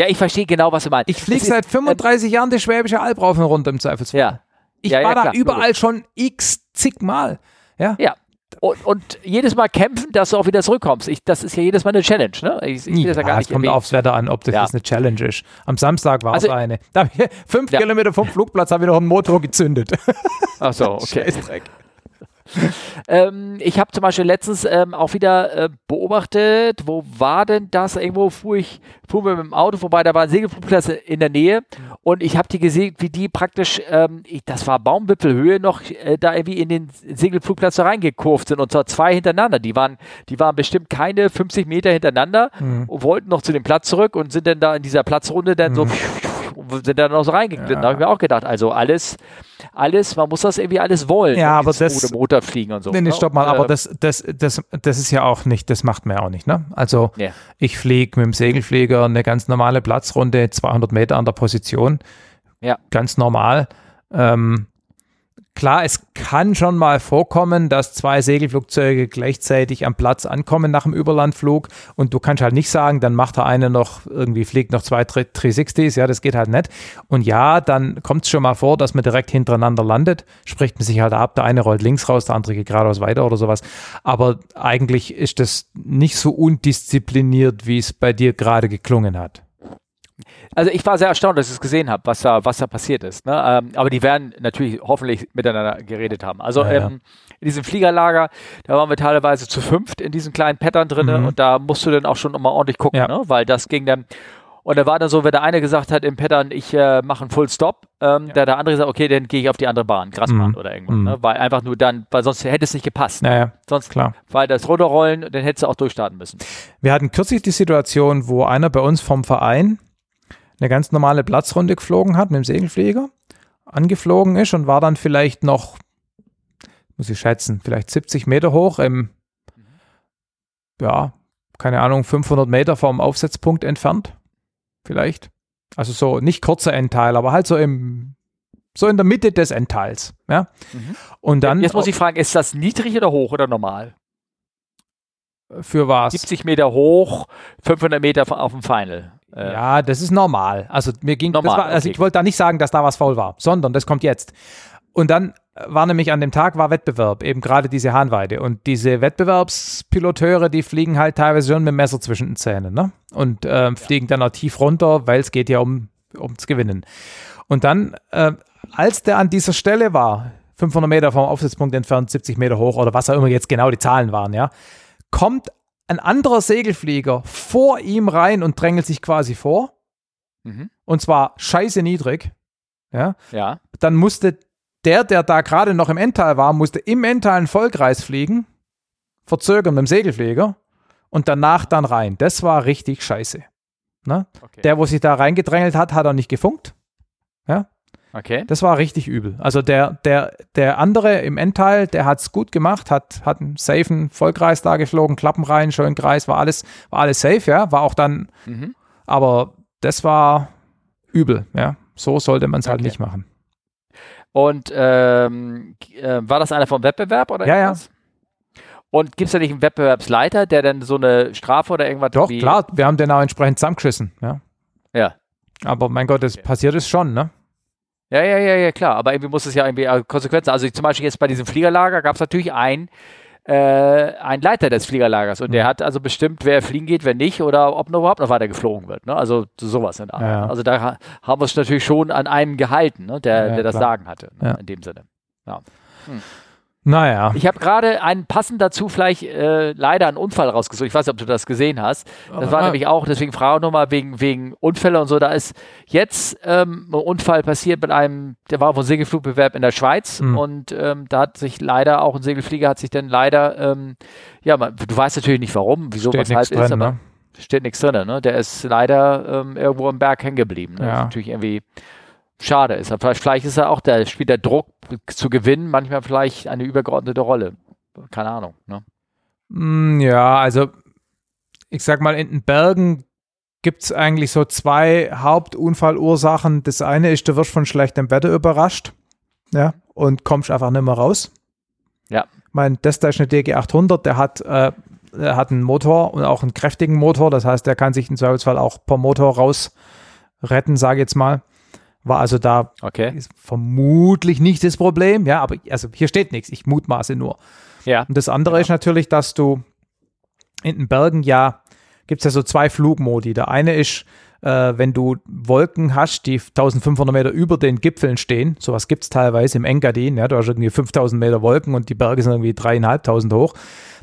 Ja, ich verstehe genau, was du meinst. Ich fliege seit 35 ähm, Jahren die Schwäbische Alb rauf und runter im Zweifelsfall. Ja. Ich ja, war ja, da überall schon x zig Mal. Ja. ja. Und, und, jedes Mal kämpfen, dass du auch wieder zurückkommst. Ich, das ist ja jedes Mal eine Challenge. Ne? Ich, ich ja, ja es kommt aufs Wetter an, ob das ja. eine Challenge ist. Am Samstag war es also, eine. Da, fünf. Kilometer vom Flugplatz habe ich noch einen Motor gezündet. Ach so, okay. Scheißdreck. Ähm, ich habe zum Beispiel letztens ähm, auch wieder äh, beobachtet, wo war denn das? Irgendwo fuhr ich fuhr mit dem Auto vorbei, da war ein Segelflugplatz in der Nähe und ich habe die gesehen, wie die praktisch, ähm, ich, das war Baumwipfelhöhe, noch äh, da irgendwie in den Segelflugplatz reingekurvt sind und zwar zwei hintereinander. Die waren, die waren bestimmt keine 50 Meter hintereinander mhm. und wollten noch zu dem Platz zurück und sind dann da in dieser Platzrunde dann mhm. so sind dann noch so reingeglitten. Ja. Da habe ich mir auch gedacht, also alles, alles, man muss das irgendwie alles wollen. Ja, aber das. Oder Motor fliegen und so. Nee, nee, ne? stopp mal, aber äh, das, das, das, das ist ja auch nicht, das macht man ja auch nicht, ne? Also, ja. ich fliege mit dem Segelflieger eine ganz normale Platzrunde, 200 Meter an der Position. Ja. Ganz normal. Ähm, Klar, es kann schon mal vorkommen, dass zwei Segelflugzeuge gleichzeitig am Platz ankommen nach dem Überlandflug und du kannst halt nicht sagen, dann macht der eine noch irgendwie, fliegt noch zwei 360s, ja, das geht halt nicht. Und ja, dann kommt es schon mal vor, dass man direkt hintereinander landet, spricht man sich halt ab, der eine rollt links raus, der andere geht geradeaus weiter oder sowas. Aber eigentlich ist das nicht so undiszipliniert, wie es bei dir gerade geklungen hat. Also ich war sehr erstaunt, dass ich es gesehen habe, was da, was da passiert ist. Ne? Ähm, aber die werden natürlich hoffentlich miteinander geredet haben. Also ja, ja. Ähm, in diesem Fliegerlager, da waren wir teilweise zu fünft in diesen kleinen Pattern drin mhm. und da musst du dann auch schon mal ordentlich gucken, ja. ne? weil das ging dann Und da war dann so, wenn der eine gesagt hat im Pattern, ich äh, mache einen Full Stop, ähm, ja. der, der andere gesagt, okay, dann gehe ich auf die andere Bahn, Grasbahn mm. oder irgendwas. Mm. Ne? Weil einfach nur dann, weil sonst hätte es nicht gepasst. Naja, sonst, klar. Weil das Runterrollen, dann hättest du auch durchstarten müssen. Wir hatten kürzlich die Situation, wo einer bei uns vom Verein eine ganz normale Platzrunde geflogen hat mit dem Segelflieger, angeflogen ist und war dann vielleicht noch, muss ich schätzen, vielleicht 70 Meter hoch im, ja, keine Ahnung, 500 Meter vom Aufsetzpunkt entfernt vielleicht. Also so nicht kurzer Endteil, aber halt so im so in der Mitte des Endteils. Ja? Mhm. Und dann. Jetzt muss ich fragen, ist das niedrig oder hoch oder normal? Für was? 70 Meter hoch, 500 Meter auf dem Final. Äh ja, das ist normal. Also mir ging, normal, war, also okay. ich wollte da nicht sagen, dass da was faul war, sondern das kommt jetzt. Und dann war nämlich an dem Tag war Wettbewerb, eben gerade diese Hahnweide. Und diese Wettbewerbspiloteure, die fliegen halt teilweise schon mit dem Messer zwischen den Zähnen, ne? Und äh, fliegen dann auch tief runter, weil es geht ja um, ums Gewinnen. Und dann, äh, als der an dieser Stelle war, 500 Meter vom Aufsitzpunkt entfernt, 70 Meter hoch oder was auch immer jetzt genau die Zahlen waren, ja, kommt ein anderer Segelflieger vor ihm rein und drängelt sich quasi vor. Mhm. Und zwar scheiße niedrig. Ja. ja. Dann musste der, der da gerade noch im Endtal war, musste im Endtal einen Vollkreis fliegen, verzögern mit dem Segelflieger und danach dann rein. Das war richtig scheiße. Ne? Okay. Der, wo sich da reingedrängelt hat, hat er nicht gefunkt. Ja. Okay. Das war richtig übel. Also der, der, der andere im Endteil, der hat es gut gemacht, hat, hat einen safen Vollkreis da geflogen, Klappen rein, schön Kreis, war alles, war alles safe, ja, war auch dann, mhm. aber das war übel, ja. So sollte man es halt okay. halt nicht machen. Und ähm, äh, war das einer vom Wettbewerb oder ja, irgendwas? Ja. Und gibt es da nicht einen Wettbewerbsleiter, der dann so eine Strafe oder irgendwas Doch, klar, wir haben den auch entsprechend zusammengeschissen, ja. Ja. Aber mein Gott, das okay. passiert ist schon, ne? Ja, ja, ja, ja, klar. Aber irgendwie muss es ja irgendwie Konsequenzen. Also zum Beispiel jetzt bei diesem Fliegerlager gab es natürlich einen, äh, ein Leiter des Fliegerlagers und mhm. der hat also bestimmt, wer fliegen geht, wer nicht oder ob noch überhaupt noch weiter geflogen wird. Ne? Also sowas in der Art. Ja. Also da haben wir es natürlich schon an einem gehalten, ne? der, ja, der das Sagen hatte, ne? in dem Sinne. Ja. Hm. Naja. Ich habe gerade einen passend dazu vielleicht äh, leider einen Unfall rausgesucht. Ich weiß nicht, ob du das gesehen hast. Das war ah. nämlich auch, deswegen frage ich nochmal wegen, wegen Unfälle und so. Da ist jetzt ähm, ein Unfall passiert mit einem, der war auf einem Segelflugbewerb in der Schweiz mhm. und ähm, da hat sich leider auch ein Segelflieger hat sich dann leider, ähm, ja, man, du weißt natürlich nicht warum, wieso, Steht weshalb ist, aber ne? steht nichts drin. Ne? Der ist leider ähm, irgendwo im Berg hängen geblieben. Ne? Ja. Das ist natürlich irgendwie schade ist. Vielleicht, vielleicht ist er auch, der spielt der Druck zu gewinnen, manchmal vielleicht eine übergeordnete Rolle. Keine Ahnung. Ne? Mm, ja, also ich sag mal, in den Bergen gibt es eigentlich so zwei Hauptunfallursachen. Das eine ist, du wirst von schlechtem Wetter überrascht ja, und kommst einfach nicht mehr raus. Ja. Mein Tesla ist eine DG800, der hat, äh, der hat einen Motor und auch einen kräftigen Motor. Das heißt, der kann sich im Zweifelsfall auch per Motor rausretten, sage ich jetzt mal. War also da okay. ist vermutlich nicht das Problem. Ja, aber also hier steht nichts. Ich mutmaße nur. Ja. Und das andere genau. ist natürlich, dass du in den Bergen ja, gibt es ja so zwei Flugmodi. Der eine ist, äh, wenn du Wolken hast, die 1500 Meter über den Gipfeln stehen. Sowas gibt es teilweise im Engadin. Ja, du hast irgendwie 5000 Meter Wolken und die Berge sind irgendwie dreieinhalbtausend hoch.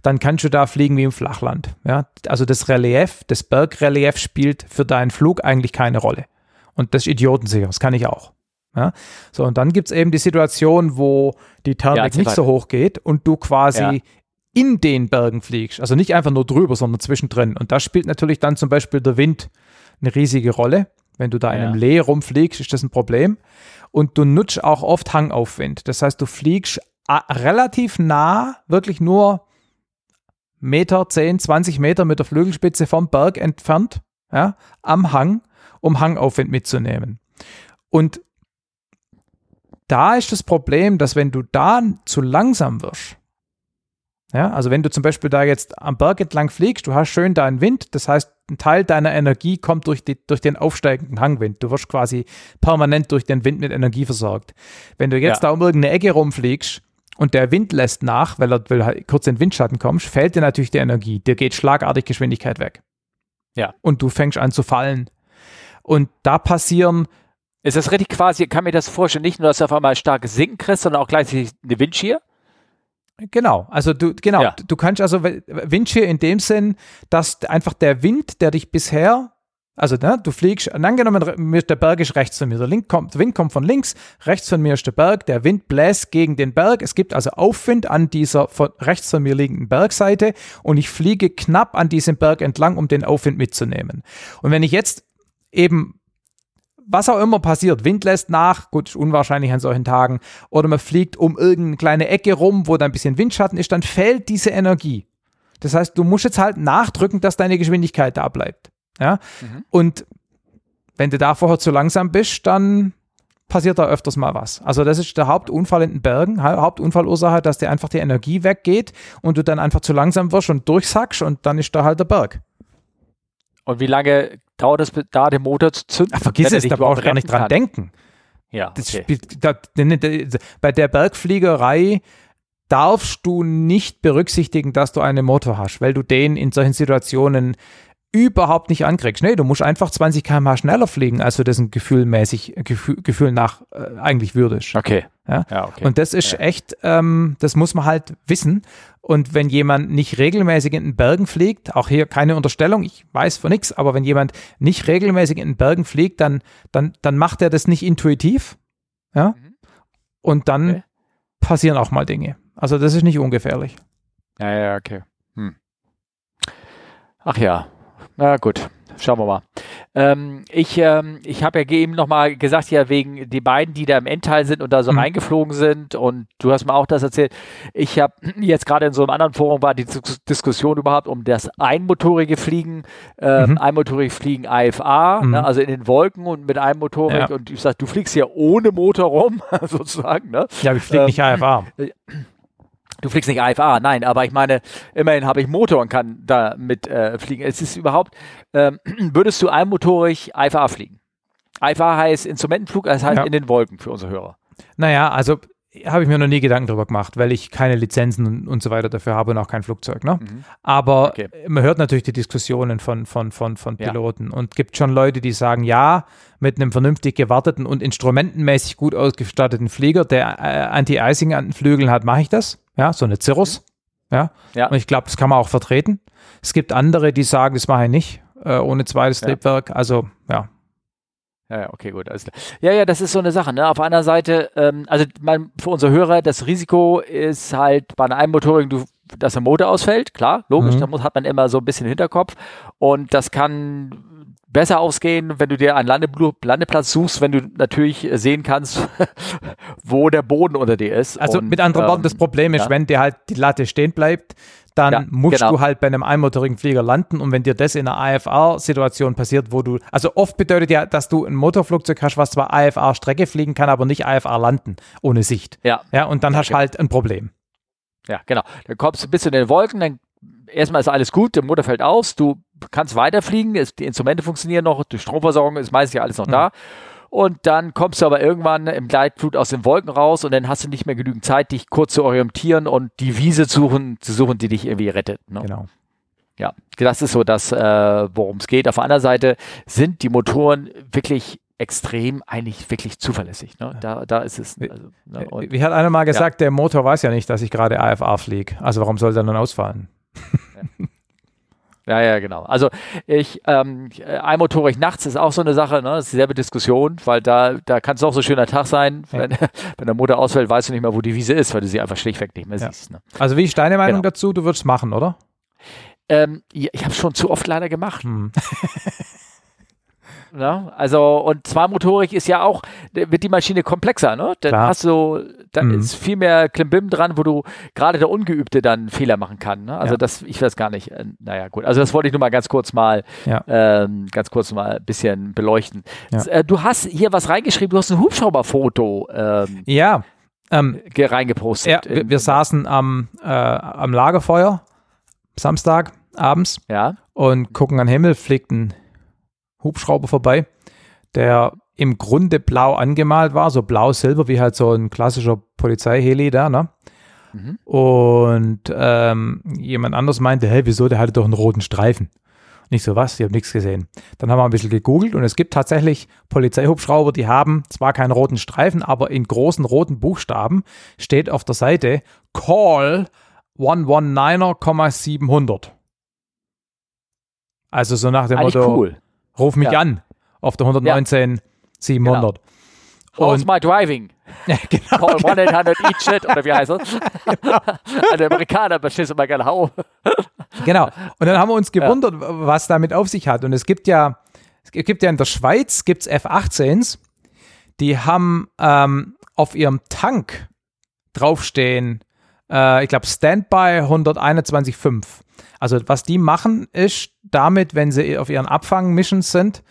Dann kannst du da fliegen wie im Flachland. Ja, also das Relief, das Bergrelief spielt für deinen Flug eigentlich keine Rolle. Und das ist idiotensicher, das kann ich auch. Ja? So, und dann gibt es eben die Situation, wo die Thermik ja, nicht so hoch geht und du quasi ja. in den Bergen fliegst. Also nicht einfach nur drüber, sondern zwischendrin. Und da spielt natürlich dann zum Beispiel der Wind eine riesige Rolle. Wenn du da in einem Lee rumfliegst, ist das ein Problem. Und du nutzt auch oft Hangaufwind. Das heißt, du fliegst relativ nah, wirklich nur Meter, 10, 20 Meter mit der Flügelspitze vom Berg entfernt, ja, am Hang um Hangaufwind mitzunehmen. Und da ist das Problem, dass wenn du da zu langsam wirst, ja, also wenn du zum Beispiel da jetzt am Berg entlang fliegst, du hast schön deinen Wind, das heißt, ein Teil deiner Energie kommt durch, die, durch den aufsteigenden Hangwind. Du wirst quasi permanent durch den Wind mit Energie versorgt. Wenn du jetzt ja. da um irgendeine Ecke rumfliegst und der Wind lässt nach, weil er weil kurz in den Windschatten kommst, fällt dir natürlich die Energie. Dir geht schlagartig Geschwindigkeit weg. Ja. Und du fängst an zu fallen. Und da passieren. Ist das richtig quasi, kann mir das vorstellen, nicht nur, dass du auf einmal starkes Sinken kriegst, sondern auch gleichzeitig eine Windschier? Genau, also du, genau, ja. du kannst also Windschier in dem Sinn, dass einfach der Wind, der dich bisher Also ne, du fliegst, angenommen, der Berg ist rechts von mir, der, kommt, der, Wind kommt von links, rechts von mir ist der Berg, der Wind bläst gegen den Berg, es gibt also Aufwind an dieser von, rechts von mir liegenden Bergseite und ich fliege knapp an diesem Berg entlang, um den Aufwind mitzunehmen. Und wenn ich jetzt eben was auch immer passiert, Wind lässt nach, gut, ist unwahrscheinlich an solchen Tagen, oder man fliegt um irgendeine kleine Ecke rum, wo da ein bisschen Windschatten ist, dann fällt diese Energie. Das heißt, du musst jetzt halt nachdrücken, dass deine Geschwindigkeit da bleibt. Ja? Mhm. Und wenn du da vorher zu langsam bist, dann passiert da öfters mal was. Also das ist der Hauptunfall in den Bergen, Hauptunfallursache, dass dir einfach die Energie weggeht und du dann einfach zu langsam wirst und durchsackst und dann ist da halt der Berg. Und wie lange dauert es da, den Motor zu zünden? Ach, vergiss es, da brauchst du gar nicht dran kann. denken. Ja, okay. spielt, da, bei der Bergfliegerei darfst du nicht berücksichtigen, dass du einen Motor hast, weil du den in solchen Situationen überhaupt nicht ankriegst. Nee, du musst einfach 20 km/h schneller fliegen, als du das ein gefühlmäßig, Gefühl, Gefühl nach äh, eigentlich würdest. Okay. Ja? ja okay. Und das ist ja. echt, ähm, das muss man halt wissen. Und wenn jemand nicht regelmäßig in den Bergen fliegt, auch hier keine Unterstellung, ich weiß von nichts, aber wenn jemand nicht regelmäßig in den Bergen fliegt, dann, dann, dann macht er das nicht intuitiv. Ja. Mhm. Und dann okay. passieren auch mal Dinge. Also das ist nicht ungefährlich. Ja, ja, okay. Hm. Ach ja, na gut, schauen wir mal. Ähm, ich ähm, ich habe ja eben nochmal gesagt, ja, wegen die beiden, die da im Endteil sind und da so mhm. reingeflogen sind und du hast mir auch das erzählt. Ich habe jetzt gerade in so einem anderen Forum war die Diskussion überhaupt um das einmotorige Fliegen, ähm, mhm. einmotorig Fliegen IFA, mhm. ne, also in den Wolken und mit Einmotorik ja. und ich sag, du fliegst ja ohne Motor rum, sozusagen. Ne? Ja, ich fliege nicht IFA. Du fliegst nicht AFA, nein, aber ich meine, immerhin habe ich Motor und kann damit äh, fliegen. Es ist überhaupt, ähm, würdest du einmotorig AFA fliegen? AFA heißt Instrumentenflug, das heißt ja. in den Wolken für unsere Hörer. Naja, also habe ich mir noch nie Gedanken darüber gemacht, weil ich keine Lizenzen und, so weiter dafür habe und auch kein Flugzeug. Ne? Mhm. Aber okay. man hört natürlich die Diskussionen von, von, von, von Piloten ja. und gibt schon Leute, die sagen, ja, mit einem vernünftig gewarteten und instrumentenmäßig gut ausgestatteten Flieger, der äh, Anti-Icing an den Flügeln hat, mache ich das. Ja, so eine Cirrus. Mhm. Ja? ja. Und ich glaube, das kann man auch vertreten. Es gibt andere, die sagen, das mache ich nicht, äh, ohne zweites ja. Triebwerk. Also, ja, ja, ja, okay, gut. Alles klar. Ja, ja, das ist so eine Sache. Ne? Auf einer Seite, ähm, also man, für unsere Hörer, das Risiko ist halt bei einem Motorigen, du, dass der Motor ausfällt, klar, logisch, mhm. da muss, hat man immer so ein bisschen Hinterkopf. Und das kann besser ausgehen, wenn du dir einen Lande Landeplatz suchst, wenn du natürlich sehen kannst, wo der Boden unter dir ist. Also und, mit anderen ähm, Worten, das Problem ist, ja. wenn dir halt die Latte stehen bleibt, dann ja, musst genau. du halt bei einem einmotorigen Flieger landen und wenn dir das in einer IFR-Situation passiert, wo du, also oft bedeutet ja, dass du ein Motorflugzeug hast, was zwar IFR-Strecke fliegen kann, aber nicht IFR landen, ohne Sicht. Ja. Ja, und dann hast du halt ein Problem. Ja, genau. Dann kommst du bis in den Wolken, dann erstmal ist alles gut, der Motor fällt aus, du kannst weiterfliegen, die Instrumente funktionieren noch, die Stromversorgung ist meistens ja alles noch mhm. da und dann kommst du aber irgendwann im Gleitflut aus den Wolken raus und dann hast du nicht mehr genügend Zeit, dich kurz zu orientieren und die Wiese zu suchen, zu suchen, die dich irgendwie rettet. Ne? Genau. Ja, das ist so das, äh, worum es geht. Auf der anderen Seite sind die Motoren wirklich extrem eigentlich wirklich zuverlässig. Ne? Da, da ist es. Also, ne? und, Wie hat einer mal gesagt, ja. der Motor weiß ja nicht, dass ich gerade AFA fliege. Also warum soll der dann ausfallen? Ja. Ja, ja, genau. Also ich, ähm, einmotorig nachts ist auch so eine Sache, ne? Das ist dieselbe Diskussion, weil da, da kann es auch so ein schöner Tag sein. Ja. Wenn, wenn der Motor ausfällt, weißt du nicht mehr, wo die Wiese ist, weil du sie einfach schlichtweg nicht mehr ja. siehst. Ne? Also wie ist deine Meinung genau. dazu? Du würdest machen, oder? Ähm, ich habe es schon zu oft leider gemacht. Hm. Ne? Also, und zweimotorig ist ja auch, wird die Maschine komplexer, ne? Dann Klar. hast du, dann mhm. ist viel mehr Klimbim dran, wo du gerade der Ungeübte dann Fehler machen kann. Ne? Also ja. das, ich weiß gar nicht. Äh, naja, gut. Also das wollte ich nur mal ganz kurz mal, ja. ähm, ganz kurz mal ein bisschen beleuchten. Ja. Äh, du hast hier was reingeschrieben, du hast ein Hubschrauberfoto ähm, ja. Ähm, reingepostet. Ja, wir, wir saßen am, äh, am Lagerfeuer Samstag abends ja. und gucken an den Himmel, fliegten Hubschrauber vorbei, der im Grunde blau angemalt war, so blau-silber, wie halt so ein klassischer Polizeiheli da, ne? Mhm. Und ähm, jemand anders meinte, hey, wieso, der hatte doch einen roten Streifen. Nicht so was, ich habe nichts gesehen. Dann haben wir ein bisschen gegoogelt und es gibt tatsächlich Polizeihubschrauber, die haben zwar keinen roten Streifen, aber in großen roten Buchstaben steht auf der Seite Call 119er,700. Also so nach dem Eigentlich Motto, cool Ruf mich ja. an auf der 119 ja. 700. Genau. How's my driving? Ja, genau, Call 1-800 eat shit oder wie heißt das? Genau. Ein Amerikaner beschissen mal gerne Hau. genau. Und dann haben wir uns gewundert, ja. was damit auf sich hat. Und es gibt ja, es gibt ja in der Schweiz gibt's F-18s, die haben ähm, auf ihrem Tank draufstehen, äh, ich glaube Standby 121.5. Also was die machen ist damit, wenn sie auf ihren Abfang-Missions sind,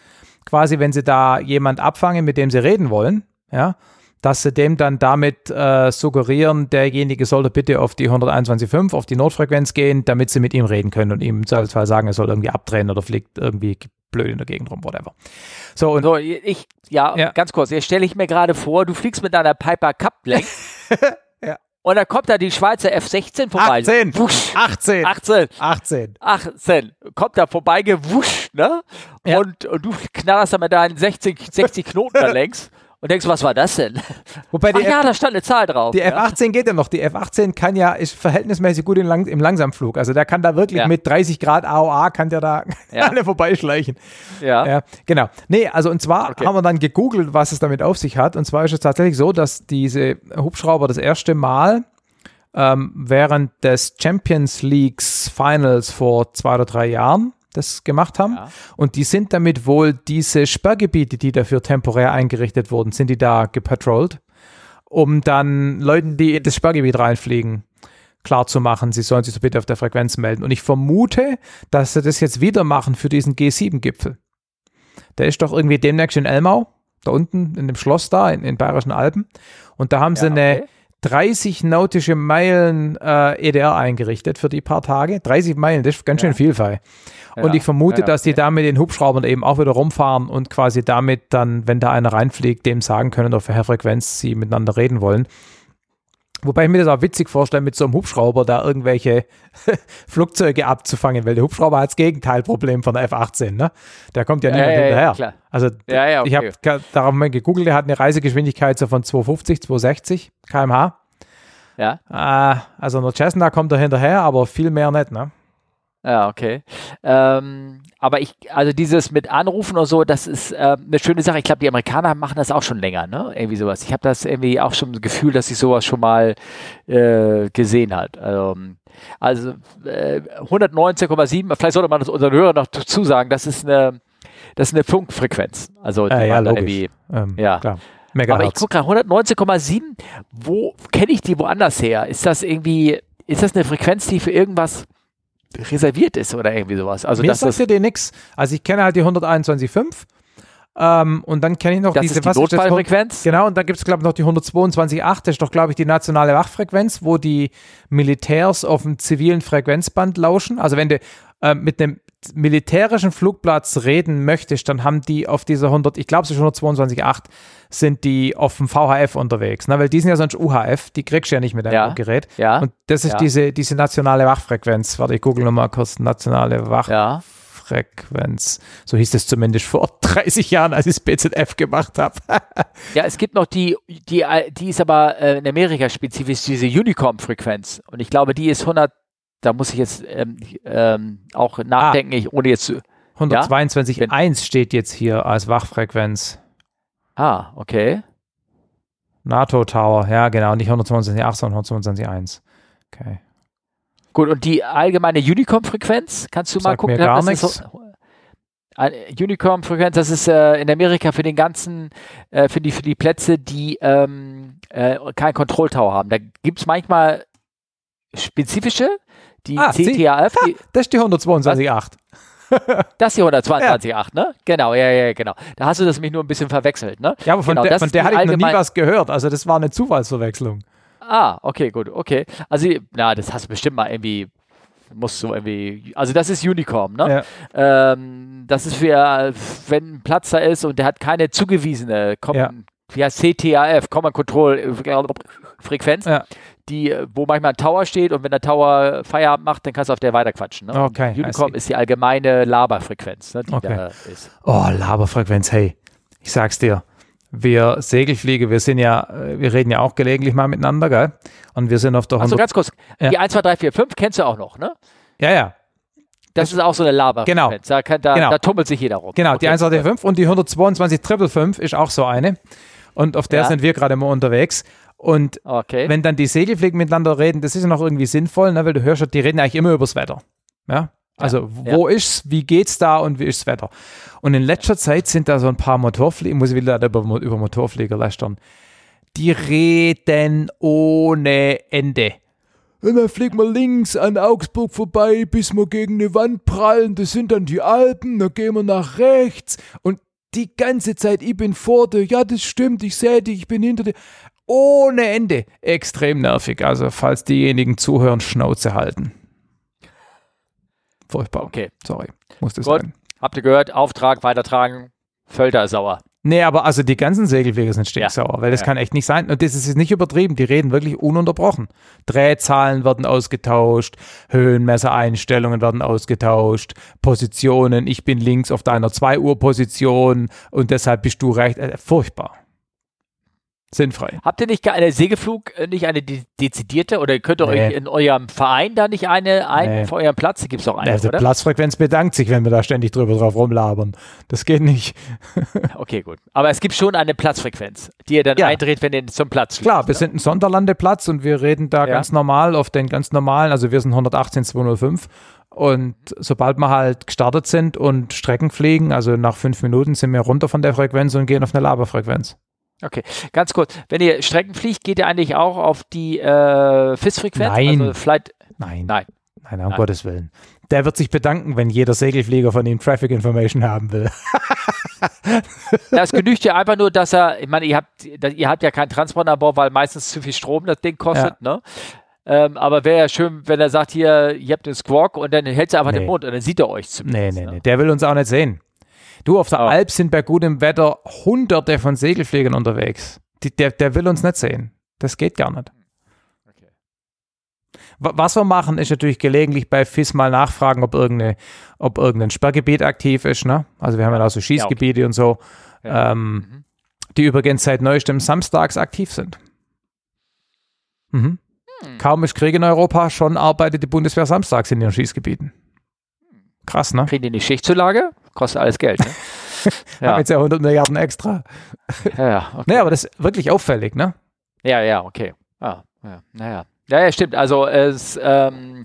quasi wenn sie da jemand abfangen, mit dem sie reden wollen, ja, dass sie dem dann damit äh, suggerieren, derjenige sollte bitte auf die 121.5, auf die Notfrequenz gehen, damit sie mit ihm reden können und ihm im Zweifelsfall sagen, er soll irgendwie abdrehen oder fliegt irgendwie blöd in der Gegend rum, whatever. So, und so, ich, ja, ja. ganz kurz, jetzt stelle ich mir gerade vor, du fliegst mit deiner Piper Cup ja. und dann kommt da die Schweizer F-16 vorbei. 18, Wusch. 18, 18, 18, 18, kommt da vorbei gewuscht, ne? Ja. Und, und du knallerst da mit deinen 60, 60 Knoten da längs und denkst, was war das denn? Wobei Ach ja, da stand eine Zahl drauf. Die F-18 geht ja noch. Die F-18 kann ja, ist verhältnismäßig gut im, Lang im Langsamflug. Also der kann da wirklich ja. mit 30 Grad AOA, kann der da ja. alle vorbeischleichen. Ja. ja. Genau. Nee, also und zwar okay. haben wir dann gegoogelt, was es damit auf sich hat. Und zwar ist es tatsächlich so, dass diese Hubschrauber das erste Mal ähm, während des Champions Leagues Finals vor zwei oder drei Jahren das gemacht haben. Ja. Und die sind damit wohl diese Sperrgebiete, die dafür temporär eingerichtet wurden, sind die da gepatrollt, um dann Leuten, die in das Sperrgebiet reinfliegen, klar zu machen, sie sollen sich so bitte auf der Frequenz melden. Und ich vermute, dass sie das jetzt wieder machen für diesen G7-Gipfel. Der ist doch irgendwie demnächst in Elmau, da unten in dem Schloss da, in den Bayerischen Alpen. Und da haben ja, sie eine 30 nautische Meilen äh, EDR eingerichtet für die paar Tage. 30 Meilen, das ist ganz schön ja. viel, Fall. Und ich vermute, ja, dass die da mit den Hubschraubern eben auch wieder rumfahren und quasi damit dann, wenn da einer reinfliegt, dem sagen können, auf welcher Frequenz sie miteinander reden wollen. Wobei ich mir das auch witzig vorstelle, mit so einem Hubschrauber da irgendwelche Flugzeuge abzufangen, weil der Hubschrauber hat das Gegenteilproblem von der F-18, ne? Der kommt ja, ja niemand ja, hinterher. Ja, also okay. ich habe darauf mal gegoogelt, der hat eine Reisegeschwindigkeit so von 250, 260 km/h. Ja. Äh, also der Cessna kommt da hinterher, aber viel mehr nicht, ne? Ja, okay. Ähm, aber ich, also dieses mit Anrufen und so, das ist äh, eine schöne Sache. Ich glaube, die Amerikaner machen das auch schon länger, ne? Irgendwie sowas. Ich habe das irgendwie auch schon das Gefühl, dass ich sowas schon mal äh, gesehen hat. Ähm, also äh, 119,7, vielleicht sollte man das unseren Hörern noch dazu sagen, das ist eine, das ist eine Funkfrequenz. Also äh, ja, logisch. Ähm, ja. Klar. Aber ich gucke gerade, 119,7, wo kenne ich die woanders her? Ist das irgendwie, ist das eine Frequenz, die für irgendwas reserviert ist oder irgendwie sowas. Also Mir sagt ja dir nichts. Also ich kenne halt die 121.5 ähm, und dann kenne ich noch das diese ist die Notfallfrequenz. Genau, und dann gibt es, glaube ich, noch die 122.8. Das ist doch, glaube ich, die nationale Wachfrequenz, wo die Militärs auf dem zivilen Frequenzband lauschen. Also wenn du äh, mit einem militärischen Flugplatz reden möchtest, dann haben die auf dieser 100, ich glaube es ist 122.8, sind die auf dem VHF unterwegs, ne? weil die sind ja sonst UHF, die kriegst du ja nicht mit deinem ja, Gerät. Ja, und das ist ja. diese, diese nationale Wachfrequenz. Warte, ich google nochmal kurz, nationale Wachfrequenz. So hieß es zumindest vor 30 Jahren, als ich das BZF gemacht habe. ja, es gibt noch die, die, die ist aber äh, in Amerika spezifisch, diese Unicom-Frequenz. Und ich glaube, die ist 100 da muss ich jetzt ähm, ähm, auch nachdenken, ah, ich, ohne jetzt zu. 122.1 ja? steht jetzt hier als Wachfrequenz. Ah, okay. NATO Tower, ja genau, nicht 122.8, sondern 122.1. Okay. Gut, und die allgemeine Unicom-Frequenz, kannst du Sag mal gucken? Mir gar nichts. So, Unicom-Frequenz, das ist äh, in Amerika für den ganzen, äh, für, die, für die Plätze, die ähm, äh, keinen Kontrolltower haben. Da gibt es manchmal spezifische, die ah, CTAF. Die, das ist die 122.8. Das ist die 122.8, ja. ne? Genau, ja, ja, genau. Da hast du das mich nur ein bisschen verwechselt, ne? Ja, aber von genau, der, von der hatte ich noch nie was gehört. Also das war eine Zufallsverwechslung. Ah, okay, gut, okay. Also, na, das hast du bestimmt mal irgendwie musst du irgendwie, also das ist Unicom, ne? Ja. Ähm, das ist für, wenn ein Platz da ist und der hat keine zugewiesene, ja. wie heißt CTAF, Common Control äh, Frequenz, ja die, wo manchmal ein Tower steht und wenn der Tower Feierabend macht, dann kannst du auf der weiterquatschen. Ne? Okay. Unicom ist die allgemeine Laberfrequenz, ne, die okay. da ist. Oh, Laberfrequenz, hey, ich sag's dir. Wir Segelfliege, wir sind ja, wir reden ja auch gelegentlich mal miteinander, gell? Und wir sind auf der Also ganz kurz, ja. die 1, 2, 3, 4, 5 kennst du auch noch, ne? Ja, ja. das ist auch so eine Laber. Genau. Da, kann, da, Genau. da tummelt sich jeder rum. Genau, Okay. die 185 und die 122 555 ist auch so eine. Und auf der Ja. sind wir gerade mal unterwegs. Und Okay. wenn dann die Segelfliegen miteinander reden, das ist ja noch irgendwie sinnvoll, ne? weil du hörst, ja, die reden eigentlich immer übers Wetter. Ja? Also, wo ist's, wie geht's da und wie ist das Wetter? Und in letzter Zeit sind da so ein paar Motorflieger, muss ich wieder über, über Motorflieger lästern, die reden ohne Ende. Und dann fliegen wir links an Augsburg vorbei, bis wir gegen eine Wand prallen. Das sind dann die Alpen. Dann gehen wir nach rechts. Und die ganze Zeit, ich bin vor dir. Ja, das stimmt. Ich sehe dich. Ich bin hinter dir. Ohne Ende. Extrem nervig. Also, falls diejenigen zuhören, Schnauze halten. Furchtbar. Okay. Sorry. Muss das Gut. sein. Habt ihr gehört? Auftrag weitertragen. Völter ist sauer. Nee, aber also die ganzen Segelflieger sind stinksauer, weil das Ja. kann echt nicht sein. Und das ist jetzt nicht übertrieben. Die reden wirklich ununterbrochen. Drehzahlen werden ausgetauscht, Höhenmessereinstellungen werden ausgetauscht, Positionen. Ich bin links auf deiner 2 Uhr Position und deshalb bist du rechts. Äh, furchtbar. Sinnfrei. Habt ihr nicht eine Segelflug, äh, nicht eine de dezidierte oder könnt ihr Nee. euch in eurem Verein da nicht eine ein Nee. für euren Platz? Die gibt es doch eine, Also oder? Platzfrequenz bedankt sich, wenn wir da ständig drüber drauf rumlabern. Das geht nicht. Okay, gut. Aber es gibt schon eine Platzfrequenz, die ihr dann Ja. eindreht, wenn ihr zum Platz fliegt. Klar, wir sind ein Sonderlandeplatz und wir reden da Ja. ganz normal auf den ganz normalen, also wir sind 118 205 und sobald wir halt gestartet sind und Strecken fliegen, also nach fünf Minuten sind wir runter von der Frequenz und gehen auf eine Laberfrequenz. Okay, ganz kurz. Wenn ihr Strecken fliegt, geht ihr eigentlich auch auf die äh, FIS-Frequenz? Nein. Also Flight, Nein, nein. nein, um Nein. Gottes Willen. Der wird sich bedanken, wenn jeder Segelflieger von ihm Traffic Information haben will. Das genügt ja einfach nur, dass er, ich meine, ihr habt, ihr habt ja keinen Transponder an Bord, weil meistens zu viel Strom das Ding kostet, ne? Ähm, aber wäre ja schön, wenn er sagt, hier, ihr habt den Squawk und dann hält er einfach Nee. den Mund und dann sieht er euch Nee, zumindest. nee, ne? nee, der will uns auch nicht sehen. Du, auf der Oh. Alp sind bei gutem Wetter hunderte von Segelfliegern unterwegs. Die, der, der will uns nicht sehen. Das geht gar nicht. Okay. Wa- Was wir machen, ist natürlich gelegentlich bei FIS mal nachfragen, ob, irgendeine, ob irgendein Sperrgebiet aktiv ist. Ne? Also wir haben ja auch so Schießgebiete und so, Ja. ähm, Mhm. die übrigens seit neuestem samstags aktiv sind. Mhm. Hm. Kaum ist Krieg in Europa, schon arbeitet die Bundeswehr samstags in ihren Schießgebieten. Krass, ne? Kriegen die eine Schichtzulage? Kostet alles Geld, ne? Haben ja. jetzt ja 100 Milliarden extra. ja, ja, okay. Nee, aber das ist wirklich auffällig, ne? ja, ja, okay. Ah, ja, naja. Ja, ja, stimmt. Also es, ähm,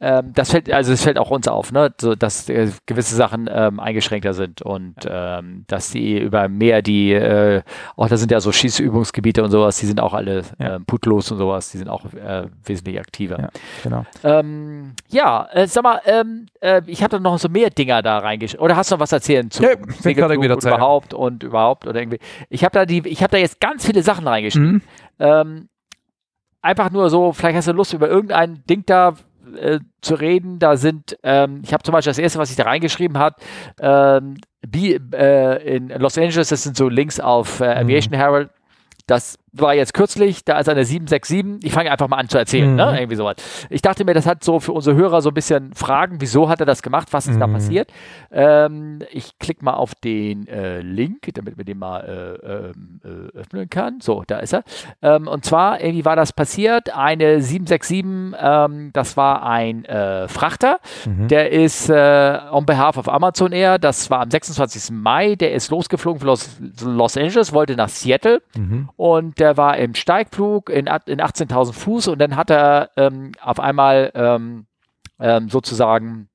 ähm, das fällt, also es fällt auch uns auf, ne, so, dass äh, gewisse Sachen ähm, eingeschränkter sind und ähm, dass die über mehr die, äh, auch da sind ja so Schießübungsgebiete und sowas, die sind auch alle Ja. ähm, putlos und sowas, die sind auch äh, wesentlich aktiver. Ja, genau. Ähm, ja, äh, sag mal, ähm, äh, ich habe da noch so mehr Dinger da reingeschrieben. Oder hast du noch was erzählen zu Nee, mit der und Zeit. überhaupt und überhaupt oder irgendwie? Ich habe da die, ich habe da jetzt ganz viele Sachen reingeschrieben. Mhm. Ähm, einfach nur so, vielleicht hast du Lust über irgendein Ding da äh, zu reden. Da sind, ähm, ich habe zum Beispiel das erste, was ich da reingeschrieben habe, ähm, äh, in Los Angeles, das sind so Links auf äh, Aviation Herald. Das war jetzt kürzlich, da ist eine 767. Ich fange einfach mal an zu erzählen, Mhm. ne? Irgendwie sowas. Ich dachte mir, das hat so für unsere Hörer so ein bisschen Fragen, wieso hat er das gemacht, was ist da Mhm. passiert. Ähm, ich klicke mal auf den äh, Link, damit man den mal äh, ähm, äh, öffnen kann. So, da ist er. Ähm, und zwar, irgendwie war das passiert, eine 767, ähm, das war ein äh, Frachter, Mhm. der ist äh, on behalf of Amazon Air, das war am 26. Mai, der ist losgeflogen von Los, Los Angeles, wollte nach Seattle Mhm. und der war im Steigflug in, in 18.000 Fuß und dann hat er ähm, auf einmal ähm, ähm, sozusagen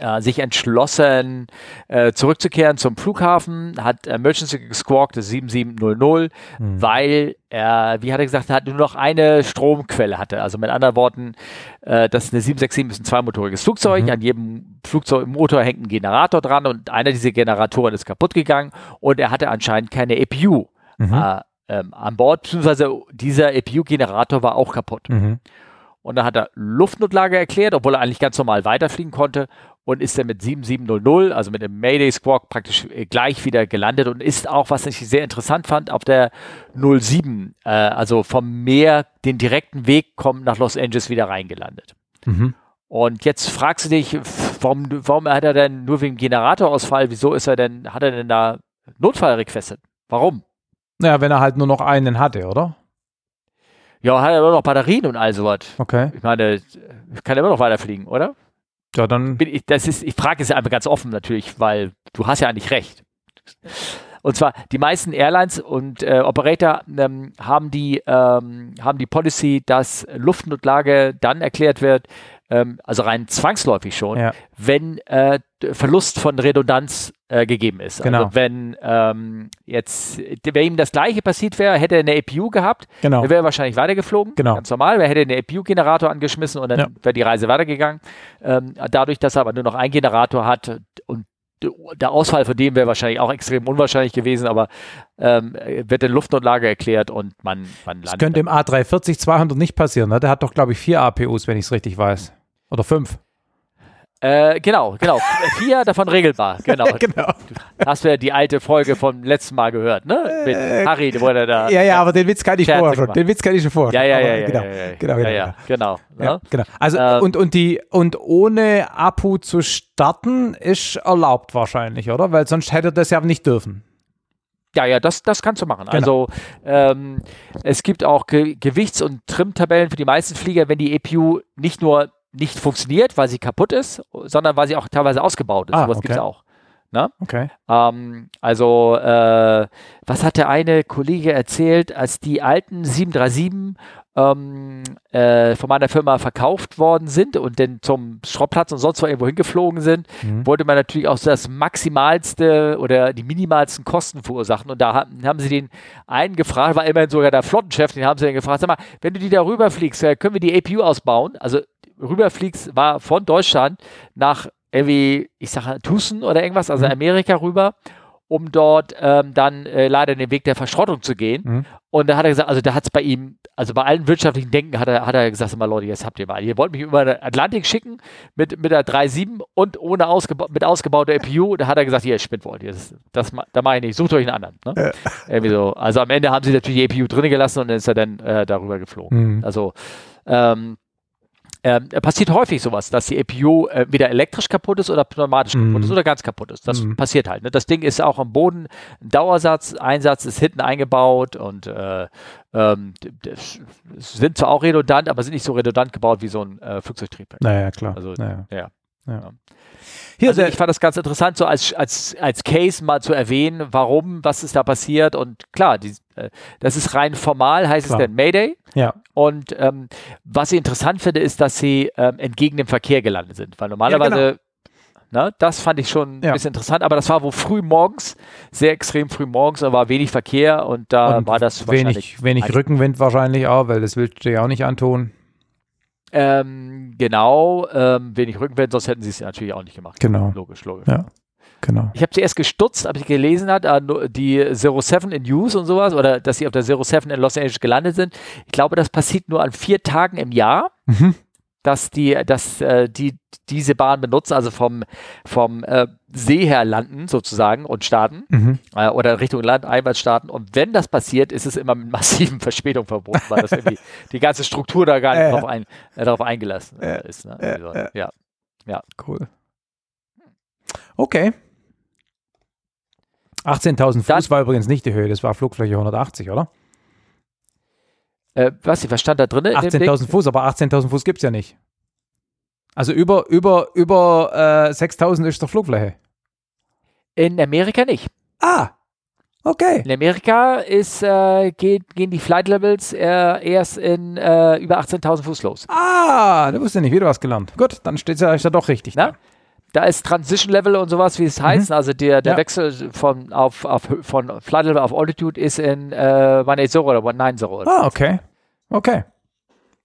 äh, sich entschlossen, äh, zurückzukehren zum Flughafen, hat Emergency gesquawkt, das 7700, Mhm. weil er, wie hat er gesagt, hat nur noch eine Stromquelle hatte. Also mit anderen Worten, äh, das ist eine 767 ist ein zweimotoriges Flugzeug. Mhm. An jedem Flugzeugmotor hängt ein Generator dran und einer dieser Generatoren ist kaputt gegangen und er hatte anscheinend keine EPU Mhm. Äh, ähm, an Bord, beziehungsweise dieser EPU-Generator war auch kaputt. Mhm. Und dann hat er Luftnotlage erklärt, obwohl er eigentlich ganz normal weiterfliegen konnte und ist dann mit 7700, also mit dem Mayday Squawk praktisch äh, gleich wieder gelandet und ist auch, was ich sehr interessant fand, auf der 07, äh, also vom Meer den direkten Weg kommt nach Los Angeles wieder reingelandet. Mhm. Und jetzt fragst du dich, warum, warum hat er denn nur wegen Generatorausfall, wieso ist er denn, hat er denn da Notfall requestet? Warum? Ja, wenn er halt nur noch einen hatte, oder? Ja, hat er immer noch Batterien und all sowas. Okay. Ich meine, kann er immer noch weiterfliegen, oder? Ja, dann. Ich, das ist, ich frage es ja einfach ganz offen natürlich, weil du hast ja eigentlich recht. Und zwar die meisten Airlines und äh, Operator ähm, haben, die, ähm, haben die Policy, dass Luftnotlage dann erklärt wird, ähm, also rein zwangsläufig schon, ja. wenn äh, Verlust von Redundanz äh, gegeben ist. Also genau. Also wenn ähm, jetzt, wenn ihm das gleiche passiert wäre, hätte er eine APU gehabt, genau. wäre er wahrscheinlich weitergeflogen. Genau. Ganz normal, er hätte einen APU-Generator angeschmissen und dann ja. wäre die Reise weitergegangen. Ähm, dadurch, dass er aber nur noch einen Generator hat und der Ausfall von dem wäre wahrscheinlich auch extrem unwahrscheinlich gewesen, aber ähm, wird in Luftnotlage erklärt und man, man landet. Das könnte im A340 200 nicht passieren, ne? Der hat doch, glaube ich, vier APUs, wenn ich es richtig weiß. Oder fünf. Äh, genau, genau. Vier davon regelbar. Genau. genau. Hast du ja die alte Folge vom letzten Mal gehört, ne? Mit äh, Harry, wo er da. Ja, ja, aber den Witz kann ich vorher schon. Den Witz kann ich schon vorher. Ja, ja, ja, ja, genau. ja, ja, genau, genau, ja, genau. Ja, genau. Also ähm, und und die und ohne Apu zu starten ist erlaubt wahrscheinlich, oder? Weil sonst hätte das ja nicht dürfen. Ja, ja, das, das kannst du machen. Genau. Also ähm, es gibt auch Ge Gewichts- und Trimtabellen für die meisten Flieger, wenn die EPU nicht nur nicht funktioniert, weil sie kaputt ist, sondern weil sie auch teilweise ausgebaut ist. Ah, Sowas okay. gibt es auch. Ne? Okay. Ähm, also, äh, was hat der eine Kollege erzählt, als die alten 737 ähm, äh, von meiner Firma verkauft worden sind und dann zum Schrottplatz und sonst wo irgendwo hingeflogen sind, mhm. wollte man natürlich auch das maximalste oder die minimalsten Kosten verursachen. Und da haben, haben sie den einen gefragt, war immerhin sogar der Flottenchef, den haben sie dann gefragt, sag mal, wenn du die da rüberfliegst, äh, können wir die APU ausbauen? Also rüberfliegst, war von Deutschland nach irgendwie, ich sage Tucson oder irgendwas, also mhm. Amerika rüber, um dort ähm, dann äh, leider den Weg der Verschrottung zu gehen. Mhm. Und da hat er gesagt, also da hat es bei ihm, also bei allen wirtschaftlichen Denken hat er, hat er gesagt, mal Leute, jetzt habt ihr mal, ihr wollt mich über den Atlantik schicken mit, mit der 3.7 und ohne ausgeba mit ausgebauter EPU. Da hat er gesagt, ihr spinnt wollt ihr. Das, das, da mache ich nicht, sucht euch einen anderen. Ne? Ja. Irgendwie so. Also am Ende haben sie natürlich die EPU drin gelassen und dann ist er dann äh, darüber geflogen. Mhm. Also ähm, ähm, passiert häufig sowas, dass die APU äh, wieder elektrisch kaputt ist oder pneumatisch mhm. kaputt ist oder ganz kaputt ist. Das mhm. passiert halt. Ne? Das Ding ist auch am Boden ein Dauersatz, Einsatz ist hinten eingebaut und äh, ähm, sind zwar auch redundant, aber sind nicht so redundant gebaut wie so ein äh, Flugzeugtriebwerk. Naja, klar. Also, naja. ja. ja. Hier also ich fand das ganz interessant, so als, als, als Case mal zu erwähnen, warum, was ist da passiert. Und klar, die, äh, das ist rein formal, heißt klar. es dann Mayday. Ja. Und ähm, was ich interessant finde, ist, dass sie ähm, entgegen dem Verkehr gelandet sind. Weil normalerweise, ja, genau. Na, ne, das fand ich schon ja. ein bisschen interessant, aber das war wo früh morgens, sehr extrem früh morgens, da war wenig Verkehr und da und war das wenig, wenig Rückenwind wahrscheinlich auch, weil das willst du dir auch nicht antun. Ähm, genau, ähm, wenig Rückenwind, sonst hätten sie es natürlich auch nicht gemacht. Genau. Logisch, logisch. Ja. Genau. Ich habe zuerst gestutzt, als ich gelesen hat, äh, die Zero Seven in Use und sowas, oder dass sie auf der Zero Seven in Los Angeles gelandet sind. Ich glaube, das passiert nur an vier Tagen im Jahr. Mhm dass die, dass äh, die diese Bahn benutzen, also vom, vom äh, See her landen sozusagen und starten mhm. äh, oder Richtung Land einwärts starten. Und wenn das passiert, ist es immer mit massiven Verspätungen verbunden, weil das irgendwie die ganze Struktur da gar nicht darauf, ein, darauf eingelassen ist. Ne? Also, ja. ja. Cool. Okay. 18.000 Fuß war übrigens nicht die Höhe, das war Flugfläche 180, oder? Äh, was, was stand da drin? 18.000 Fuß, aber 18.000 Fuß gibt es ja nicht. Also über, über, über äh, 6.000 ist doch Flugfläche. In Amerika nicht. Ah, okay. In Amerika ist, äh, geht, gehen die Flight Levels äh, erst in äh, über 18.000 Fuß los. Ah, du wusstest nicht, wieder was gelernt. Gut, dann steht es ja, ist ja doch richtig. Na? Da ist Transition Level und sowas, wie es mhm. heißt. Also der, der ja. Wechsel von, auf, auf, von Flight Level auf Altitude ist in äh, 180 oder 190. Oder ah, okay. Okay.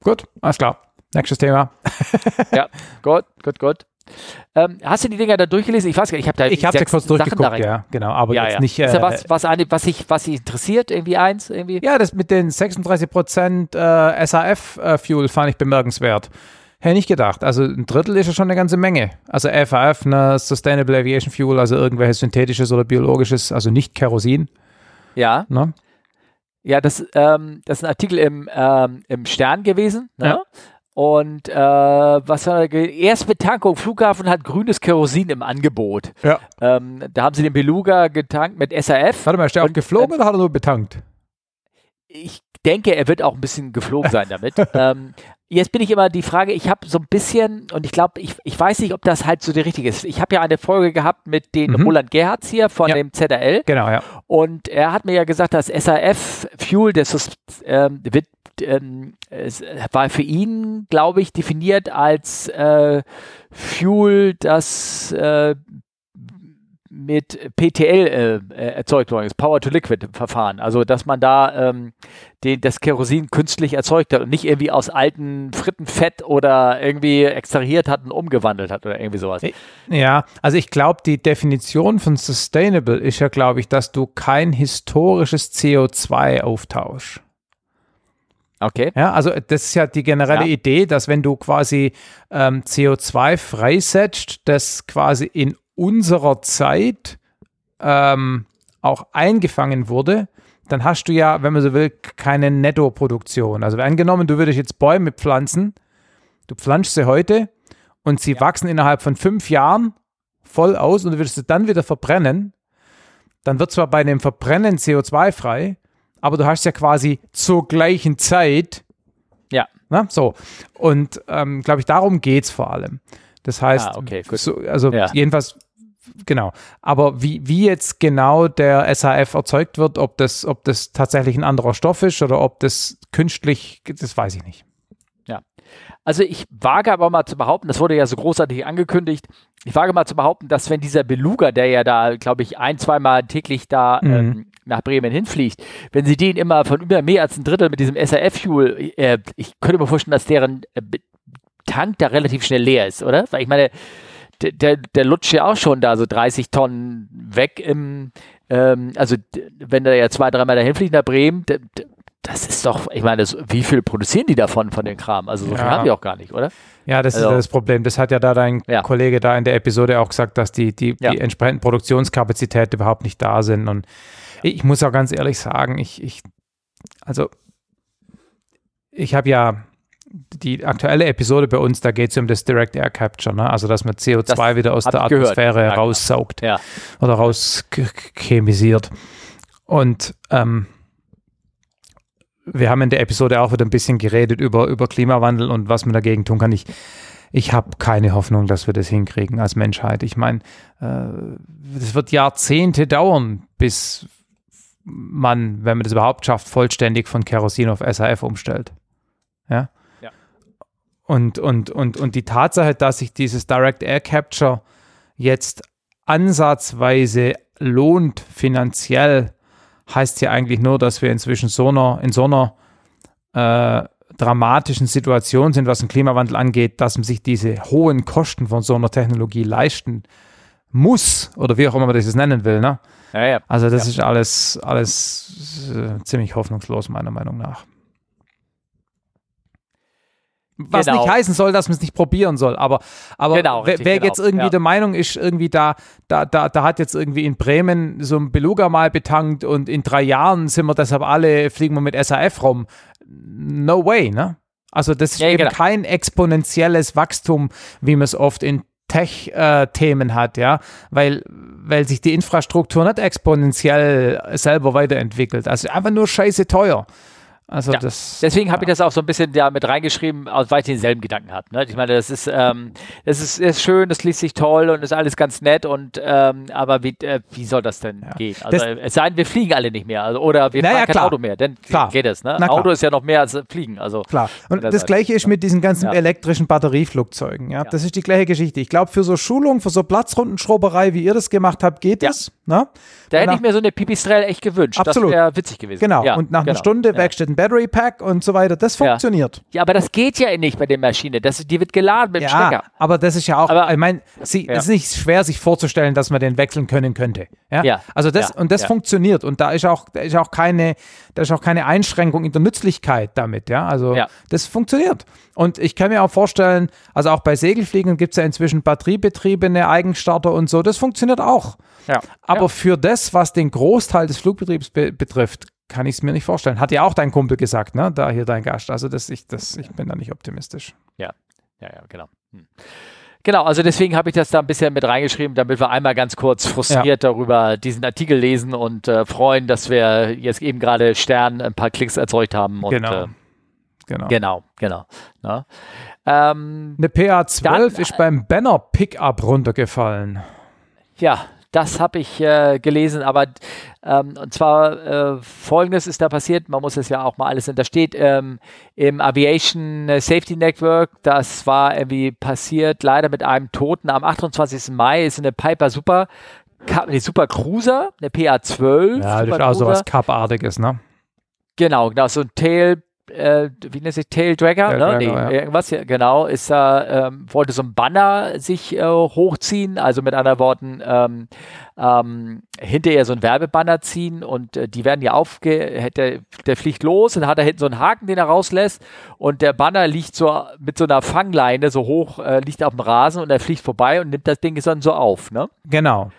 Gut, alles klar. Nächstes Thema. ja, gut, gut, gut. Ähm, hast du die Dinger da durchgelesen? Ich weiß gar nicht, ich habe da Ich habe kurz durchgeguckt, ja, genau, aber ja, jetzt ja. nicht. Äh, ist da was, was, was, sich, was sich interessiert, irgendwie eins? Irgendwie? Ja, das mit den 36% äh, SAF-Fuel äh, fand ich bemerkenswert. Hätte nicht gedacht. Also ein Drittel ist ja schon eine ganze Menge. Also FAF, ne, Sustainable Aviation Fuel, also irgendwelches synthetisches oder biologisches, also nicht Kerosin. Ja. Ne? Ja, das, ähm, das ist ein Artikel im, ähm, im Stern gewesen. Ne? Ja. Und äh, was war da? Erstbetankung, Flughafen hat grünes Kerosin im Angebot. Ja. Ähm, da haben sie den Beluga getankt mit SAF. Warte mal, ist der auch geflogen äh, oder hat er nur betankt? ich denke, er wird auch ein bisschen geflogen sein damit. ähm, jetzt bin ich immer die Frage, ich habe so ein bisschen, und ich glaube, ich, ich weiß nicht, ob das halt so der richtige ist. Ich habe ja eine Folge gehabt mit den mhm. Roland Gerhards hier von ja. dem ZRL. Genau, ja. Und er hat mir ja gesagt, dass SAF Fuel, das ähm, wird ähm, es war für ihn, glaube ich, definiert als äh, Fuel, das äh, mit PTL äh, äh, erzeugt worden ist, Power-to-Liquid-Verfahren. Also, dass man da ähm, den, das Kerosin künstlich erzeugt hat und nicht irgendwie aus alten Frittenfett oder irgendwie extrahiert hat und umgewandelt hat oder irgendwie sowas. Ja, also ich glaube, die Definition von Sustainable ist ja, glaube ich, dass du kein historisches CO2 auftauschst. Okay. Ja, also das ist ja die generelle ja. Idee, dass wenn du quasi ähm, CO2 freisetzt, das quasi in unserer Zeit ähm, auch eingefangen wurde, dann hast du ja, wenn man so will, keine Nettoproduktion. Also angenommen, du würdest jetzt Bäume pflanzen, du pflanzt sie heute und sie ja. wachsen innerhalb von fünf Jahren voll aus und du würdest sie dann wieder verbrennen, dann wird zwar bei dem Verbrennen CO2 frei, aber du hast ja quasi zur gleichen Zeit. Ja. Na, so. Und ähm, glaube ich, darum geht es vor allem. Das heißt, ah, okay, so, also ja. jedenfalls genau. Aber wie, wie jetzt genau der SAF erzeugt wird, ob das, ob das tatsächlich ein anderer Stoff ist oder ob das künstlich, das weiß ich nicht. Ja. Also ich wage aber mal zu behaupten, das wurde ja so großartig angekündigt, ich wage mal zu behaupten, dass wenn dieser Beluga, der ja da, glaube ich, ein, zweimal täglich da mhm. ähm, nach Bremen hinfliegt, wenn sie den immer von über mehr als ein Drittel mit diesem SAF-Fuel, äh, ich könnte mir vorstellen, dass deren äh, Tank da relativ schnell leer ist, oder? Weil ich meine, der, der, der lutscht ja auch schon da so 30 Tonnen weg im, ähm, also wenn der ja zwei, dreimal dahin fliegt nach Bremen, der, das ist doch, ich meine, das, wie viel produzieren die davon, von den Kram? Also so viel haben die auch gar nicht, oder? Ja, das also, ist das Problem. Das hat ja da dein ja. Kollege da in der Episode auch gesagt, dass die, die, ja. die entsprechenden Produktionskapazitäten überhaupt nicht da sind. Und ja. ich muss auch ganz ehrlich sagen, ich, ich also ich habe ja die aktuelle Episode bei uns, da geht es um das Direct Air Capture, ne? also dass man CO2 das wieder aus der Atmosphäre ja, raussaugt ja. oder rauschemisiert. Und ähm, wir haben in der Episode auch wieder ein bisschen geredet über, über Klimawandel und was man dagegen tun kann. Ich, ich habe keine Hoffnung, dass wir das hinkriegen als Menschheit. Ich meine, es äh, wird Jahrzehnte dauern, bis man, wenn man das überhaupt schafft, vollständig von Kerosin auf SAF umstellt. Ja. Und, und, und, und die Tatsache, dass sich dieses Direct Air Capture jetzt ansatzweise lohnt finanziell, heißt ja eigentlich nur, dass wir inzwischen so einer, in so einer äh, dramatischen Situation sind, was den Klimawandel angeht, dass man sich diese hohen Kosten von so einer Technologie leisten muss oder wie auch immer man das nennen will. Ne? Ja, ja. Also das ja. ist alles, alles äh, ziemlich hoffnungslos, meiner Meinung nach. Was genau. nicht heißen soll, dass man es nicht probieren soll. Aber, aber genau, wer, wer genau. jetzt irgendwie ja. der Meinung ist, irgendwie da, da, da, da hat jetzt irgendwie in Bremen so ein Beluga mal betankt und in drei Jahren sind wir deshalb alle, fliegen wir mit SAF rum. No way, ne? Also das ist ja, eben genau. kein exponentielles Wachstum, wie man es oft in Tech-Themen äh, hat, ja, weil, weil sich die Infrastruktur nicht exponentiell selber weiterentwickelt. Also einfach nur scheiße teuer. Also ja, das, deswegen habe ich das auch so ein bisschen da mit reingeschrieben, weil ich denselben Gedanken habe. Ne? Ich meine, das ist, ähm, das ist, ist, schön, das liest sich toll und ist alles ganz nett und ähm, aber wie, äh, wie soll das denn ja. gehen? Also das, es sei denn, wir fliegen alle nicht mehr, also, oder wir naja, fahren kein klar. Auto mehr, dann klar. geht es. Ne? Auto ist ja noch mehr als Fliegen. Also klar. Und das Gleiche ist mit diesen ganzen elektrischen Batterieflugzeugen. Ja? Das ist die gleiche Geschichte. Ich glaube, für so Schulung, für so Platzrundenschrauberei, wie ihr das gemacht habt, geht es. Ne? Da hätte ich mir so eine Pipistrel echt gewünscht. Absolut. Das wäre witzig gewesen. Genau. und nach einer genau. Stunde Werkstatt ein Battery Pack und so weiter. Das funktioniert. Ja, aber das geht ja nicht bei der Maschine. Das, die wird geladen mit dem ja, Stecker. Aber das ist ja auch, aber, ich meine, es ja. ist nicht schwer, sich vorzustellen, dass man den wechseln können könnte. Ja. ja. Also das, und das funktioniert. Und da ist auch, da ist auch keine, da ist auch keine Einschränkung in der Nützlichkeit damit. Ja. Also das funktioniert. Und ich kann mir auch vorstellen, also auch bei Segelfliegen gibt es ja inzwischen batteriebetriebene Eigenstarter und so. Das funktioniert auch. Ja. Aber für das, was den Großteil des Flugbetriebs be betrifft, kann ich es mir nicht vorstellen. Hat ja auch dein Kumpel gesagt, ne? Da hier dein Gast. Also das, ich, das, ich bin da nicht optimistisch. Ja, ja, ja, genau. Hm. Genau, also deswegen habe ich das da ein bisschen mit reingeschrieben, damit wir einmal ganz kurz frustriert ja. darüber diesen Artikel lesen und äh, freuen, dass wir jetzt eben gerade Stern ein paar Klicks erzeugt haben. Und, genau. Äh, genau. Genau, genau. Ja. Ähm, Eine PA12 dann, ist beim Banner Pickup runtergefallen. Ja, das habe ich äh, gelesen, aber ähm, und zwar äh, folgendes ist da passiert, man muss es ja auch mal alles. Da steht ähm, im Aviation Safety Network, das war irgendwie passiert, leider mit einem Toten am 28. Mai, ist eine Piper Super, eine Super Cruiser, eine PA12. Ja, das ist auch so was Cup-artiges, ne? Genau, genau, so ein Tail äh, wie nennt sich Tail Dragger, ne? Dragger nee, ja. irgendwas hier, genau, ist da, ähm, wollte so ein Banner sich äh, hochziehen, also mit anderen Worten, ähm, ähm, hinterher so ein Werbebanner ziehen und äh, die werden ja aufge, der, der fliegt los und hat da hinten so einen Haken, den er rauslässt und der Banner liegt so mit so einer Fangleine so hoch, äh, liegt auf dem Rasen und er fliegt vorbei und nimmt das Ding dann so auf, ne? Genau.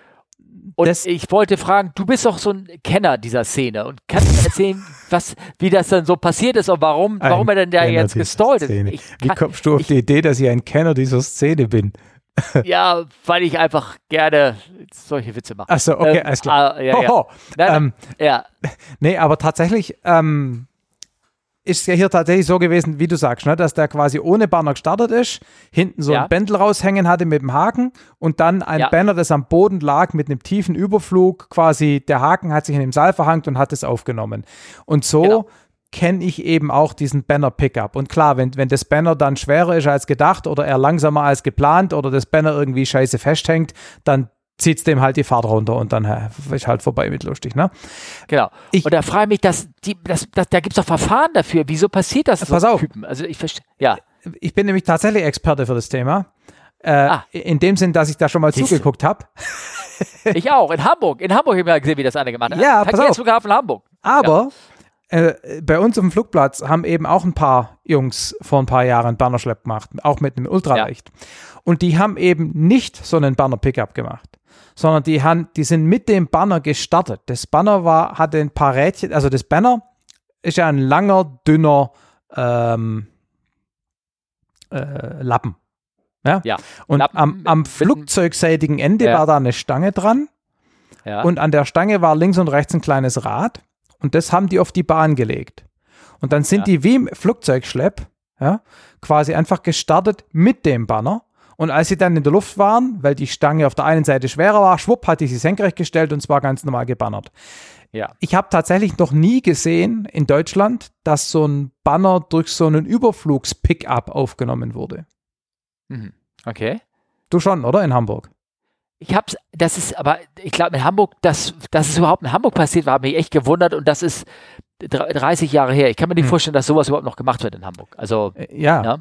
Und das ich wollte fragen, du bist doch so ein Kenner dieser Szene und kannst du erzählen, was, wie das dann so passiert ist und warum, warum er denn da jetzt gestallt ist? Ich wie kommst du auf ich, die Idee, dass ich ein Kenner dieser Szene bin? ja, weil ich einfach gerne solche Witze mache. Achso, okay, ähm, alles klar. Ah, ja, ja. Nein, ähm, ja. Nee, aber tatsächlich, ähm, ist ja hier tatsächlich so gewesen, wie du sagst, ne, dass der quasi ohne Banner gestartet ist, hinten so ja. ein Bändel raushängen hatte mit dem Haken und dann ein ja. Banner, das am Boden lag mit einem tiefen Überflug, quasi der Haken hat sich in dem Seil verhangt und hat es aufgenommen. Und so genau. kenne ich eben auch diesen Banner-Pickup. Und klar, wenn, wenn das Banner dann schwerer ist als gedacht oder er langsamer als geplant oder das Banner irgendwie scheiße festhängt, dann zieht es dem halt die Fahrt runter und dann ist halt vorbei mit lustig, ne? Genau. Ich, und da frage ich mich, dass die, dass, dass, da gibt es doch Verfahren dafür. Wieso passiert das? Pass so auf. Typen? Also ich verstehe, ja. Ich bin nämlich tatsächlich Experte für das Thema. Äh, ah. In dem Sinn, dass ich da schon mal Siehst zugeguckt habe. ich auch, in Hamburg. In Hamburg habe ich mal gesehen, wie das eine gemacht hat. Ja, pass auf. Flughafen Hamburg. Aber ja. Äh, bei uns auf dem Flugplatz haben eben auch ein paar Jungs vor ein paar Jahren Bannerschlepp gemacht, auch mit einem Ultraleicht. Ja. Und die haben eben nicht so einen Banner-Pickup gemacht sondern die, haben, die sind mit dem Banner gestartet. Das Banner war, hatte ein paar Rädchen, also das Banner ist ja ein langer, dünner ähm, äh, Lappen. Ja. ja. Und Lappen am, am flugzeugseitigen Ende ja. war da eine Stange dran. Ja. Und an der Stange war links und rechts ein kleines Rad. Und das haben die auf die Bahn gelegt. Und dann sind ja. die wie im Flugzeugschlepp, ja, quasi einfach gestartet mit dem Banner und als sie dann in der Luft waren, weil die Stange auf der einen Seite schwerer war, schwupp, hatte ich sie senkrecht gestellt und zwar ganz normal gebannert. Ja. Ich habe tatsächlich noch nie gesehen in Deutschland, dass so ein Banner durch so einen Überflugs-Pickup aufgenommen wurde. Mhm. Okay. Du schon, oder? In Hamburg? Ich hab's, das ist, aber ich glaube in Hamburg, dass, dass es überhaupt in Hamburg passiert war, habe mich echt gewundert und das ist 30 Jahre her. Ich kann mir nicht hm. vorstellen, dass sowas überhaupt noch gemacht wird in Hamburg. Also, äh, ja. ja.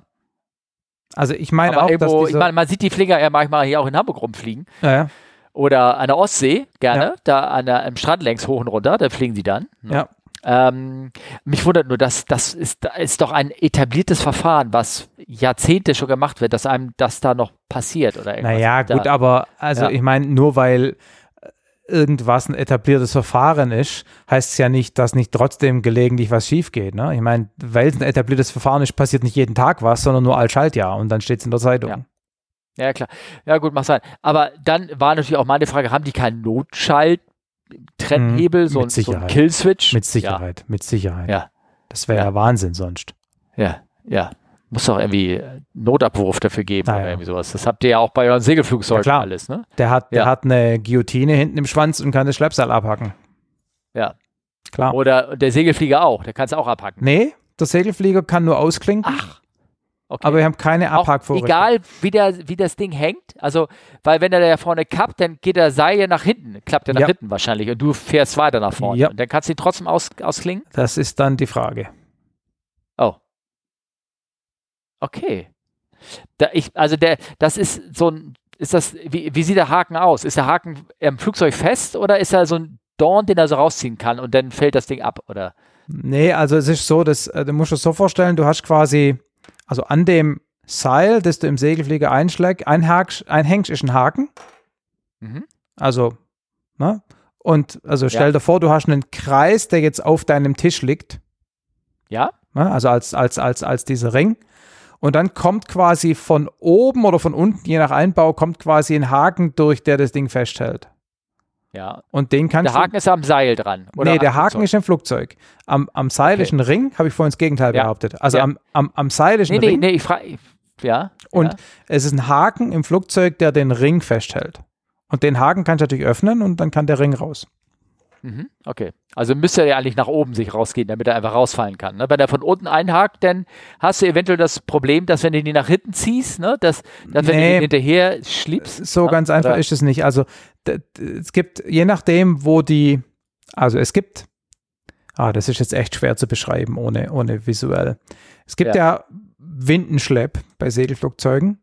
Also ich meine auch, irgendwo, dass ich meine, man sieht die Flieger ja manchmal hier auch in Hamburg rumfliegen. Ja, ja. Oder an der Ostsee, gerne, ja. da an der, am Strand längs hoch und runter, da fliegen die dann. Ne? Ja. Ähm, mich wundert nur, dass das ist, ist doch ein etabliertes Verfahren, was Jahrzehnte schon gemacht wird, dass einem das da noch passiert oder irgendwas. Naja, gut, da. aber also ja. ich meine, nur weil irgendwas ein etabliertes Verfahren ist, heißt es ja nicht, dass nicht trotzdem gelegentlich was schief geht. Ne? Ich meine, weil es ein etabliertes Verfahren ist, passiert nicht jeden Tag was, sondern nur als Schaltjahr und dann steht es in der Zeitung. Ja. Ja, klar. Ja, gut, mach sein. Aber dann war natürlich auch meine Frage, haben die keinen Notschalt, Trennhebel, hm, so, ein, so ein Killswitch? Mit Sicherheit, ja. mit Sicherheit. Ja. Das wäre ja. ja Wahnsinn sonst. Ja, ja muss doch irgendwie Notabwurf dafür geben naja. oder irgendwie sowas. Das habt ihr ja auch bei euren Segelflugzeugen ja, alles, ne? Der hat, der hat eine Guillotine hinten im Schwanz und kann das Schleppseil abhacken. Ja. Klar. Oder der Segelflieger auch, der kann es auch abhacken. Nee, der Segelflieger kann nur ausklinken. Ach. Okay. Aber wir haben keine Abhackvorrichtung. Egal, wie, der, wie das Ding hängt. Also, weil wenn er da vorne kappt, dann geht der Seil ja nach hinten. Klappt er nach ja. hinten wahrscheinlich. Und du fährst weiter nach vorne. Ja. Und dann kannst du ihn trotzdem aus, ausklingen? Das ist dann die Frage. Oh. Okay. Da ich, also der, das ist so ein, ist das, wie, wie sieht der Haken aus? Ist der Haken im Flugzeug fest oder ist er so ein Dorn, den er so rausziehen kann und dann fällt das Ding ab, oder? Nee, also es ist so, dass, äh, du musst es so vorstellen, du hast quasi, also an dem Seil, das du im Segelflieger einschlägst, einhakst, einhängst, ist ein Haken. Mhm. Also, ne? Und also stell ja. dir vor, du hast einen Kreis, der jetzt auf deinem Tisch liegt. Ja. Ne? Also als, als, als, als dieser Ring. Und dann kommt quasi von oben oder von unten, je nach Einbau, kommt quasi ein Haken durch, der das Ding festhält. Ja. Und den kannst Der Haken ist am Seil dran. Oder nee, der Haken ist im Flugzeug. Am, am Seil okay. ist ein Ring, habe ich vorhin das Gegenteil ja. behauptet. Also ja. am, am, am Seil ist ein nee, Ring. Nee, nee, ich frage. Ja. Und ja. es ist ein Haken im Flugzeug, der den Ring festhält. Und den Haken kannst du natürlich öffnen und dann kann der Ring raus. Mhm, okay. Also müsste er ja eigentlich nach oben sich rausgehen, damit er einfach rausfallen kann. Ne? Wenn er von unten einhakt, dann hast du eventuell das Problem, dass wenn du ihn nach hinten ziehst, ne, dass, dass nee, wenn du ihn hinterher schliebst. So ne? ganz einfach oder? ist es nicht. Also es gibt, je nachdem, wo die, also es gibt, ah, das ist jetzt echt schwer zu beschreiben ohne, ohne visuell. Es gibt ja, ja Windenschlepp bei Segelflugzeugen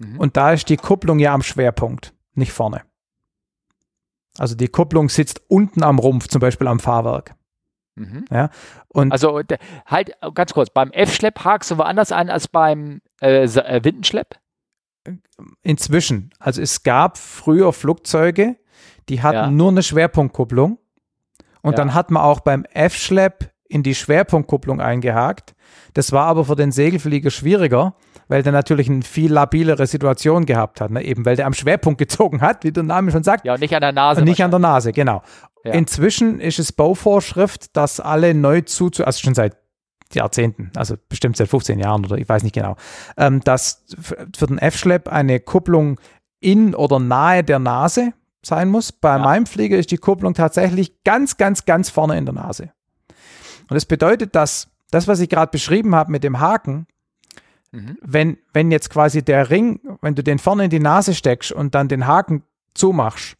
mhm. und da ist die Kupplung ja am Schwerpunkt, nicht vorne. Also die Kupplung sitzt unten am Rumpf, zum Beispiel am Fahrwerk. Mhm. Ja, und also halt ganz kurz, beim F-Schlepp hakst du woanders ein als beim äh, äh, Windenschlepp? Inzwischen. Also es gab früher Flugzeuge, die hatten ja. nur eine Schwerpunktkupplung. Und ja. dann hat man auch beim F-Schlepp in die Schwerpunktkupplung eingehakt. Das war aber für den Segelflieger schwieriger, weil der natürlich eine viel labilere Situation gehabt hat, ne? eben weil der am Schwerpunkt gezogen hat, wie der Name schon sagt. Ja, und nicht an der Nase. Und nicht an der Nase, genau. Ja. Inzwischen ist es Bauvorschrift, dass alle neu zuzu, also schon seit Jahrzehnten, also bestimmt seit 15 Jahren oder ich weiß nicht genau, ähm, dass für den F-Schlepp eine Kupplung in oder nahe der Nase sein muss. Bei ja. meinem Flieger ist die Kupplung tatsächlich ganz, ganz, ganz vorne in der Nase. Und das bedeutet, dass das, was ich gerade beschrieben habe mit dem Haken, mhm. wenn, wenn jetzt quasi der Ring, wenn du den vorne in die Nase steckst und dann den Haken zumachst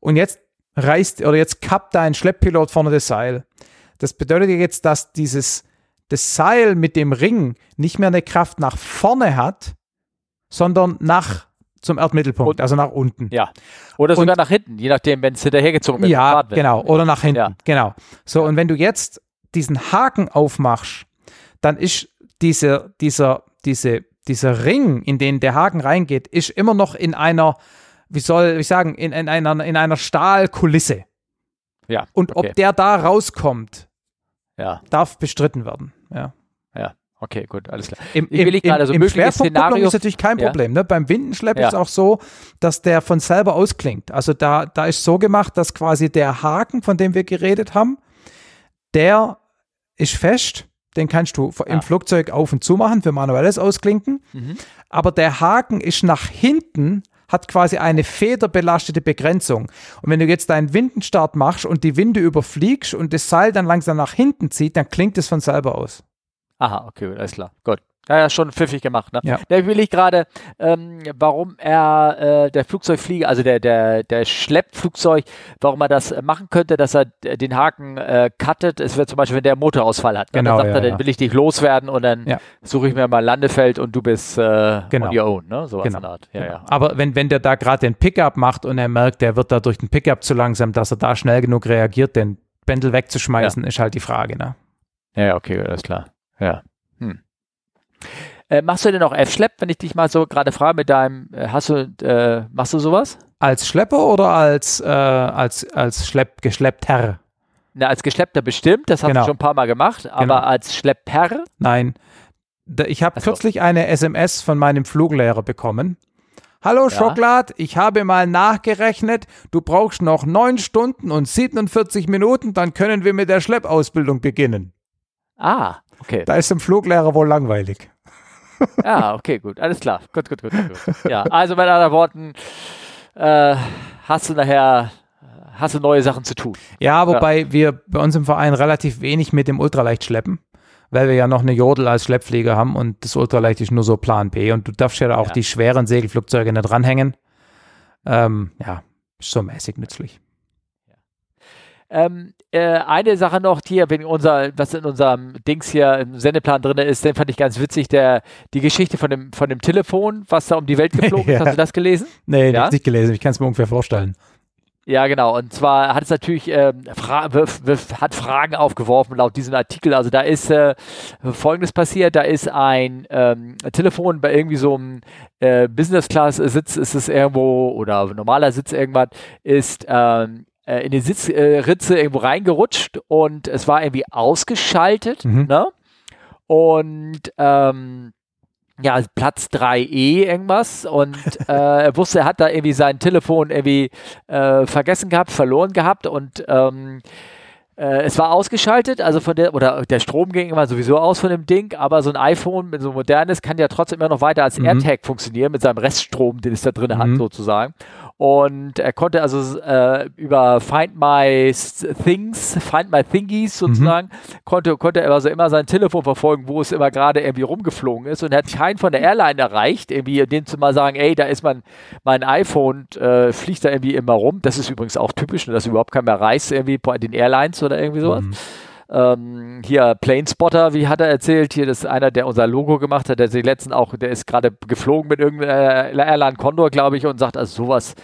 und jetzt reißt oder jetzt kappt dein Schlepppilot vorne das Seil. Das bedeutet jetzt, dass dieses das Seil mit dem Ring nicht mehr eine Kraft nach vorne hat, sondern nach zum Erdmittelpunkt, also nach unten. Ja. Oder sogar und, nach hinten, je nachdem, wenn es hinterhergezogen wird. Ja, genau. Oder nach hinten. Ja. Genau. So, und wenn du jetzt diesen Haken aufmachst, dann ist diese, dieser, diese, dieser Ring, in den der Haken reingeht, ist immer noch in einer, wie soll ich sagen, in, in, einer, in einer Stahlkulisse. Ja. Und okay. ob der da rauskommt, ja. darf bestritten werden. Ja. Ja. Okay, gut, alles klar. Im, im, im, also im Schwerpunktkupplung ist natürlich kein Problem. Ja. Ne? Beim Windenschlepp ja. ist auch so, dass der von selber ausklingt. Also da, da ist so gemacht, dass quasi der Haken, von dem wir geredet haben, der ist fest. Den kannst du im Flugzeug auf und zu machen für manuelles Ausklinken. Mhm. Aber der Haken ist nach hinten, hat quasi eine federbelastete Begrenzung. Und wenn du jetzt deinen Windenstart machst und die Winde überfliegst und das Seil dann langsam nach hinten zieht, dann klingt es von selber aus. Aha, okay, alles klar. Gut. Ja, ja, schon pfiffig gemacht. Ne? Ja. Da will ich gerade, ähm, warum er, äh, der Flugzeugflieger, also der, der, der Schleppflugzeug, warum er das machen könnte, dass er den Haken äh, cuttet. Es wird zum Beispiel, wenn der Motorausfall hat. Ne? Genau, dann sagt ja, er, dann will ich dich loswerden und dann suche ich mir mal ein Landefeld und du bist äh, genau. on your own. Ne? So genau. Art. Ja, genau. Aber wenn, wenn der da gerade den Pickup macht und er merkt, der wird da durch den Pickup zu langsam, dass er da schnell genug reagiert, den Bändel wegzuschmeißen, ist halt die Frage. Ne? Ja, okay, alles klar. Ja. Äh, machst du denn auch F-Schlepp, wenn ich dich mal so gerade frage mit deinem, äh, hast du, äh, machst du sowas? Als Schlepper oder als, äh, als, als Schlepp, Geschleppter? Na, als Geschleppter bestimmt, das hast genau. du schon ein paar Mal gemacht, aber genau. als Schlepper? Nein. Ich habe kürzlich eine SMS von meinem Fluglehrer bekommen. Hallo ja. Schokolad, ich habe mal nachgerechnet, du brauchst noch neun Stunden und 47 Minuten, dann können wir mit der Schleppausbildung beginnen. Ah, okay. Da ist dem Fluglehrer wohl langweilig. Ja, okay, gut, alles klar. Gut, gut, gut, gut. Ja, also mit anderen Worten, äh, hast du nachher hast du neue Sachen zu tun. Ja, wobei ja. wir bei uns im Verein relativ wenig mit dem Ultraleicht schleppen, weil wir ja noch eine Jodel als Schleppflieger haben und das Ultraleicht ist nur so Plan B und du darfst ja auch ja. die schweren Segelflugzeuge nicht dranhängen. Ähm, ja, ist so mäßig nützlich. Ähm, äh, eine Sache noch hier, wegen unser, was in unserem Dings hier im Sendeplan drin ist, den fand ich ganz witzig, der, die Geschichte von dem, von dem Telefon, was da um die Welt geflogen ist. Hast du das gelesen? Nee, ja? nicht gelesen. Ich kann es mir ungefähr vorstellen. Ja, genau. Und zwar hat es natürlich ähm, Fra hat Fragen aufgeworfen laut diesem Artikel. Also da ist äh, Folgendes passiert: Da ist ein ähm, Telefon bei irgendwie so einem äh, Business Class Sitz, ist es irgendwo oder normaler Sitz irgendwas, ist ähm, äh, in die Sitzritze äh, irgendwo reingerutscht und es war irgendwie ausgeschaltet. Mhm. Ne? Und ähm, ja, Platz 3e irgendwas und äh, er wusste, er hat da irgendwie sein Telefon irgendwie äh, vergessen gehabt, verloren gehabt und ähm, äh, es war ausgeschaltet, also von der, oder der Strom ging immer sowieso aus von dem Ding, aber so ein iPhone, so modernes, kann ja trotzdem immer noch weiter als mhm. AirTag funktionieren mit seinem Reststrom, den es da drin mhm. hat, sozusagen. Und er konnte also äh, über Find My Things, Find My Thingies mhm. sozusagen, mhm. konnte, konnte er also immer sein Telefon verfolgen, wo es immer gerade irgendwie rumgeflogen ist und er hat keinen von der Airline erreicht, irgendwie dem zu mal sagen, ey, da ist mein, mein iPhone, äh, fliegt da irgendwie immer rum. Das ist übrigens auch typisch, dass überhaupt keiner mehr reist irgendwie bei den Airlines oder irgendwie sowas. Mhm. Ähm, hier Planespotter, wie hat er erzählt, hier das ist einer, der unser Logo gemacht hat, der sich letzten auch, der ist gerade geflogen mit irgendeiner Airline Condor, glaube ich, und sagt, also sowas,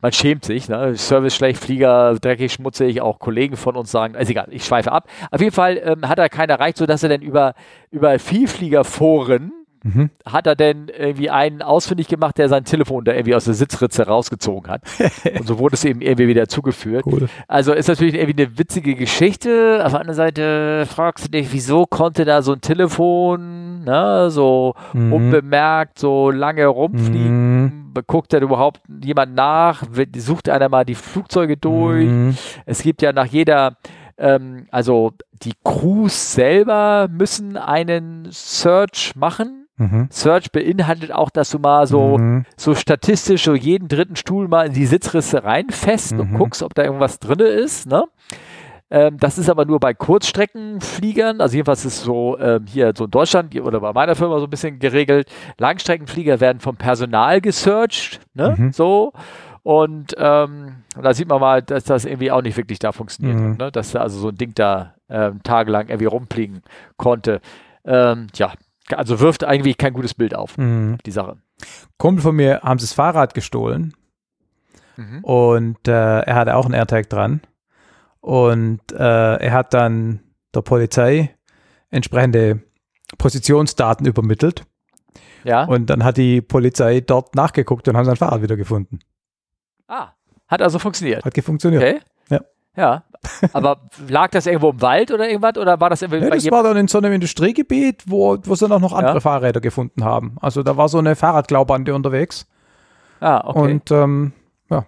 man schämt sich, ne? Service schlecht, Flieger dreckig, schmutzig, auch Kollegen von uns sagen, ist egal, ich schweife ab. Auf jeden Fall ähm, hat er keinen erreicht, sodass er dann über, über Vielfliegerforen Mhm. Hat er denn irgendwie einen ausfindig gemacht, der sein Telefon da irgendwie aus der Sitzritze rausgezogen hat? und so wurde es eben irgendwie wieder zugeführt. Cool. Also ist natürlich irgendwie eine witzige Geschichte. Auf der anderen Seite fragst du dich, wieso konnte da so ein Telefon ne, so mhm. unbemerkt so lange rumfliegen? Mhm. Guckt da überhaupt jemand nach? Sucht einer mal die Flugzeuge durch? Mhm. Es gibt ja nach jeder ähm, also die Crews selber müssen einen Search machen Mhm. Search beinhaltet auch, dass du mal so, mhm. so statistisch so jeden dritten Stuhl mal in die Sitzrisse reinfest mhm. und guckst, ob da irgendwas drin ist. Ne? Ähm, das ist aber nur bei Kurzstreckenfliegern, also jedenfalls ist so ähm, hier so in Deutschland oder bei meiner Firma so ein bisschen geregelt. Langstreckenflieger werden vom Personal gesearched, ne? Mhm. so. Und ähm, da sieht man mal, dass das irgendwie auch nicht wirklich da funktioniert mhm. hat, ne? dass da also so ein Ding da ähm, tagelang irgendwie rumfliegen konnte. Ähm, ja, also wirft eigentlich kein gutes Bild auf, mhm. die Sache. Kumpel von mir haben sie das Fahrrad gestohlen mhm. und äh, er hatte auch einen AirTag dran und äh, er hat dann der Polizei entsprechende Positionsdaten übermittelt. Ja. Und dann hat die Polizei dort nachgeguckt und haben sein Fahrrad wieder gefunden. Ah, hat also funktioniert. Hat funktioniert. Okay. Ja, aber lag das irgendwo im Wald oder irgendwas oder war das irgendwie nee, Das war dann in so einem Industriegebiet, wo, wo sie dann noch andere ja. Fahrräder gefunden haben. Also da war so eine Fahrradglaubande unterwegs. Ah, okay. Und ähm, ja.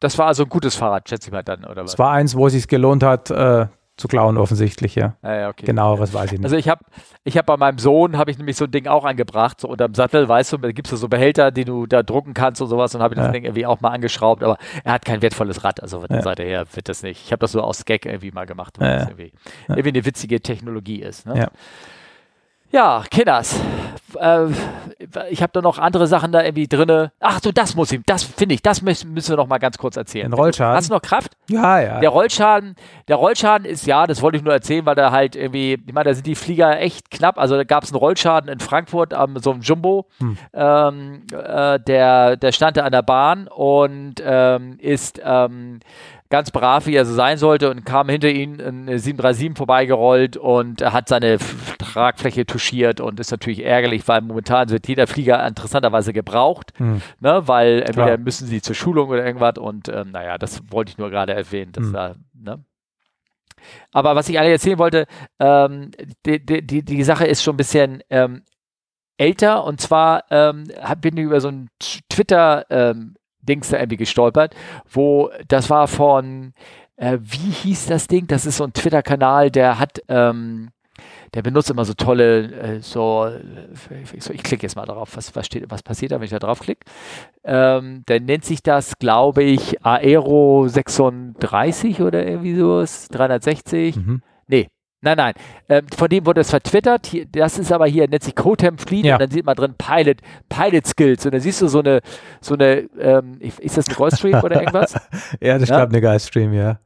Das war also ein gutes Fahrrad, schätze ich mal dann, oder was? Es war eins, wo es sich gelohnt hat, äh, zu klauen offensichtlich, ja. Ah, ja okay. Genaueres weiß ich nicht. Also ich habe ich hab bei meinem Sohn, habe ich nämlich so ein Ding auch angebracht, so unterm Sattel, weißt du, da gibt es so Behälter, die du da drucken kannst und sowas und habe ich ja. das Ding irgendwie auch mal angeschraubt, aber er hat kein wertvolles Rad, also von der Seite her wird das nicht. Ich habe das so aus Gag irgendwie mal gemacht, weil das irgendwie, irgendwie, eine witzige Technologie ist. Ne? Ja. Ja, Kinders. Äh, ich habe da noch andere Sachen da irgendwie drinne. Ach so, das muss ich, das finde ich, das müssen, müssen wir noch mal ganz kurz erzählen. Den Rollschaden. Hast du noch Kraft? Ja, ja. Der Rollschaden, der Rollschaden ist, ja, das wollte ich nur erzählen, weil da halt irgendwie, ich meine, da sind die Flieger echt knapp. Also da gab es einen Rollschaden in Frankfurt am so einem Jumbo. Hm. Ähm, äh, der, der stand da an der Bahn und ähm, ist ähm, ganz brav, wie er so sein sollte und kam hinter ihm ein 737 vorbeigerollt und hat seine Tragfläche touchiert und ist natürlich ärgerlich, weil momentan wird jeder Flieger interessanterweise gebraucht, hm. ne, weil entweder Klar. müssen sie zur Schulung oder irgendwas und ähm, naja, das wollte ich nur gerade erwähnen. Dass hm. da, ne? Aber was ich eigentlich erzählen wollte, ähm, die, die, die Sache ist schon ein bisschen ähm, älter und zwar ähm, bin ich über so ein Twitter ähm, Dings da irgendwie gestolpert, wo das war von, äh, wie hieß das Ding? Das ist so ein Twitter-Kanal, der hat, ähm, der benutzt immer so tolle, äh, so, ich, ich klicke jetzt mal drauf, was, was, steht, was passiert da, wenn ich da drauf klicke. Ähm, der nennt sich das, glaube ich, Aero 36 oder irgendwie sowas, 360. Mhm. Nein, nein. Ähm, von dem wurde es vertwittert. Hier, das ist aber hier, nennt sich Cotem Fleet ja. und dann sieht man drin Pilot, Pilot Skills. Und dann siehst du so eine, so eine, ähm, ist das eine Gulfstream oder irgendwas? ja, das ja? glaube eine Gulfstream, ja.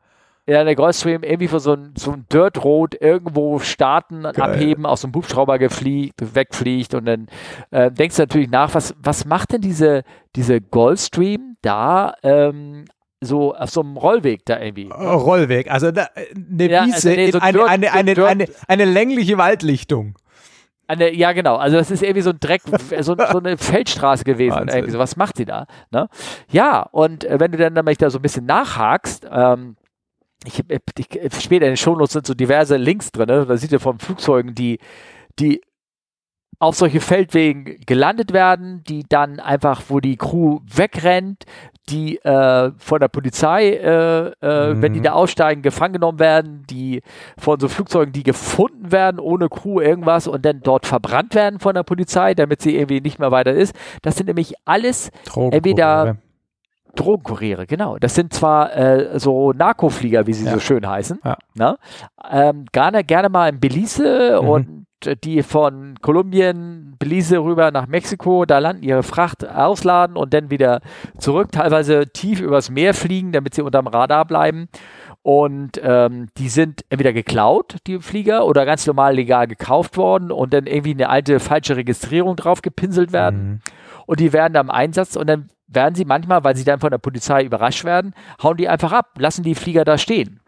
Ja, eine Gulfstream irgendwie für so ein, so ein Dirt Road irgendwo starten, Geil. abheben, aus dem Hubschrauber gefliegt, wegfliegt und dann äh, denkst du natürlich nach, was, was macht denn diese, diese Gulfstream da ähm, so auf so einem Rollweg da irgendwie. Oh, Rollweg, also da, eine ja, Wiese, also nee, so eine, eine, eine, eine, eine längliche Waldlichtung. Eine, ja, genau. Also das ist irgendwie so ein Dreck, so, so eine Feldstraße gewesen. Irgendwie so. Was macht sie da? Ne? Ja, und äh, wenn du dann nämlich da so ein bisschen nachhakst, ähm, ich, ich, später in den Shownotes sind so diverse Links drin, ne? da sieht ihr von Flugzeugen, die, die auf solche Feldwegen gelandet werden, die dann einfach, wo die Crew wegrennt, die äh, von der Polizei, äh, äh, mhm. wenn die da aussteigen, gefangen genommen werden, die von so Flugzeugen, die gefunden werden, ohne Crew irgendwas und dann dort verbrannt werden von der Polizei, damit sie irgendwie nicht mehr weiter ist. Das sind nämlich alles entweder Drogenkuriere, genau. Das sind zwar äh, so Narkoflieger, wie sie ja. so schön heißen. Ja. Ne? Ähm, gerne, gerne mal in Belize mhm. und die von Kolumbien, Belize rüber nach Mexiko, da landen, ihre Fracht ausladen und dann wieder zurück, teilweise tief übers Meer fliegen, damit sie unterm Radar bleiben. Und ähm, die sind entweder geklaut, die Flieger, oder ganz normal legal gekauft worden und dann irgendwie eine alte falsche Registrierung drauf gepinselt werden. Mhm. Und die werden am Einsatz und dann werden sie manchmal, weil sie dann von der Polizei überrascht werden, hauen die einfach ab, lassen die Flieger da stehen.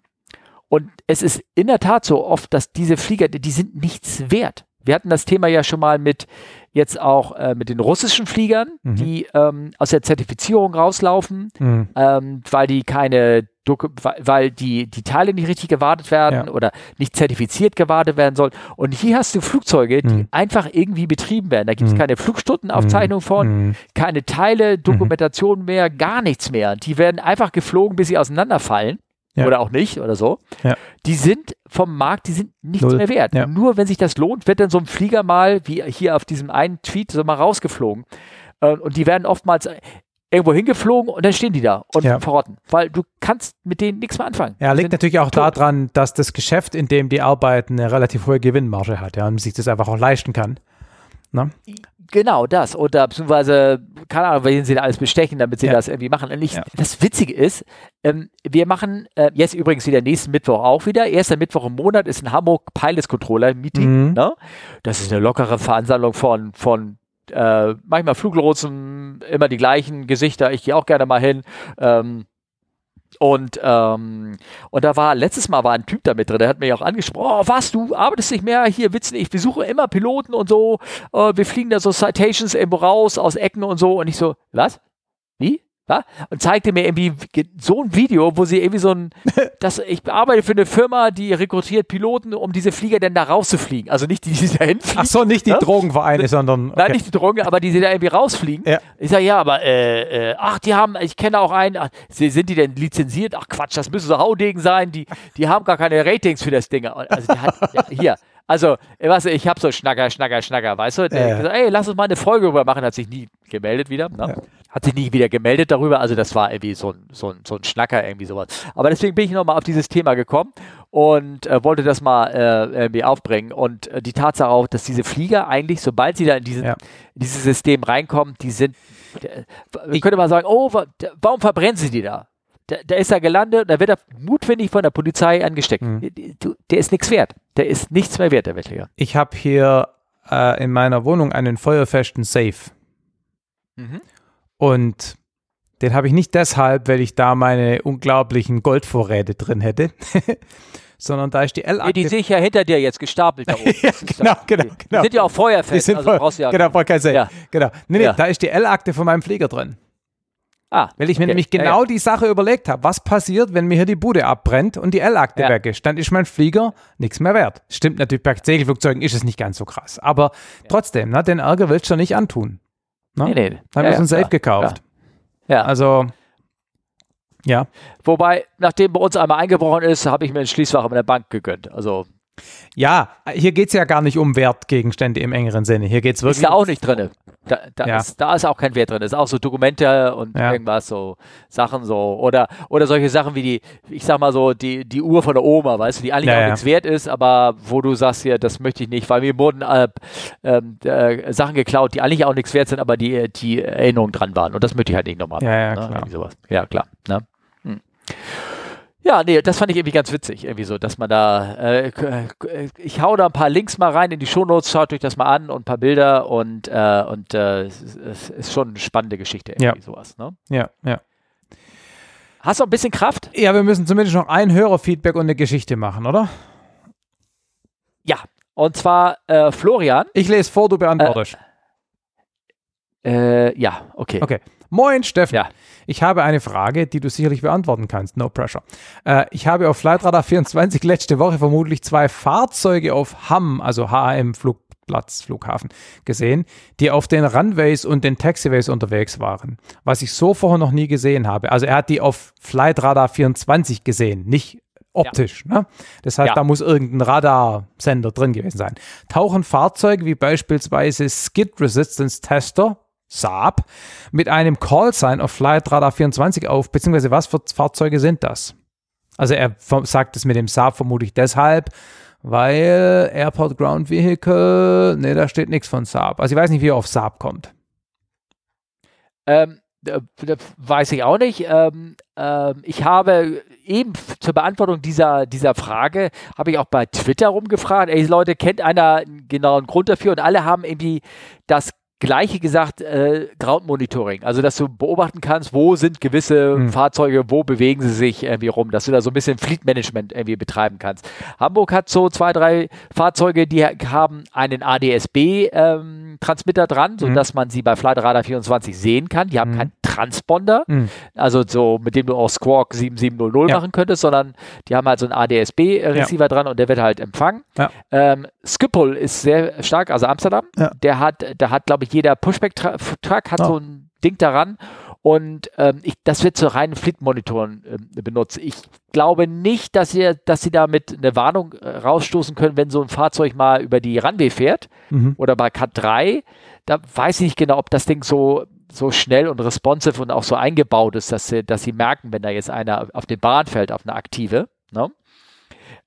Und es ist in der Tat so oft, dass diese Flieger, die sind nichts wert. Wir hatten das Thema ja schon mal mit jetzt auch äh, mit den russischen Fliegern, mhm. die ähm, aus der Zertifizierung rauslaufen, mhm. ähm, weil die keine weil die, die Teile nicht richtig gewartet werden ja. oder nicht zertifiziert gewartet werden sollen. Und hier hast du Flugzeuge, die mhm. einfach irgendwie betrieben werden. Da gibt es mhm. keine Flugstundenaufzeichnung mhm. von, mhm. keine Teile, Dokumentation mehr, gar nichts mehr. Die werden einfach geflogen, bis sie auseinanderfallen ja. oder auch nicht oder so, ja. die sind vom Markt, die sind nichts Null. mehr wert. Ja. Nur wenn sich das lohnt, wird dann so ein Flieger mal, wie hier auf diesem einen Tweet, so mal rausgeflogen. Äh, und die werden oftmals irgendwo hingeflogen und dann stehen die da und ja. verrotten, weil du kannst mit denen nichts mehr anfangen. Ja, liegt natürlich auch tot. daran, dass das Geschäft, in dem die arbeiten, eine relativ hohe Gewinnmarge hat, ja, und sich das einfach auch leisten kann. Ne? Genau das. Oder beziehungsweise, keine Ahnung, wen sie da alles bestechen, damit sie ja. das irgendwie machen. Ich, ja. das Witzige ist, ähm, wir machen äh, jetzt übrigens wieder nächsten Mittwoch auch wieder. Erster Mittwoch im Monat ist in Hamburg Pilots Controller Meeting. Mhm. Ne? Das ist eine lockere Veransammlung von, von äh, manchmal Fluglotsen, immer die gleichen Gesichter. Ich gehe auch gerne mal hin. Ähm, und, ähm, und da war, letztes Mal war ein Typ da mit drin, der hat mich auch angesprochen, oh, was, du arbeitest nicht mehr, hier witzen, ich besuche immer Piloten und so, äh, wir fliegen da so Citations irgendwo raus aus Ecken und so. Und ich so, was? Wie? Ja? Und zeigte mir irgendwie so ein Video, wo sie irgendwie so ein, das, ich arbeite für eine Firma, die rekrutiert Piloten, um diese Flieger denn da rauszufliegen. Also nicht die, die da hinfliegen. Ach so, nicht die ja? Drogenvereine, sondern. Okay. Nein, nicht die Drogen, aber die, die da irgendwie rausfliegen. Ja. Ich sage, ja, aber, äh, äh, ach, die haben, ich kenne auch einen, ach, sind die denn lizenziert? Ach Quatsch, das müssen so Haudegen sein, die, die haben gar keine Ratings für das Ding. Also die hat, ja, hier, also, weißt du, ich habe so Schnacker, Schnacker, Schnacker, weißt du? Der äh. gesagt, ey, lass uns mal eine Folge darüber machen, hat sich nie gemeldet wieder. Ne? Ja. Hat sich nie wieder gemeldet darüber. Also, das war irgendwie so ein, so ein, so ein Schnacker, irgendwie sowas. Aber deswegen bin ich nochmal auf dieses Thema gekommen und äh, wollte das mal äh, irgendwie aufbringen. Und äh, die Tatsache auch, dass diese Flieger eigentlich, sobald sie da in, diesen, ja. in dieses System reinkommen, die sind, ich könnte mal sagen, oh, warum verbrennen sie die da? Der, der ist da gelandet und da wird er mutwillig von der Polizei angesteckt. Mhm. Der, der ist nichts wert. Der ist nichts mehr wert, der Wettliga. Ich habe hier äh, in meiner Wohnung einen feuerfesten Safe. Mhm. Und den habe ich nicht deshalb, weil ich da meine unglaublichen Goldvorräte drin hätte, sondern da ist die L-Akte. Nee, die sehe ich ja hinter dir jetzt gestapelt da oben. ja, genau, genau, genau. Die sind ja auch feuerfest. Die sind also brauchst ja genau, voll kein Safe. Ja. Genau. Nee, nee, ja. da ist die L-Akte von meinem Flieger drin. Ah, Weil ich mir okay. nämlich genau ja, ja. die Sache überlegt habe, was passiert, wenn mir hier die Bude abbrennt und die L-Akte ja. weg ist. Dann ist mein Flieger nichts mehr wert. Stimmt natürlich, bei Segelflugzeugen ist es nicht ganz so krass. Aber trotzdem, ne, den Ärger willst du nicht antun. Ne? Nee, nee. Haben wir uns Safe gekauft. Ja. Also, ja. Wobei, nachdem bei uns einmal eingebrochen ist, habe ich mir ein Schließfach in der Bank gegönnt. Also ja, hier geht es ja gar nicht um Wertgegenstände im engeren Sinne. Hier geht es wirklich. Ist da auch nicht drin. Da, da, ja. ist, da ist auch kein Wert drin. Das ist auch so Dokumente und ja. irgendwas, so Sachen so. Oder, oder solche Sachen wie die, ich sag mal so, die, die Uhr von der Oma, weißt du, die eigentlich ja, auch nichts wert ist, aber wo du sagst, ja, das möchte ich nicht, weil mir wurden äh, ähm, äh, Sachen geklaut, die eigentlich auch nichts wert sind, aber die, die Erinnerungen dran waren. Und das möchte ich halt nicht nochmal. Ja, ja, ne? klar. Ja, klar. Ne? Hm. Ja, nee, das fand ich irgendwie ganz witzig, irgendwie so, dass man da, äh, äh, ich hau da ein paar Links mal rein in die Shownotes, schaut euch das mal an und ein paar Bilder und, äh, und äh, es, ist schon eine spannende Geschichte, irgendwie ja. sowas, ne? Ja, ja. Hast du ein bisschen Kraft? Ja, wir müssen zumindest noch ein Hörerfeedback und eine Geschichte machen, oder? Ja, und zwar äh, Florian. Ich lese vor, du beantwortest. Äh, ja, okay. Okay. Moin, Steffen. Ja. Ich habe eine Frage, die du sicherlich beantworten kannst. No pressure. Äh, ich habe auf Flightradar 24 letzte Woche vermutlich zwei Fahrzeuge auf HAM, also HAM Flug Marktplatzflughafen gesehen, die auf den Runways und den Taxiways unterwegs waren, was ich so vorher noch nie gesehen habe. Also er hat die auf Flight Radar 24 gesehen, nicht optisch. Ja. Ne? Das heißt, ja. da muss irgendein Radarsender drin gewesen sein. Tauchen Fahrzeuge wie beispielsweise Skid Resistance Tester, Saab, mit einem Callsign auf Flight Radar 24 auf, beziehungsweise was für Fahrzeuge sind das? Also er sagt es mit dem Saab vermutlich deshalb, weil Airport Ground Vehicle, ne, da steht nichts von Saab. Also ich weiß nicht, wie er auf Saab kommt. Ähm, weiß ich auch nicht. Ähm, ähm, ich habe eben zur Beantwortung dieser, dieser Frage, habe ich auch bei Twitter rumgefragt, ey Leute, kennt einer einen genauen Grund dafür? Und alle haben irgendwie das Gleiche gesagt, äh, Ground Monitoring. Also, dass du beobachten kannst, wo sind gewisse mhm. Fahrzeuge, wo bewegen sie sich irgendwie rum, dass du da so ein bisschen Fleet Management irgendwie betreiben kannst. Hamburg hat so zwei, drei Fahrzeuge, die haben einen ADSB-Transmitter ähm, dran, sodass mhm. man sie bei Flight Radar 24 sehen kann. Die haben mhm. keinen Transponder, hm. also so, mit dem du auch Squawk 7700 ja. machen könntest, sondern die haben halt so einen ADSB-Receiver ja. dran und der wird halt empfangen. Ja. Ähm, Schiphol ist sehr stark, also Amsterdam. Der hat, der hat, glaube ich, jeder Pushback-Truck hat oh. so ein Ding daran und ähm, ich, das wird zur reinen Fleet-Monitoren äh, benutzt. Ich glaube nicht, dass sie, dass sie damit eine Warnung äh, rausstoßen können, wenn so ein Fahrzeug mal über die Runway fährt mhm. oder bei Cat 3. Da weiß ich nicht genau, ob das Ding so, so schnell und responsive und auch so eingebaut ist, dass sie, dass sie merken, wenn da jetzt einer auf die Bahn fällt, auf eine aktive. Ne?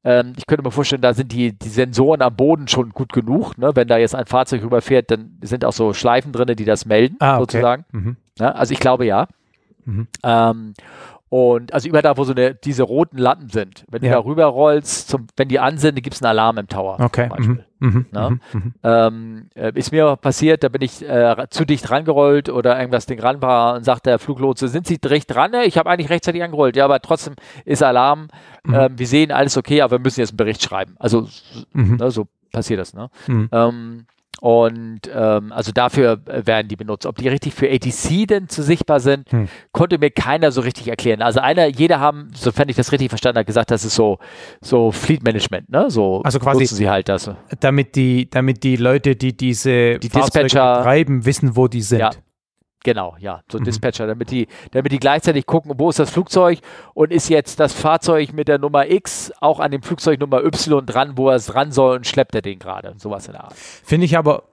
Ähm, ich könnte mir vorstellen, da sind die, die Sensoren am Boden schon gut genug. Ne? Wenn da jetzt ein Fahrzeug rüberfährt, dann sind auch so Schleifen drin, die das melden, ah, okay. sozusagen. Mhm. Ja, also ich glaube ja. Mhm. Ähm, und also über da, wo so eine, diese roten Latten sind. Wenn ja. du da rüber rollst, zum, wenn die an sind, gibt es einen Alarm im Tower. Okay. Mhm. Mhm. Ne? Mhm. Ähm, äh, ist mir passiert, da bin ich äh, zu dicht rangerollt oder irgendwas Ding ran war und sagt der Fluglotse, sind Sie dicht dran? Ich habe eigentlich rechtzeitig angerollt. Ja, aber trotzdem ist Alarm. Mhm. Ähm, wir sehen alles okay, aber wir müssen jetzt einen Bericht schreiben. Also mhm. ne, so passiert das. Ne? Mhm. Ähm, und ähm, also dafür äh, werden die benutzt. Ob die richtig für ATC denn zu sichtbar sind, hm. konnte mir keiner so richtig erklären. Also einer, jeder haben, sofern ich das richtig verstanden habe, gesagt, das ist so, so Fleet Management, ne? So also quasi nutzen sie halt das. Damit die, damit die Leute, die diese die Fahrzeuge Dispatcher betreiben, wissen, wo die sind. Ja. Genau, ja, so mhm. Dispatcher, damit die, damit die gleichzeitig gucken, wo ist das Flugzeug und ist jetzt das Fahrzeug mit der Nummer X auch an dem Flugzeug Nummer Y dran, wo er es dran soll und schleppt er den gerade. Sowas in der Art. Finde ich aber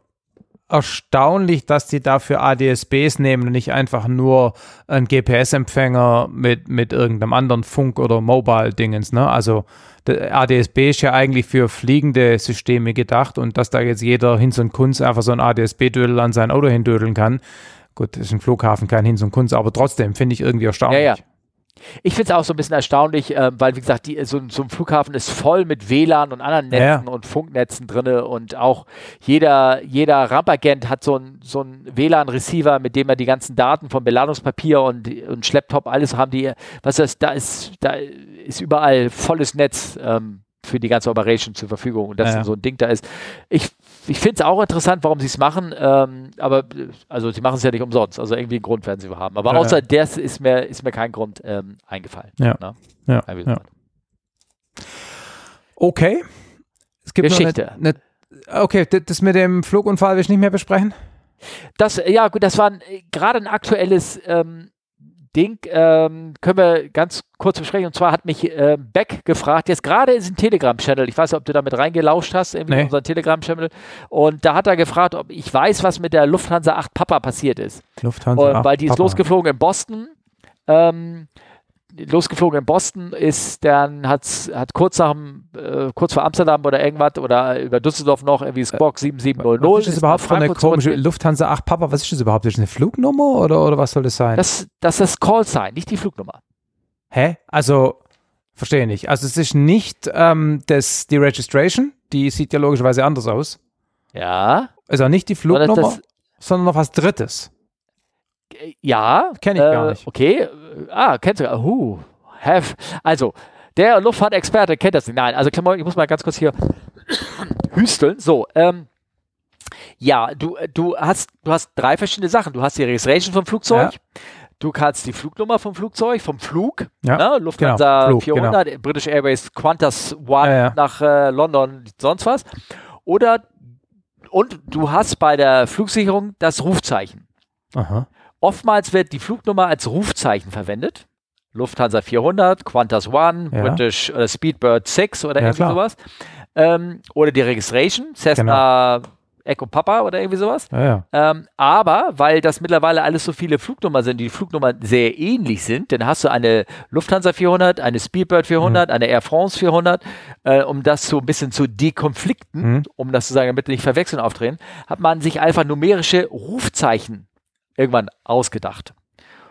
erstaunlich, dass die dafür ADSBs nehmen und nicht einfach nur einen GPS-Empfänger mit, mit irgendeinem anderen Funk- oder Mobile-Dingens. Ne? Also ADSB ist ja eigentlich für fliegende Systeme gedacht und dass da jetzt jeder Hinz und Kunz einfach so ein ADSB-Dödel an sein Auto hindödeln kann, Gut, das ist ein Flughafen, kein Hinz und Kunst, aber trotzdem finde ich irgendwie erstaunlich. Ja, ja. Ich finde es auch so ein bisschen erstaunlich, äh, weil, wie gesagt, die, so, so, ein Flughafen ist voll mit WLAN und anderen Netzen ja. und Funknetzen drin und auch jeder, jeder Rampagent hat so ein, so WLAN-Receiver, mit dem er die ganzen Daten vom Beladungspapier und, und Schlepptop, alles haben die, was ist, da ist, da ist überall volles Netz ähm, für die ganze Operation zur Verfügung und dass ja. so ein Ding da ist. Ich ich finde es auch interessant, warum sie es machen, ähm, aber also sie machen es ja nicht umsonst, also irgendwie einen Grund werden sie haben. Aber ja, außer ja. das ist mir, ist mir kein Grund ähm, eingefallen. Ja. Ne? ja. ja. Okay. Es gibt Geschichte. Eine, eine, okay, das mit dem Flugunfall will ich nicht mehr besprechen. Das, ja, gut, das war gerade ein aktuelles ähm, Ding ähm, können wir ganz kurz besprechen. Und zwar hat mich äh, Beck gefragt, jetzt gerade ist ein Telegram-Channel. Ich weiß nicht, ob du damit reingelauscht hast, irgendwie nee. in unseren Telegram-Channel. Und da hat er gefragt, ob ich weiß, was mit der Lufthansa 8 Papa passiert ist. Lufthansa Und, 8 Weil die ist Papa. losgeflogen in Boston. Ähm, losgeflogen in Boston ist, dann hat's, hat kurz nach äh, kurz vor Amsterdam oder irgendwas oder über Düsseldorf noch irgendwie Spock 7700. Was ist das überhaupt für eine komische Lufthansa 8 Papa? Was ist das überhaupt? Ist das eine Flugnummer oder, oder was soll das sein? Das, das ist Call Sign, nicht die Flugnummer. Hä? Also, verstehe nicht. Also es ist nicht ähm, das, die Registration, die sieht ja logischerweise anders aus. Ja. Also nicht die Flugnummer, sondern noch was Drittes. Ja. Kenne ich äh, gar nicht. Okay. Ah, kennst du. Uh, have. Also, der Luftfahrtexperte kennt das nicht. Nein, also ich muss mal ganz kurz hier hüsteln. So, ähm, ja, du, du, hast, du hast drei verschiedene Sachen. Du hast die Registration vom Flugzeug. Ja. Du kannst die Flugnummer vom Flugzeug, vom Flug, ja, ne? Lufthansa genau, Flug, 400, genau. British Airways Qantas One ja, nach äh, London, sonst was. Oder und du hast bei der Flugsicherung das Rufzeichen. Aha. Oftmals wird die Flugnummer als Rufzeichen verwendet. Lufthansa 400, Qantas One, Ja. British äh, Speedbird 6 oder Ja, irgendwie klar. sowas. Ähm, oder die Registration, Cessna Echo Papa oder irgendwie sowas. Ja, ja. Ähm, aber weil das mittlerweile alles so viele Flugnummern sind, die Flugnummern sehr ähnlich sind, dann hast du eine Lufthansa 400, eine Speedbird 400, Mhm. eine Air France 400, äh, um das so ein bisschen zu dekonflikten, Mhm. um das zu sagen, damit nicht Verwechseln auftreten, hat man sich einfach numerische Rufzeichen irgendwann ausgedacht.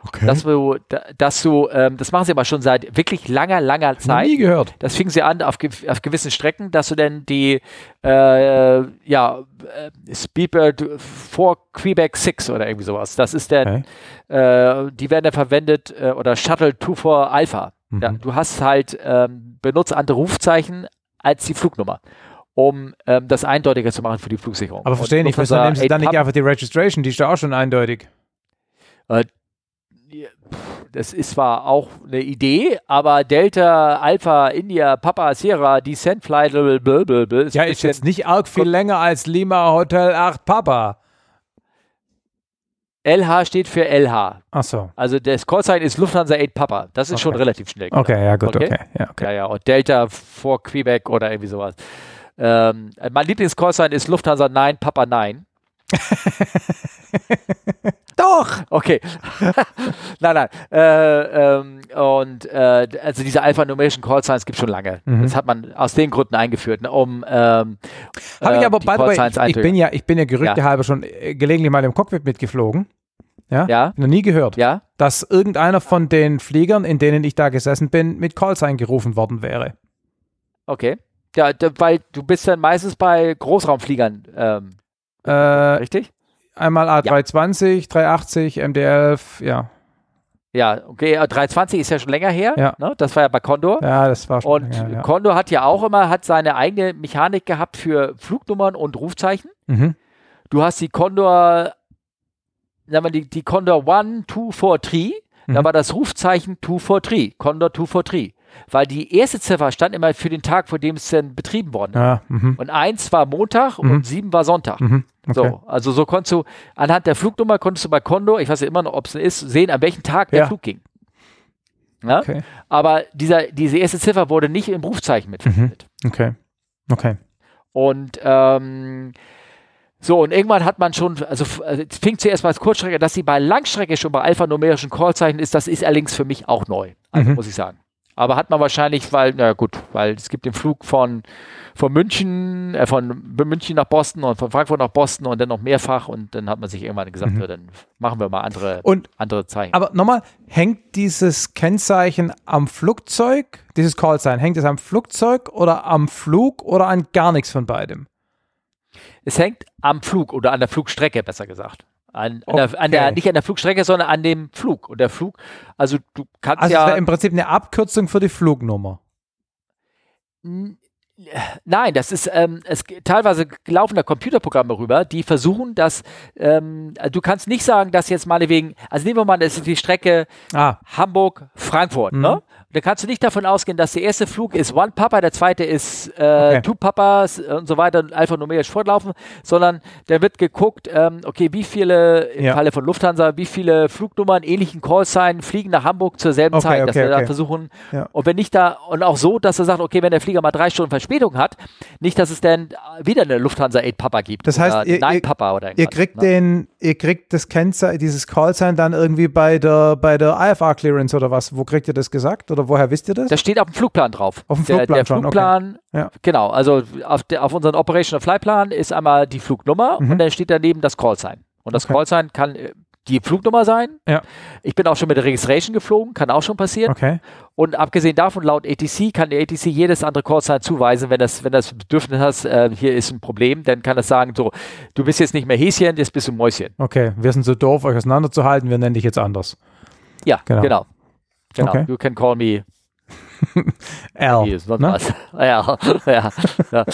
Okay. Dass du, da- dass du ähm, das machen sie aber schon seit wirklich langer, langer Zeit. nie gehört. Das fing sie an auf, auf gewissen Strecken, dass du dann die äh, ja, äh, Speedbird 4 Quebec 6 oder irgendwie sowas. Das ist dann, äh, die werden dann verwendet äh, oder Shuttle 24 Alpha. Mhm. Ja, du hast halt ähm, benutzt andere Rufzeichen als die Flugnummer, um ähm, das eindeutiger zu machen für die Flugsicherung. Aber verstehe nicht, Lufthansa wieso nehmen sie dann 8 nicht einfach die Registration? Die ist doch auch schon eindeutig. Das ist zwar auch eine Idee, aber Delta, Alpha, India, Papa, Sierra, Descent Flight, blablabla, ist Ja, ist jetzt nicht arg viel länger als Lima Hotel 8 Papa. LH steht für LH. Ach so. Also das Callsign ist Lufthansa 8 Papa. Das ist schon Okay. relativ schnell. genau. Okay, ja, gut, Okay. okay. Ja, okay. Ja, ja. Und Delta vor Quebec oder irgendwie sowas. Ähm, mein Lieblings-Callsign ist Lufthansa 9, Papa 9. Doch! Okay. nein, nein. Äh, ähm, und äh, also diese alphanumerischen Callsigns gibt es schon lange. Mhm. Das hat man aus den Gründen eingeführt, ne, um ähm, Habe ich äh, aber, by the way, ich, ich, bin ja, ich bin ja Gerüchte halber schon äh, gelegentlich mal im Cockpit mitgeflogen. Ja? Ja, Noch nie gehört, ja. dass irgendeiner von den Fliegern, in denen ich da gesessen bin, mit Callsign gerufen worden wäre. Okay. Ja, weil du bist dann meistens bei Großraumfliegern, ähm, Äh, richtig? Einmal A320, 380, MD-11, ja. Ja, okay. äh, 320 ist ja schon länger her. Ja. Ne? Das war ja bei Condor. Ja, das war schon. Und ja, ja. Condor hat ja auch immer hat seine eigene Mechanik gehabt für Flugnummern und Rufzeichen. Mhm. Du hast die Condor, sagen wir die, die Condor 1, 2, 4, 3. Da war das Rufzeichen 2, 4, 3. Condor 2, 4, 3. Weil die erste Ziffer stand immer für den Tag, vor dem es dann betrieben worden ist. Ja, mhm. Und eins war Montag Mhm. und sieben war Sonntag. Mhm. Okay. So, also so konntest du, anhand der Flugnummer konntest du bei Condor, ich weiß ja immer noch, ob es ist, sehen, an welchem Tag der Ja. Flug ging. Ja? Okay. Aber dieser, diese erste Ziffer wurde nicht im Rufzeichen mit verwendet. Okay. Okay. Und ähm, so, und irgendwann hat man schon, also also es fing zuerst mal als Kurzstrecke, dass sie bei Langstrecke schon bei alphanumerischen Callzeichen ist, das ist allerdings für mich auch neu, also Mhm. muss ich sagen. Aber hat man wahrscheinlich, weil, na gut, weil es gibt den Flug von, von München, äh, von München nach Boston und von Frankfurt nach Boston und dann noch mehrfach und dann hat man sich irgendwann gesagt, Mhm. ja, dann machen wir mal andere, Und andere Zeichen. Aber nochmal, hängt dieses Kennzeichen am Flugzeug, dieses Callsign, hängt es am Flugzeug oder am Flug oder an gar nichts von beidem? Es hängt am Flug oder an der Flugstrecke, besser gesagt. An, an, der, an der, Okay. nicht an der Flugstrecke, sondern an dem Flug. Und der Flug, also du kannst Also ja. wäre im Prinzip eine Abkürzung für die Flugnummer. Nein, das ist ähm, es teilweise laufen da Computerprogramme rüber, die versuchen, dass ähm, also du kannst nicht sagen, dass jetzt meinetwegen, also nehmen wir mal, das ist die Strecke Ah, Hamburg-Frankfurt, Mhm. ne? Da kannst du nicht davon ausgehen, dass der erste Flug ist One Papa, der zweite ist äh, Okay. Two Papas und so weiter, alphanumerisch fortlaufen, sondern da wird geguckt, ähm, okay, wie viele, im Ja. Falle von Lufthansa, wie viele Flugnummern, ähnlichen Callsign fliegen nach Hamburg zur selben Okay, Zeit, dass okay, wir da versuchen, Ja. und wenn nicht da, und auch so, dass er sagt, okay, wenn der Flieger mal drei Stunden Verspätung hat, nicht, dass es dann wieder eine Lufthansa 8 Papa gibt. Das heißt, oder ihr- ihr- Papa oder ihr kriegt ne? den, ihr kriegt das Kennzeichen, dieses Callsign dann irgendwie bei der, bei der IFR Clearance oder was? Wo kriegt ihr das gesagt? Oder woher wisst ihr das? Das steht auf dem Flugplan drauf. Auf dem der, Flugplan der schon, okay. Flugplan, Ja. genau, also auf, der, auf unserem Operational Flyplan ist einmal die Flugnummer Mhm. und dann steht daneben das Callsign. Und das Okay. Callsign kann äh, die Flugnummer sein. Ja. Ich bin auch schon mit der Registration geflogen, kann auch schon passieren. Okay. Und abgesehen davon, laut ATC kann der ATC jedes andere Callsign zuweisen, wenn das, wenn das Bedürfnis hast, äh, hier ist ein Problem, dann kann es sagen, so, du bist jetzt nicht mehr Häschen, jetzt bist du Mäuschen. Okay. Wir sind so doof, euch auseinanderzuhalten, wir nennen dich jetzt anders. Ja, Genau. genau. Genau. Okay. You can call me L. hier, sonst ne? was. Ja, ja, ja.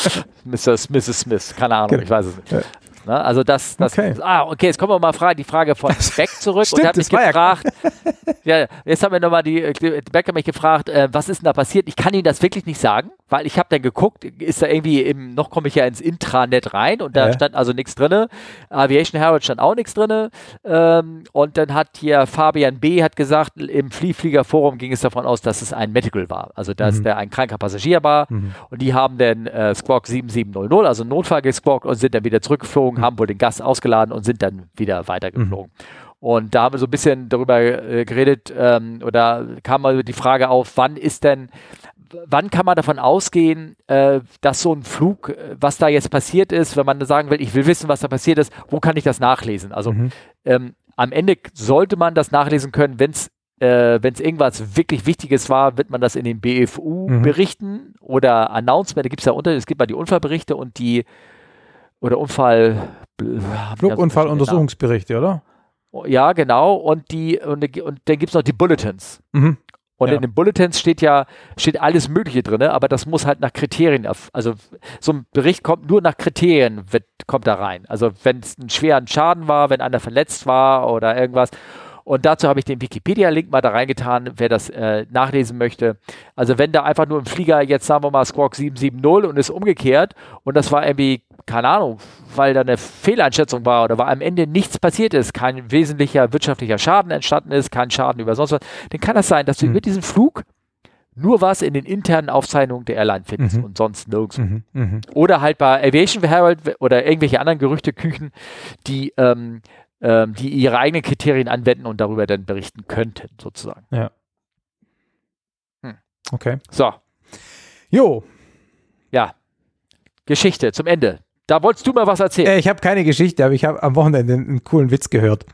Mr. Mrs. Smith, keine Ahnung, Genau. ich weiß es nicht. Ne, also das, das Okay. ah, okay, jetzt kommen wir mal frage, die Frage von Beck zurück und Stimmt, er hat mich ja- gefragt, ja, jetzt haben wir nochmal die, die Becker mich gefragt, äh, was ist denn da passiert? Ich kann Ihnen das wirklich nicht sagen, weil ich habe dann geguckt, ist da irgendwie im, noch komme ich ja ins Intranet rein und da ja. stand also nichts drin. Aviation Herald stand auch nichts drin. Ähm, und dann hat hier Fabian B. hat gesagt, im Fliehfliegerforum ging es davon aus, dass es ein Medical war. Also dass mhm. der ein kranker Passagier war. Mhm. Und die haben dann äh, Squawk 7700, also Notfall gesquawkt und sind dann wieder zurückgeflogen, mhm. haben wohl den Gast ausgeladen und sind dann wieder weitergeflogen. Mhm. Und da haben wir so ein bisschen darüber äh, geredet ähm, oder kam mal die Frage auf, wann ist denn, wann kann man davon ausgehen, äh, dass so ein Flug, äh, was da jetzt passiert ist, wenn man sagen will, ich will wissen, was da passiert ist, wo kann ich das nachlesen? Also mhm. ähm, am Ende sollte man das nachlesen können, wenn es äh, wenn es irgendwas wirklich Wichtiges war, wird man das in den BFU mhm. berichten oder Announcement. Da gibt es ja unter, es gibt mal die Unfallberichte und die oder Unfall Flugunfalluntersuchungsberichte, oder? Ja, genau. Und die, und, und dann gibt es noch die Bulletins. Mhm. Und ja. in den Bulletins steht ja, steht alles Mögliche drin, aber das muss halt nach Kriterien, also so ein Bericht kommt nur nach Kriterien, wird, kommt da rein. Also wenn es einen schweren Schaden war, wenn einer verletzt war oder irgendwas. Und dazu habe ich den Wikipedia-Link mal da reingetan, wer das äh, nachlesen möchte. Also wenn da einfach nur ein Flieger, jetzt sagen wir mal Squawk 770 und ist umgekehrt und das war irgendwie keine Ahnung, weil da eine Fehleinschätzung war oder weil am Ende nichts passiert ist, kein wesentlicher wirtschaftlicher Schaden entstanden ist, kein Schaden über sonst was, dann kann das sein, dass du mhm. über diesen Flug nur was in den internen Aufzeichnungen der Airline findest mhm. und sonst nirgends. Mhm. Mhm. Oder halt bei Aviation Herald oder irgendwelche anderen Gerüchteküchen, die, ähm, ähm, die ihre eigenen Kriterien anwenden und darüber dann berichten könnten, sozusagen. Ja. Hm. Okay. So. Jo. Ja. Geschichte zum Ende. Da wolltest du mal was erzählen. Äh, ich habe keine Geschichte, aber ich habe am Wochenende einen, coolen Witz gehört.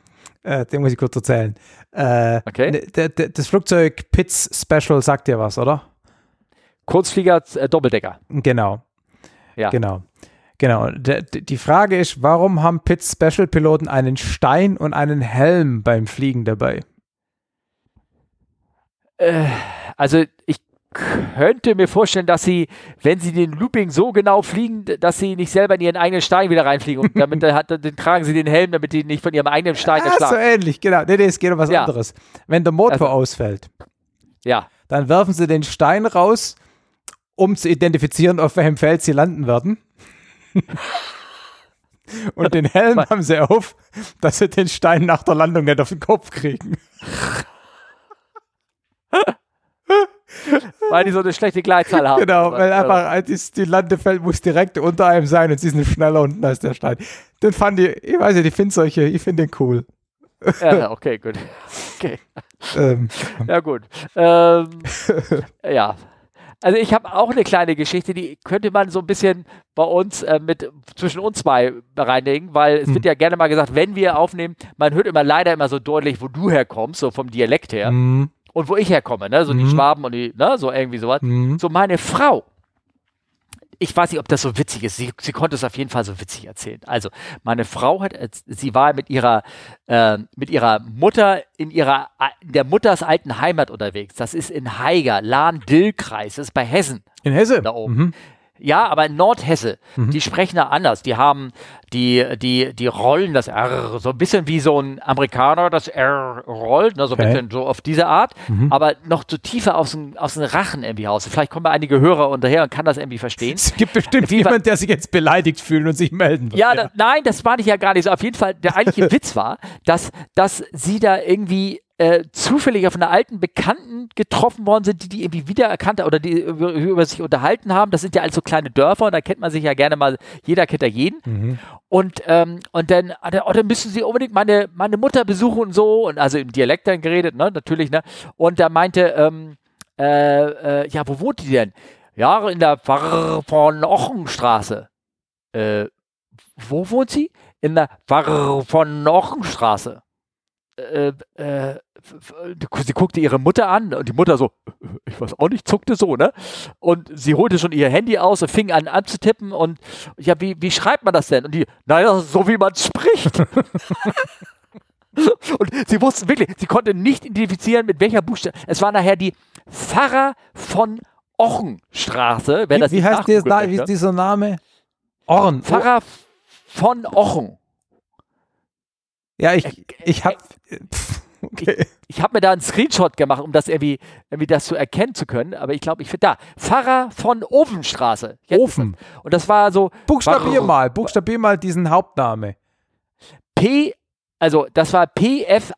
Äh, den muss ich kurz erzählen. Äh, okay. Das Flugzeug Pitts Special sagt dir was, oder? Kurzflieger äh, Doppeldecker. Genau. Ja. Genau. Genau. die Frage ist, warum haben Pitts Special Piloten einen Stein und einen Helm beim Fliegen dabei? Äh, also ich könnte mir vorstellen, dass sie, wenn sie den Looping so genau fliegen, dass sie nicht selber in ihren eigenen Stein wieder reinfliegen. Und damit hat, dann tragen sie den Helm, damit die nicht von ihrem eigenen Stein erschlagen. so ähnlich, genau. Nee, nee, es geht um was ja. anderes. Wenn der Motor also, ausfällt, ja. dann werfen sie den Stein raus, um zu identifizieren, auf welchem Feld sie landen werden. Und den Helm haben sie auf, dass sie den Stein nach der Landung nicht auf den Kopf kriegen. Weil die so eine schlechte Gleitzahl haben. Genau, weil einfach die, Landefeld muss direkt unter einem sein und sie sind schneller unten als der Stein. Den fand ich, ich weiß nicht, ich finde solche, ich finde den cool. Ja, okay, gut. Okay. Ähm. Ja, gut. Ähm, ja. Also ich habe auch eine kleine Geschichte, die könnte man so ein bisschen bei uns äh, mit zwischen uns zwei reinlegen, weil es hm. wird ja gerne mal gesagt, wenn wir aufnehmen, man hört immer leider immer so deutlich, wo du herkommst, so vom Dialekt her. Hm und wo ich herkomme, ne? So mhm. die Schwaben und die, ne? So irgendwie sowas. Mhm. So meine Frau. Ich weiß nicht, ob das so witzig ist. Sie, sie konnte es auf jeden Fall so witzig erzählen. Also, meine Frau hat, sie war mit ihrer, äh, mit ihrer Mutter in ihrer, in der Mutters alten Heimat unterwegs. Das ist in Haiger, Lahn-Dill-Kreis. Das ist bei Hessen. In Hessen? Da oben. Mhm. Ja, aber in Nordhesse, mhm. die sprechen da anders. Die haben, die, die, die rollen das R so ein bisschen wie so ein Amerikaner das R rollt, ne, so okay. ein bisschen so auf diese Art, mhm. aber noch so tiefer aus dem, aus dem Rachen irgendwie raus. Vielleicht kommen einige Hörer unterher und kann das irgendwie verstehen. Es gibt bestimmt wie jemand, der sich jetzt beleidigt fühlt und sich melden wird. Ja, ja. Da, nein, das war ich ja gar nicht so. Auf jeden Fall, der eigentliche Witz war, dass, dass sie da irgendwie äh, zufällig auf einer alten Bekannten getroffen worden sind, die die irgendwie wiedererkannt haben oder die über, über, sich unterhalten haben. Das sind ja alles so kleine Dörfer und da kennt man sich ja gerne mal, jeder kennt ja jeden. Mhm. Und, ähm, und dann, oh, dann müssen sie unbedingt meine, meine Mutter besuchen und so. Und also im Dialekt dann geredet, ne, natürlich, ne. Und da meinte, ähm, äh, äh, ja, wo wohnt die denn? Ja, in der Pfarr von Ochenstraße. Äh, wo wohnt sie? In der Pfarr von Ochenstraße. Äh, äh, sie guckte ihre Mutter an und die Mutter so, ich weiß auch nicht, zuckte so, ne? Und sie holte schon ihr Handy aus und fing an anzutippen und ja, wie, wie schreibt man das denn? Und die, naja, so wie man spricht. und sie wussten wirklich, sie konnte nicht identifizieren, mit welcher Buchstabe. Es war nachher die Pfarrer von Ochenstraße. Wer wie, das wie heißt der, da, wie ist dieser Name? Orn. Pfarrer von Ochen. Ja, ich, ich habe okay. ich, ich habe mir da einen Screenshot gemacht, um das irgendwie, irgendwie das zu erkennen zu können. Aber ich glaube, ich finde da Pfarrer von Ofenstraße. Jetzt Ofen. Und das war so. Buchstabier mal, buchstabier mal diesen Hauptname. P, also das war P-F-A-R-R-E-R.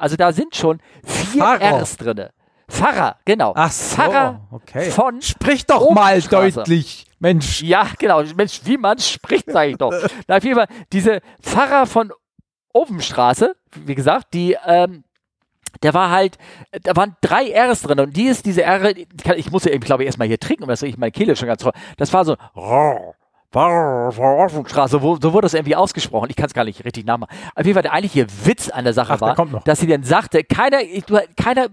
Also da sind schon vier Pfarrer. Rs drin. Pfarrer, genau. Ach so, Pfarrer okay. von Sprich doch mal deutlich, Mensch. Ja, genau. Mensch, wie man spricht, sage ich doch. Na, auf jeden Fall, diese Pfarrer von Ofenstraße, wie gesagt, die, ähm, der war halt, da waren drei Rs drin und die ist diese R, ich muss ja eben, glaube ich, erstmal hier trinken, weil das ich meine Kehle schon ganz toll. Das war so, Straße, wo, so wurde das irgendwie ausgesprochen. Ich kann es gar nicht richtig nachmachen. Auf jeden Fall der eigentliche Witz an der Sache Ach, war, dass sie dann sagte, keiner, keiner,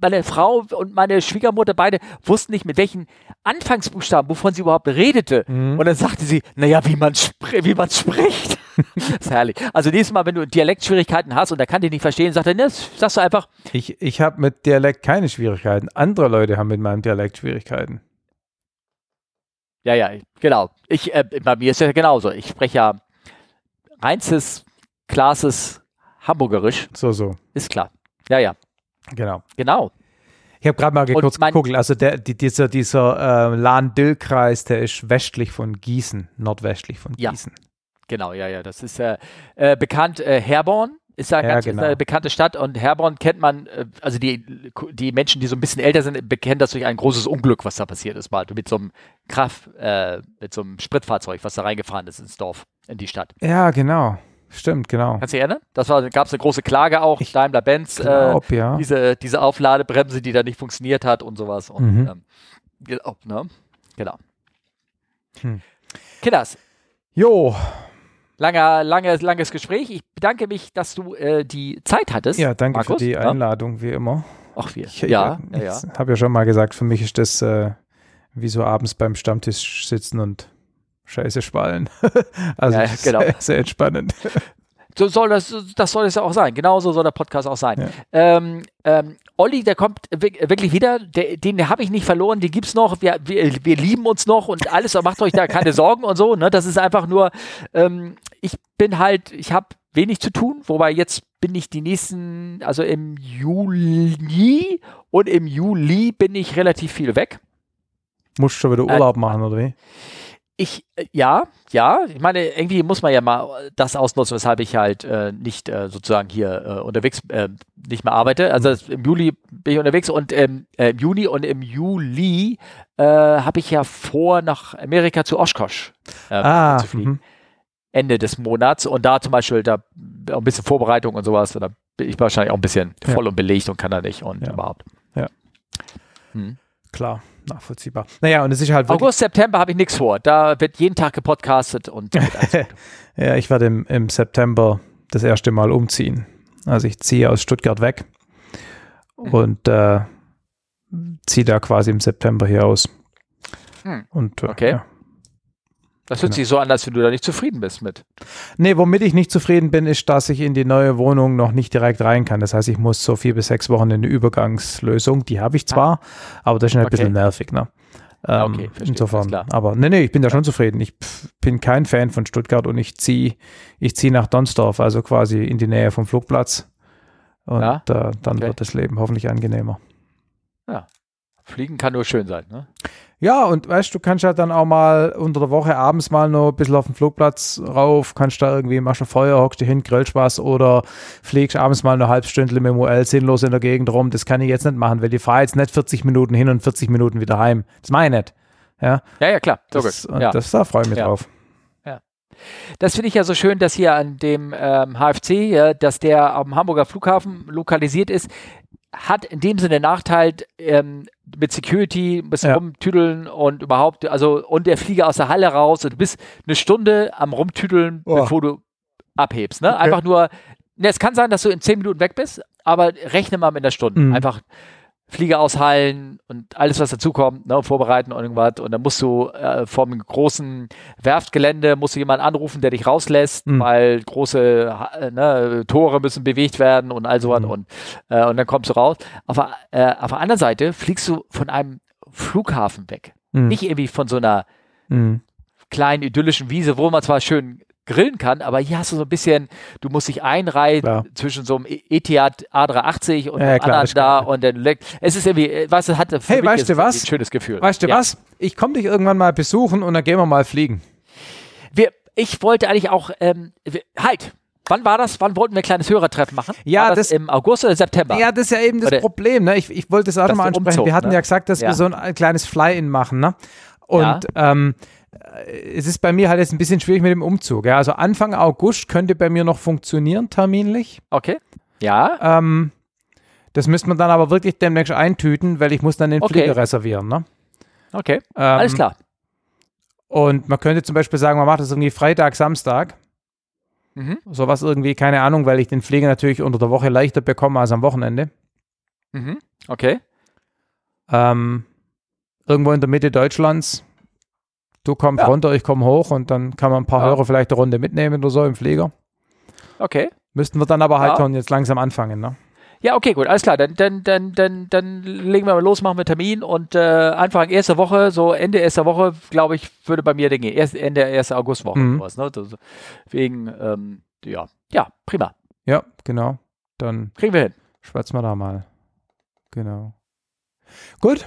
meine Frau und meine Schwiegermutter beide wussten nicht, mit welchen Anfangsbuchstaben, wovon sie überhaupt redete. Mhm. Und dann sagte sie, naja, wie man, wie man spricht. Das ist herrlich. Also nächstes Mal, wenn du Dialektschwierigkeiten hast und er kann dich nicht verstehen, sagt er, ne, sagst du einfach. Ich, ich habe mit Dialekt keine Schwierigkeiten. Andere Leute haben mit meinem Dialekt Schwierigkeiten. Ja, ja, genau. Ich, äh, bei mir ist ja genauso. Ich spreche ja reinstes, klasses Hamburgerisch. So, so. Ist klar. Ja, ja. Genau. Genau. Ich habe gerade mal kurz geguckt, also der, die, dieser, dieser äh, Lahn-Dill-Kreis, der ist westlich von Gießen, nordwestlich von Gießen. Ja. Genau, ja, ja. Das ist äh, äh, bekannt äh, Herborn ist ja, ja ganz genau. eine bekannte Stadt und Herborn kennt man, äh, also die, die Menschen, die so ein bisschen älter sind, bekennen das durch ein großes Unglück, was da passiert ist, mal mit so einem Kraft, äh, mit so einem Spritfahrzeug, was da reingefahren ist ins Dorf, in die Stadt. Ja, genau. Stimmt, genau. Kannst du dich erinnern? Das war, gab es eine große Klage auch, Daimler-Benz, äh, ja. diese, diese Aufladebremse, die da nicht funktioniert hat und sowas. Und, mhm. ähm, genau, ne? genau. Hm. Kinders. Jo, langer, langer, langes Gespräch. Ich bedanke mich, dass du äh, die Zeit hattest. Ja, danke Markus. für die Einladung, wie immer. Ach, wir. Ich, ja, ich, ja, ja. habe ja schon mal gesagt, für mich ist das äh, wie so abends beim Stammtisch sitzen und Scheiße spallen. also ja, genau. sehr, sehr entspannend. So soll das, das soll es ja auch sein. Genauso soll der Podcast auch sein. Ja. Ähm, ähm, Olli, der kommt wirklich wieder. Der, den habe ich nicht verloren. Den gibt es noch. Wir, wir, wir, lieben uns noch und alles. Macht euch da keine Sorgen und so. Ne? Das ist einfach nur. Ähm, ich bin halt. Ich habe wenig zu tun. Wobei jetzt bin ich die nächsten. Also im Juli und im Juli bin ich relativ viel weg. Musst du schon wieder Urlaub äh, machen oder wie? Ich, äh, ja, ja, ich meine, irgendwie muss man ja mal das ausnutzen, weshalb ich halt äh, nicht äh, sozusagen hier äh, unterwegs äh, nicht mehr arbeite. Also das, im Juli bin ich unterwegs und ähm, im Juni und im Juli äh, habe ich ja vor, nach Amerika zu Oshkosh ah, zu fliegen. -hmm. Ende des Monats und da zum Beispiel da ein bisschen Vorbereitung und sowas, da bin ich wahrscheinlich auch ein bisschen ja. voll und belegt und kann da nicht und ja. überhaupt. Ja. Hm. Klar nachvollziehbar. Naja, und es ist halt August, September habe ich nichts vor. Da wird jeden Tag gepodcastet und. ja, ich werde im, im September das erste Mal umziehen. Also ich ziehe aus Stuttgart weg mhm. und äh, ziehe da quasi im September hier aus. Mhm. Und, äh, okay. Ja. Das hört genau. sich so an, als wenn du da nicht zufrieden bist mit. Nee, womit ich nicht zufrieden bin, ist, dass ich in die neue Wohnung noch nicht direkt rein kann. Das heißt, ich muss so vier bis sechs Wochen in eine Übergangslösung. Die habe ich zwar, ah. aber das ist ein okay. bisschen nervig. Ne? Ah, ähm, okay, verstehe, insofern. Aber nee, nee, ich bin da schon zufrieden. Ich bin kein Fan von Stuttgart und ich ziehe ich zieh nach Donsdorf, also quasi in die Nähe vom Flugplatz. Und ja? äh, dann okay. wird das Leben hoffentlich angenehmer. Ja. Fliegen kann nur schön sein, ne? Ja, und weißt du, kannst ja dann auch mal unter der Woche abends mal noch ein bisschen auf den Flugplatz rauf, kannst da irgendwie, machst ein Feuer, hockst dich hin, grillst was oder fliegst abends mal eine halbe Stunde mit dem UL sinnlos in der Gegend rum. Das kann ich jetzt nicht machen, weil ich fahre jetzt nicht 40 Minuten hin und 40 Minuten wieder heim. Das meine ich nicht. Ja, ja, ja klar. Das, ja. das da freue ich mich ja. drauf. Ja. Das finde ich ja so schön, dass hier an dem ähm, HFC, ja, dass der am Hamburger Flughafen lokalisiert ist hat in dem Sinne Nachteil ähm, mit Security, ein bisschen ja. rumtüdeln und überhaupt, also und der Flieger aus der Halle raus und du bist eine Stunde am rumtüdeln, oh. bevor du abhebst. Ne? Okay. Einfach nur, ne, es kann sein, dass du in zehn Minuten weg bist, aber rechne mal mit einer Stunde. Mhm. Einfach Flieger aushalten und alles, was dazukommt, ne, vorbereiten und irgendwas. Und dann musst du äh, vom großen Werftgelände musst du jemanden anrufen, der dich rauslässt, mhm. weil große äh, ne, Tore müssen bewegt werden und all sowas. Mhm. Und, äh, und dann kommst du raus. Auf, äh, auf der anderen Seite fliegst du von einem Flughafen weg. Mhm. Nicht irgendwie von so einer mhm. kleinen idyllischen Wiese, wo man zwar schön grillen kann, aber hier hast du so ein bisschen, du musst dich einreihen Klar. zwischen so einem E- Etihad A380 und Ja, dem klar, anderen da und dann leck- es ist irgendwie, weißt du, für Hey, mich weißt du was? ein schönes Gefühl. Weißt du Ja. was? Ich komme dich irgendwann mal besuchen und dann gehen wir mal fliegen. Wir, ich wollte eigentlich auch, ähm, wir, halt, wann war das? Wann wollten wir ein kleines Hörertreffen machen? Ja, das, das- im August oder September? Ja, das ist ja eben das Oder- Problem. Ne? Ich, ich wollte es auch Dass noch mal der ansprechen. Umzug, wir hatten ne? ja gesagt, dass Ja. wir so ein, ein kleines Fly-In machen. Ne? Und Ja. ähm, äh, es ist bei mir halt jetzt ein bisschen schwierig mit dem Umzug. Ja? Also Anfang August könnte bei mir noch funktionieren, terminlich. Okay. Ja, Ähm, das müsste man dann aber wirklich demnächst eintüten, weil ich muss dann den Okay. Flieger reservieren. Ne? okay. Ähm, Alles klar. Und man könnte zum Beispiel sagen, man macht das irgendwie Freitag, Samstag. Mhm. Sowas irgendwie, keine Ahnung, weil ich den Flieger natürlich unter der Woche leichter bekomme als am Wochenende. Mhm. Okay. Ähm, irgendwo in der Mitte Deutschlands. Du kommst Ja. runter, ich komme hoch und dann kann man ein paar Ja. Hörer vielleicht eine Runde mitnehmen oder so im Flieger. Okay. Müssten wir dann aber halt schon jetzt langsam anfangen, ne? Ja, okay, gut, alles klar. Dann, dann, dann, dann, dann legen wir mal los, machen wir Termin und äh, Anfang erster Woche, so Ende erster Woche, glaube ich, würde bei mir Dinge. Erst, Ende erster Augustwoche Mhm. sowas, ne? Das, wegen, ähm, ja, ja, prima. Ja, genau. Dann Kriegen wir hin. schwätzen wir da mal. Genau. Gut.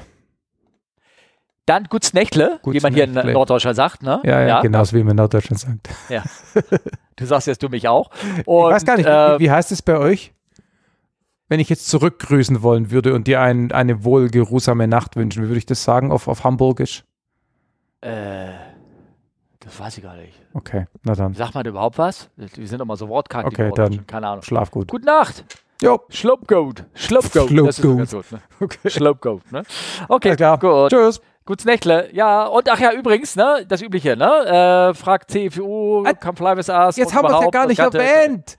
Dann gut's Nächtle, Gut's wie man hier in Nächtle. Norddeutschland sagt, ne? Ja, ja, genau, so wie man in Norddeutschland sagt. Du sagst jetzt du mich auch. Und, ich weiß gar nicht, äh, wie, heißt es bei euch? Wenn ich jetzt zurückgrüßen wollen würde und dir ein, eine wohlgeruhsame Nacht wünschen, wie würde ich das sagen auf, auf Hamburgisch? äh, das weiß ich gar nicht. Okay, na dann. Sagt man überhaupt was? Wir sind immer so wortkrank. die Okay, dann- Keine Ahnung. Schlaf gut. Gute Nacht. Jo, Schlupgoat. Schlupgoat. Das ist ganz gut, ne? okay. Schlupgoat, ne? Okay, klar. gut. Tschüss. Gutes Nächtle. Ja, und ach ja, übrigens, ne, das Übliche, ne? Äh, fragt CFU, Äh, come fly with us. Jetzt haben wir es ja gar nicht erwähnt.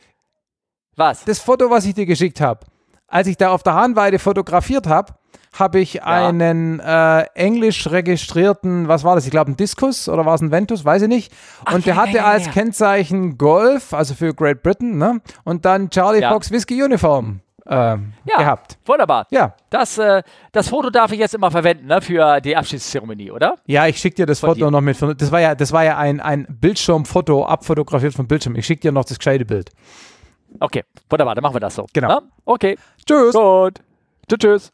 Was? Das Foto, was ich dir geschickt habe. Als ich da auf der Hahnweide fotografiert habe, habe ich einen äh, englisch registrierten, was war das? Ich glaube, ein Diskus oder war es ein Ventus? Weiß ich nicht. Ach, Und der ja, hatte ja, ja, als ja. Kennzeichen Golf, also für Great Britain, ne? Und dann Charlie Ja. Fox Whiskey Uniform ähm, Ja. gehabt. Wunderbar. Ja. Das, äh, das Foto darf ich jetzt immer verwenden, ne, für die Abschiedszeremonie, oder? Ja, ich schicke dir das Von Foto dir. noch mit. Das war ja, das war ja ein, ein Bildschirmfoto, abfotografiert vom Bildschirm. Ich schicke dir noch das gescheite Bild. Okay, wunderbar, dann machen wir das so. Genau. Ne? Okay, Tschüss. gut. Tschüss. tschüss.